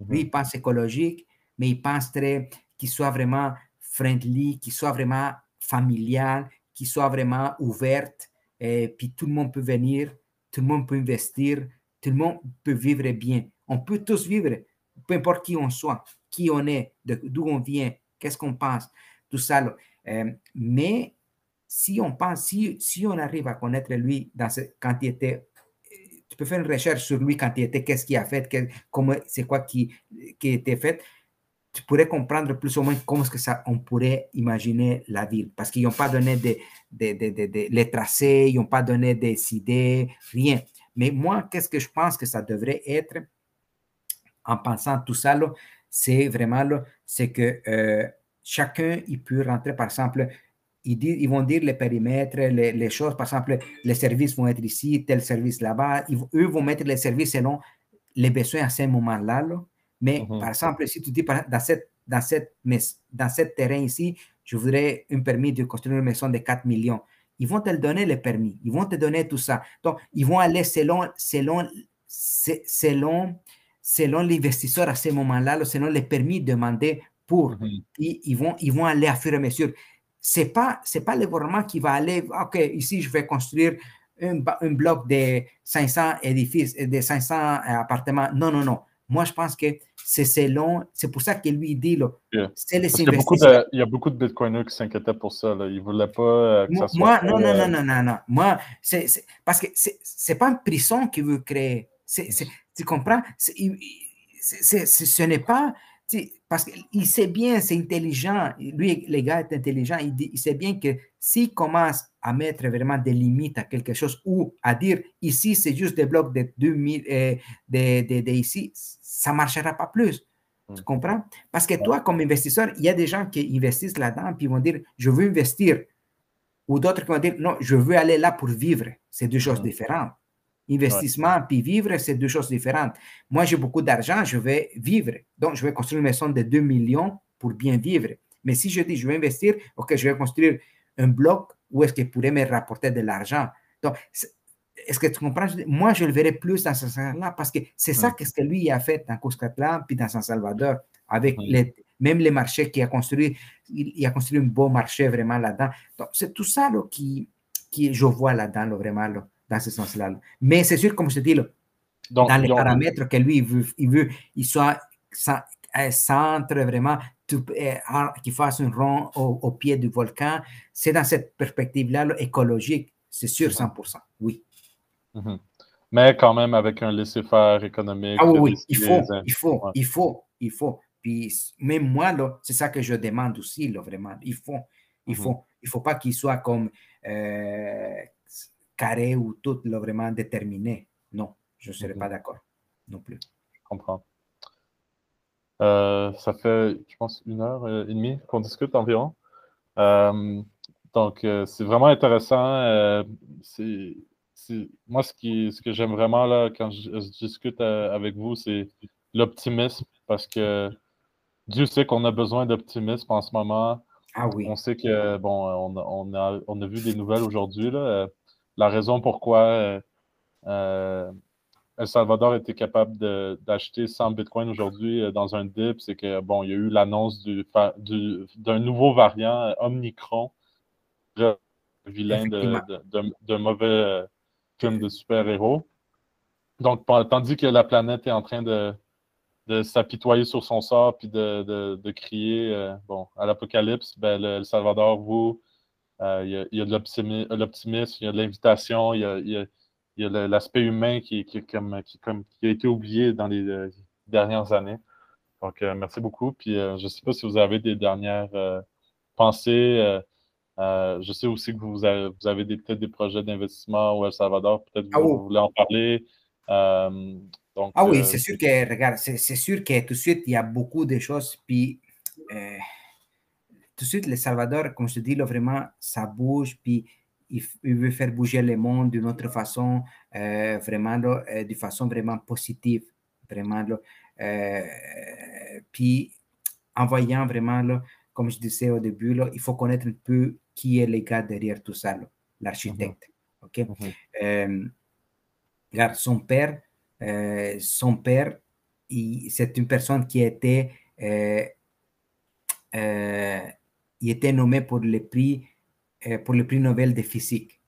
Lui, il pense écologique, mais il pense très qu'il soit vraiment friendly, qu'il soit vraiment familial, qu'il soit vraiment ouverte, et puis tout le monde peut venir, tout le monde peut investir, tout le monde peut vivre bien. On peut tous vivre, peu importe qui on soit, qui on est, d'où on vient, qu'est-ce qu'on pense, tout ça. Euh, mais si on pense, si, si on arrive à connaître lui dans ce, quand il était, tu peux faire une recherche sur lui quand il était, qu'est-ce qu'il a fait, comment, c'est quoi qui, qui était fait, tu pourrais comprendre plus ou moins comment que ça, on pourrait imaginer la ville. Parce qu'ils n'ont pas donné des, les tracés, ils n'ont pas donné des idées, rien. Mais moi, qu'est-ce que je pense que ça devrait être en pensant tout ça, c'est vraiment, c'est que euh, chacun, il peut rentrer, par exemple, ils, ils vont dire les périmètres, les, les, choses, par exemple, les services vont être ici, tel service là-bas, eux vont mettre les services selon les besoins à ce moment-là. Là. Mais mhm. par exemple, si tu dis dans cette, dans, cette, dans cette terrain ici, je voudrais un permis de construire une maison de 4 millions. Ils vont te donner le permis, ils vont te donner tout ça. Donc, ils vont aller selon, selon, selon, selon l'investisseur à ce moment-là, selon les permis demandés pour. Mhm. ils, vont, ils vont aller à fur et à mesure. Ce n'est pas, pas le gouvernement qui va aller, OK, ici, je vais construire un, un bloc de 500 édifices, de 500 appartements. Non, non, non. Moi, je pense que c'est selon, c'est pour ça que lui dit, c'est les investisseurs. Il y, a beaucoup de Bitcoiners qui s'inquiétaient pour ça. Là. Ils ne voulaient pas euh, que moi, ça soit. non, non, non, non, non, non. Moi, c'est, parce que ce n'est pas une prison qu'il veut créer. tu comprends? ce n'est pas. Parce qu'il sait bien, c'est intelligent. Lui, les gars, est intelligent. Il, il sait bien que s'il commence à mettre vraiment des limites à quelque chose ou à dire ici, c'est juste des blocs de 2000, euh, de, de, de, ici, ça ne marchera pas plus. Tu mm. comprends? Parce que toi, comme investisseur, il y a des gens qui investissent là-dedans puis vont dire je veux investir. Ou d'autres qui vont dire non, je veux aller là pour vivre. C'est deux choses mm. différentes. Investissement puis vivre, c'est deux choses différentes. Moi, j'ai beaucoup d'argent, je vais vivre. Donc, je vais construire une maison de 2 millions pour bien vivre. Mais si je dis je vais investir, OK, je vais construire un bloc où est-ce qu'il pourrait me rapporter de l'argent. Donc, est-ce que tu comprends? Moi, je le verrais plus dans ce sens-là parce que c'est ça qu'est-ce que lui a fait dans Cuscatlán puis dans San Salvador avec les, même les marchés qu'il a construit. Il, a construit un beau marché vraiment là-dedans. Donc, c'est tout ça là, qui, qui je vois là-dedans, vraiment, dans ce sens-là. Mais c'est sûr, comme je te dis, dans les paramètres que lui, il veut, il, veut, il soit centre vraiment qui fasse un rond au, pied du volcan. C'est dans cette perspective-là écologique, c'est sûr 100%, oui. Mhm. Mais quand même avec un laisser-faire économique. Ah oui, il faut, il faut, il faut, il faut. Puis même moi, c'est ça que je demande aussi, là, vraiment. Il faut, il mhm. faut, il faut pas qu'il soit comme euh, carré ou tout là, vraiment déterminé. Non, je ne serais pas d'accord non plus. Je comprends. Euh, ça fait, je pense, une heure et demie qu'on discute environ. Euh, donc, euh, c'est vraiment intéressant. c'est, moi, ce, qui, ce que j'aime vraiment là, quand je, discute avec vous, c'est l'optimisme parce que Dieu sait qu'on a besoin d'optimisme en ce moment. Ah oui. On sait que, bon, on, on, a, on a vu des nouvelles aujourd'hui. La raison pourquoi El Salvador était capable d'acheter 100 bitcoins aujourd'hui euh, dans un dip, c'est que bon, il y a eu l'annonce d'un nouveau variant euh, Omnicron, vilain d'un mauvais euh, film de super-héros. Donc, tandis que la planète est en train de, s'apitoyer sur son sort puis de, crier bon, à l'apocalypse, ben, le, El Salvador, vous, il y, a, de l'optimisme, il y a de l'invitation, il y a l'aspect humain qui, qui, comme, qui, comme, qui, a été oublié dans les euh, dernières années. Donc, euh, merci beaucoup. Puis, euh, je ne sais pas si vous avez des dernières pensées. je sais aussi que vous avez, vous avez peut-être des projets d'investissement au El Salvador. Peut-être que ah vous, voulez en parler. Donc, ah oui, c'est sûr que, regarde, c'est sûr que tout de suite, il y a beaucoup de choses. Puis, tout de suite, le Salvador, comme je te dis, là, vraiment, ça bouge. Puis, il, veut faire bouger le monde d'une autre façon, euh, vraiment, euh, de façon vraiment positive, vraiment. Euh, puis, en voyant vraiment, comme je disais au début, il faut connaître un peu qui est le gars derrière tout ça, l'architecte. OK? Mhm. son père, son père c'est une personne qui était, euh, il était nommé pour le prix, euh, pour le prix Nobel de physique.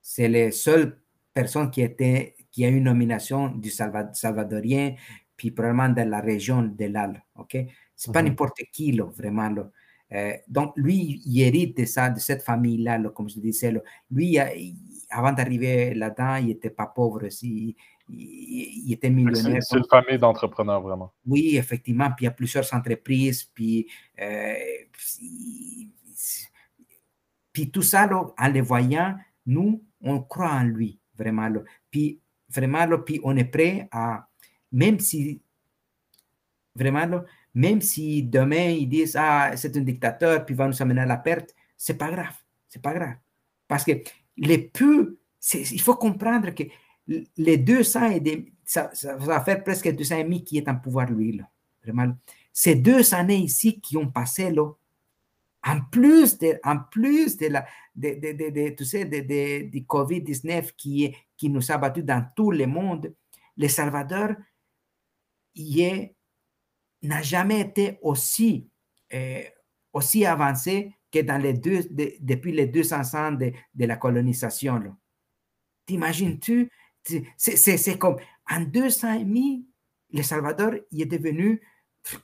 C'est la seule personne qui, était, qui a eu une nomination du Salvadorien, puis probablement de la région de l'Al. Ok, c'est pas Mhm. n'importe qui, là, vraiment. là. Euh, donc, lui, il hérite de ça, de cette famille-là, là, comme je disais. là. Lui, il a- il- avant d'arriver là-dedans, il n'était pas pauvre aussi. Il, il était millionnaire. C'est une famille d'entrepreneurs, vraiment. Oui, effectivement, puis il y a plusieurs entreprises, puis, euh, puis, puis tout ça, là, en le voyant, nous, on croit en lui, vraiment. là. Puis vraiment, là, puis on est prêt à, même si, vraiment, là, même si demain ils disent, ah, c'est un dictateur, puis il va nous amener à la perte, c'est pas grave, c'est pas grave. Parce que les peu, c'est- il faut comprendre que les 200 et des, ça, ça va faire presque 200 et demi qui est en pouvoir, lui, là. Ces deux années ici qui ont passé, en plus de, la, de, de, de, de- tu sais, de, de- du COVID-19 qui, nous a battus dans tout le monde, le Salvador n'a jamais été aussi, euh, aussi avancé que dans les deux, de- depuis les 200 ans de, la colonisation. T'imagines-tu? C'est- comme en 200 et demi, le Salvador il est devenu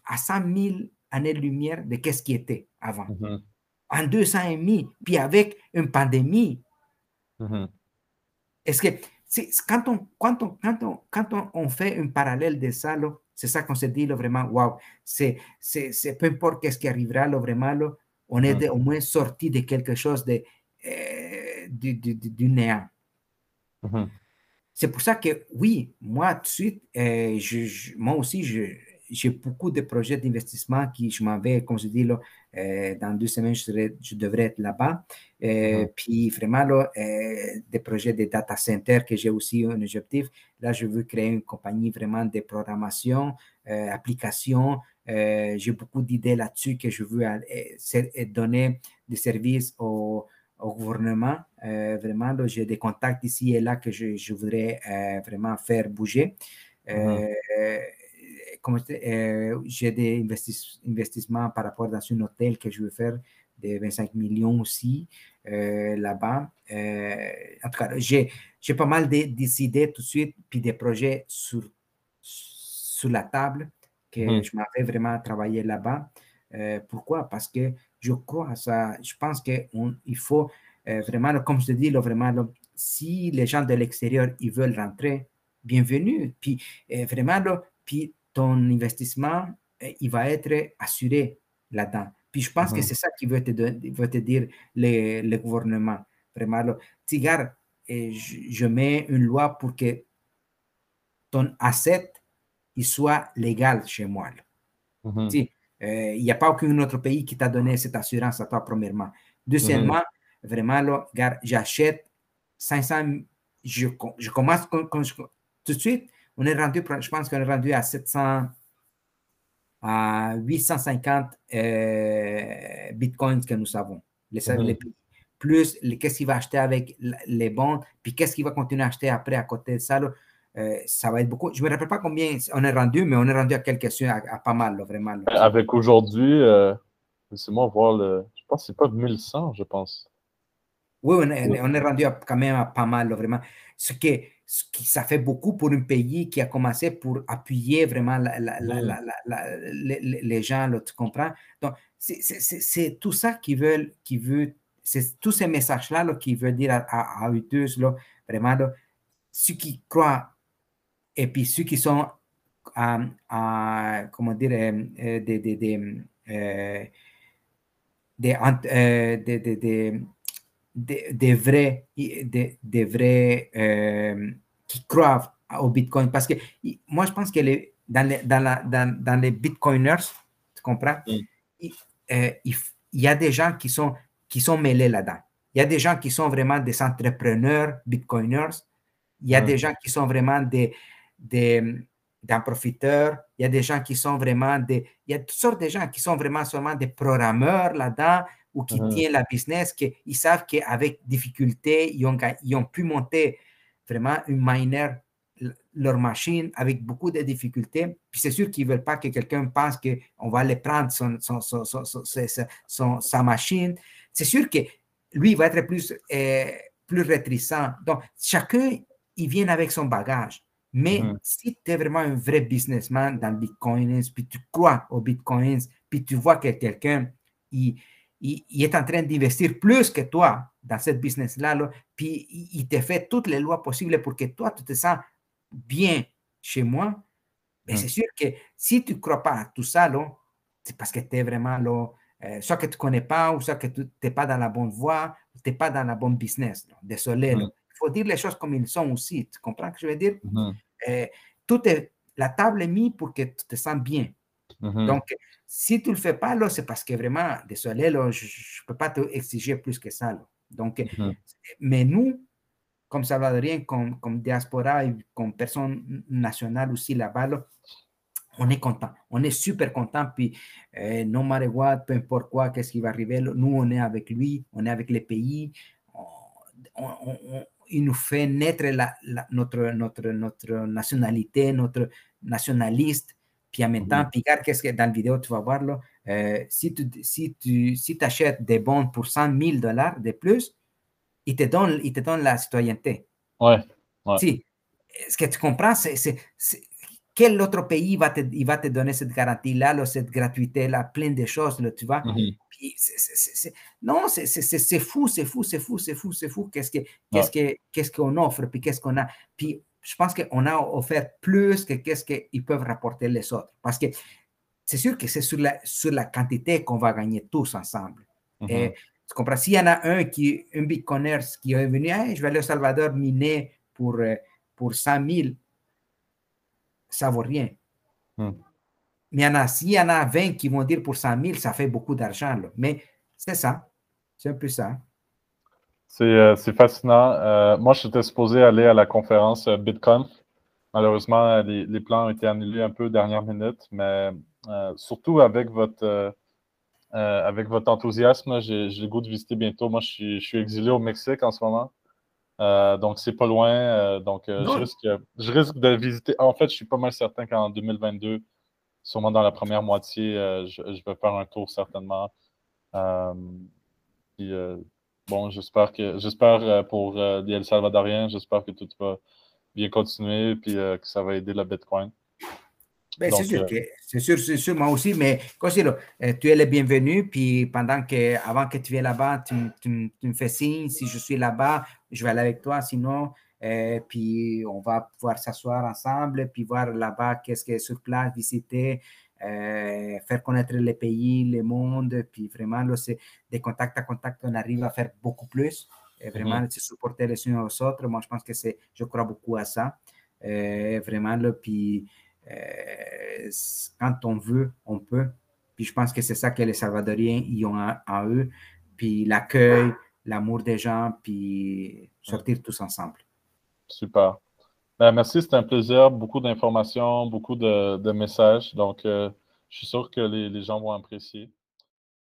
à 100 000 années-lumière de qu'est-ce qui était avant. Mhm. En 200 et demi, puis avec une pandémie. Mhm. Est-ce que quand, on, quand, on, quand, on, quand on, fait un parallèle de ça, c'est ça qu'on se dit là, vraiment, wow, c'est, peu importe qu'est-ce qui arrivera, là, vraiment, là, on est de- au moins sorti de quelque chose de, euh, du, du, du- du néant. C'est pour ça que oui, moi tout de suite, euh, je, je- moi aussi, j'ai beaucoup de projets d'investissement qui je m'en vais, comme je dis, là, euh, dans deux semaines, je, serai- je devrais être là-bas. Euh, Mhm. Puis vraiment, là, des projets de data center que j'ai aussi un objectif. Là, je veux créer une compagnie vraiment de programmation, application. J'ai beaucoup d'idées là-dessus que je veux donner des services au, au gouvernement. Euh, vraiment, j'ai des contacts ici et là que je, je voudrais euh, vraiment faire bouger. Euh, je dis, euh, j'ai des investis- investissements par rapport à un hôtel que je veux faire de 25 millions aussi euh, là-bas. Euh, en tout cas, j'ai pas mal de- des idées tout de suite, puis des projets sur, sur la table que Mhm. je m'avais vraiment travaillé là-bas. Euh, pourquoi? Parce que je crois à ça. Je pense qu'il faut euh, vraiment, comme je te dis, là, vraiment, là, si les gens de l'extérieur ils veulent rentrer, bienvenue. Puis euh, vraiment, là, puis ton investissement, il va être assuré là-dedans. Puis je pense que c'est ça qui veut te, don- veut te dire le, le gouvernement. Vraiment, là. Tu regardes, euh, je, je mets une loi pour que ton asset il soit légal chez moi. là. Il n'y a pas aucun autre pays qui t'a donné cette assurance à toi, premièrement. Deuxièmement, vraiment, là, regarde, j'achète 500, je, com- je commence quand- quand je- tout de suite, on est rendu, je pense qu'on est rendu à 700, à 850 euh, bitcoins que nous avons. Les. Plus qu'est-ce qu'il va acheter avec les bons, puis qu'est-ce qu'il va continuer à acheter après à côté de ça. là, euh, ça va être beaucoup. Je ne me rappelle pas combien on est rendu, mais on est rendu à quelques-uns, à, à pas mal, là, vraiment. là. Avec aujourd'hui, euh, laissez-moi voir le. Je pense que c'est pas 1100, je pense. Oui, on est, on est rendu à- quand même à pas mal, là, vraiment. Ce qui, ce qui, ça fait beaucoup pour un pays qui a commencé pour appuyer vraiment la- la- la- Mm. les, gens, là, tu comprends? Donc, c'est- tout ça qui veut, qui veut c'est tous ces messages-là là, qui veulent dire à, à, à eux là, vraiment, là, ceux qui croient et puis ceux qui sont, à, à, comment dire, euh, euh, des, des, des, euh, des, euh, vrais, des, vrais euh, qui croient au Bitcoin. Parce que moi, je pense que les, dans, les, dans, la, dans, dans les Bitcoiners, tu comprends, Mm. il, euh, il f- il y a des gens qui sont, qui sont mêlés là-dedans. Il y a des gens qui sont vraiment des entrepreneurs Bitcoiners. Il y a Mm. des gens qui sont vraiment des, des, des profiteurs. Il y a des gens qui sont vraiment des... Il y a toutes sortes de gens qui sont vraiment seulement des programmeurs là-dedans ou qui Mhm. tiennent la business, qui ils savent qu'avec difficulté, ils ont, ils ont pu monter vraiment une miner leur machine avec beaucoup de difficultés. Puis c'est sûr qu'ils ne veulent pas que quelqu'un pense qu'on va les prendre son, son, sa machine. C'est sûr que lui, il va être plus, euh, plus réticent. Donc, chacun, il vient avec son bagage. Mais mm-hmm. si tu es vraiment un vrai businessman dans le Bitcoin, puis tu crois au Bitcoin, puis tu vois que quelqu'un, il, il, est en train d'investir plus que toi dans cette business-là, puis il, te fait toutes les lois possibles pour que toi, tu te sens bien chez moi. Mais mm. c'est sûr que si tu ne crois pas à tout ça, c'est parce que tu es vraiment là, euh, soit que tu ne connais pas, ou soit que tu n'es pas dans la bonne voie, tu n'es pas dans la bonne business. Désolé. Mm. Il faut dire les choses comme ils sont aussi. Tu comprends ce que je veux dire? Mm-hmm. Euh, tout est, la table est mise pour que tu te sens bien. Mm-hmm. Donc, si tu ne le fais pas, c'est parce que vraiment, désolé, je ne peux pas te exiger plus que ça. Donc, mm-hmm. mais nous, comme salvadoriens, comme, comme diaspora et comme personne nationale aussi là-bas, on est content, on est super content, puis euh, no matter what, peu importe quoi, qu'est-ce qui va arriver, nous on est avec lui, on est avec les pays, il nous fait naître la, notre, notre, notre nationalité, notre nationaliste, puis en même temps, regarde qu'est-ce que dans la vidéo tu vas voir là, euh, si tu si tu si achètes des bons pour 100 000 dollars de plus, il te donne, il te donne la citoyenneté. Ouais. Si. Ce que tu comprends, c'est quel autre pays va te, il va te donner cette garantie-là, cette gratuité-là, plein de choses, là, tu vois. Non, c'est fou, c'est fou, c'est fou, c'est fou, c'est fou. Qu'est-ce qu'on qu'est-ce qu'on offre, puis qu'est-ce qu'on a. Puis je pense qu'on a offert plus que qu'est-ce qu'ils peuvent rapporter les autres. Parce que c'est sûr que c'est sur la, sur la quantité qu'on va gagner tous ensemble. Et, tu comprends? S'il y en a un qui, un bitcoiner qui est venu, je vais aller au Salvador miner pour, euh, pour 100 000, ça vaut rien. Hmm. Mais s'il y en a 20 qui vont dire pour 100 000, ça fait beaucoup d'argent. Mais c'est ça. C'est un peu ça. C'est euh, fascinant. Euh, moi, j'étais supposé aller à la conférence euh, BitConf. Malheureusement, les, les, plans ont été annulés un peu dernière minute, mais surtout avec votre, avec votre enthousiasme, j'ai le goût de visiter bientôt. Moi, je suis, je suis exilé au Mexique en ce moment. Euh, donc, c'est pas loin. Euh, donc, euh, je, risque, je risque de visiter. En fait, je suis pas mal certain qu'en 2022, sûrement dans la première moitié, je, vais faire un tour certainement. puis, bon, j'espère que j'espère pour les El Salvadoriens, j'espère que tout va bien continuer puis que ça va aider le Bitcoin. Ben, c'est sûr, c'est sûr, c'est sûr, moi aussi, mais euh, tu es le bienvenu, puis pendant que, avant que tu viennes là-bas, tu, tu, me fais signe, si je suis là-bas, je vais aller avec toi, sinon, euh, puis on va pouvoir s'asseoir ensemble, puis voir là-bas qu'est-ce qui est sur place, visiter, faire connaître les pays, le monde, puis vraiment, c'est de contact à contact, on arrive à faire beaucoup plus, et vraiment, mm -hmm. se supporter les uns aux autres, moi je pense que c'est, je crois beaucoup à ça, vraiment, puis euh, quand on veut, on peut. Puis je pense que c'est ça que les Salvadoriens y ont en eux. Puis l'accueil, l'amour des gens, puis sortir tous ensemble. Super. Ben, merci, c'était un plaisir. Beaucoup d'informations, beaucoup de, messages. Donc, euh, je suis sûr que les gens vont apprécier.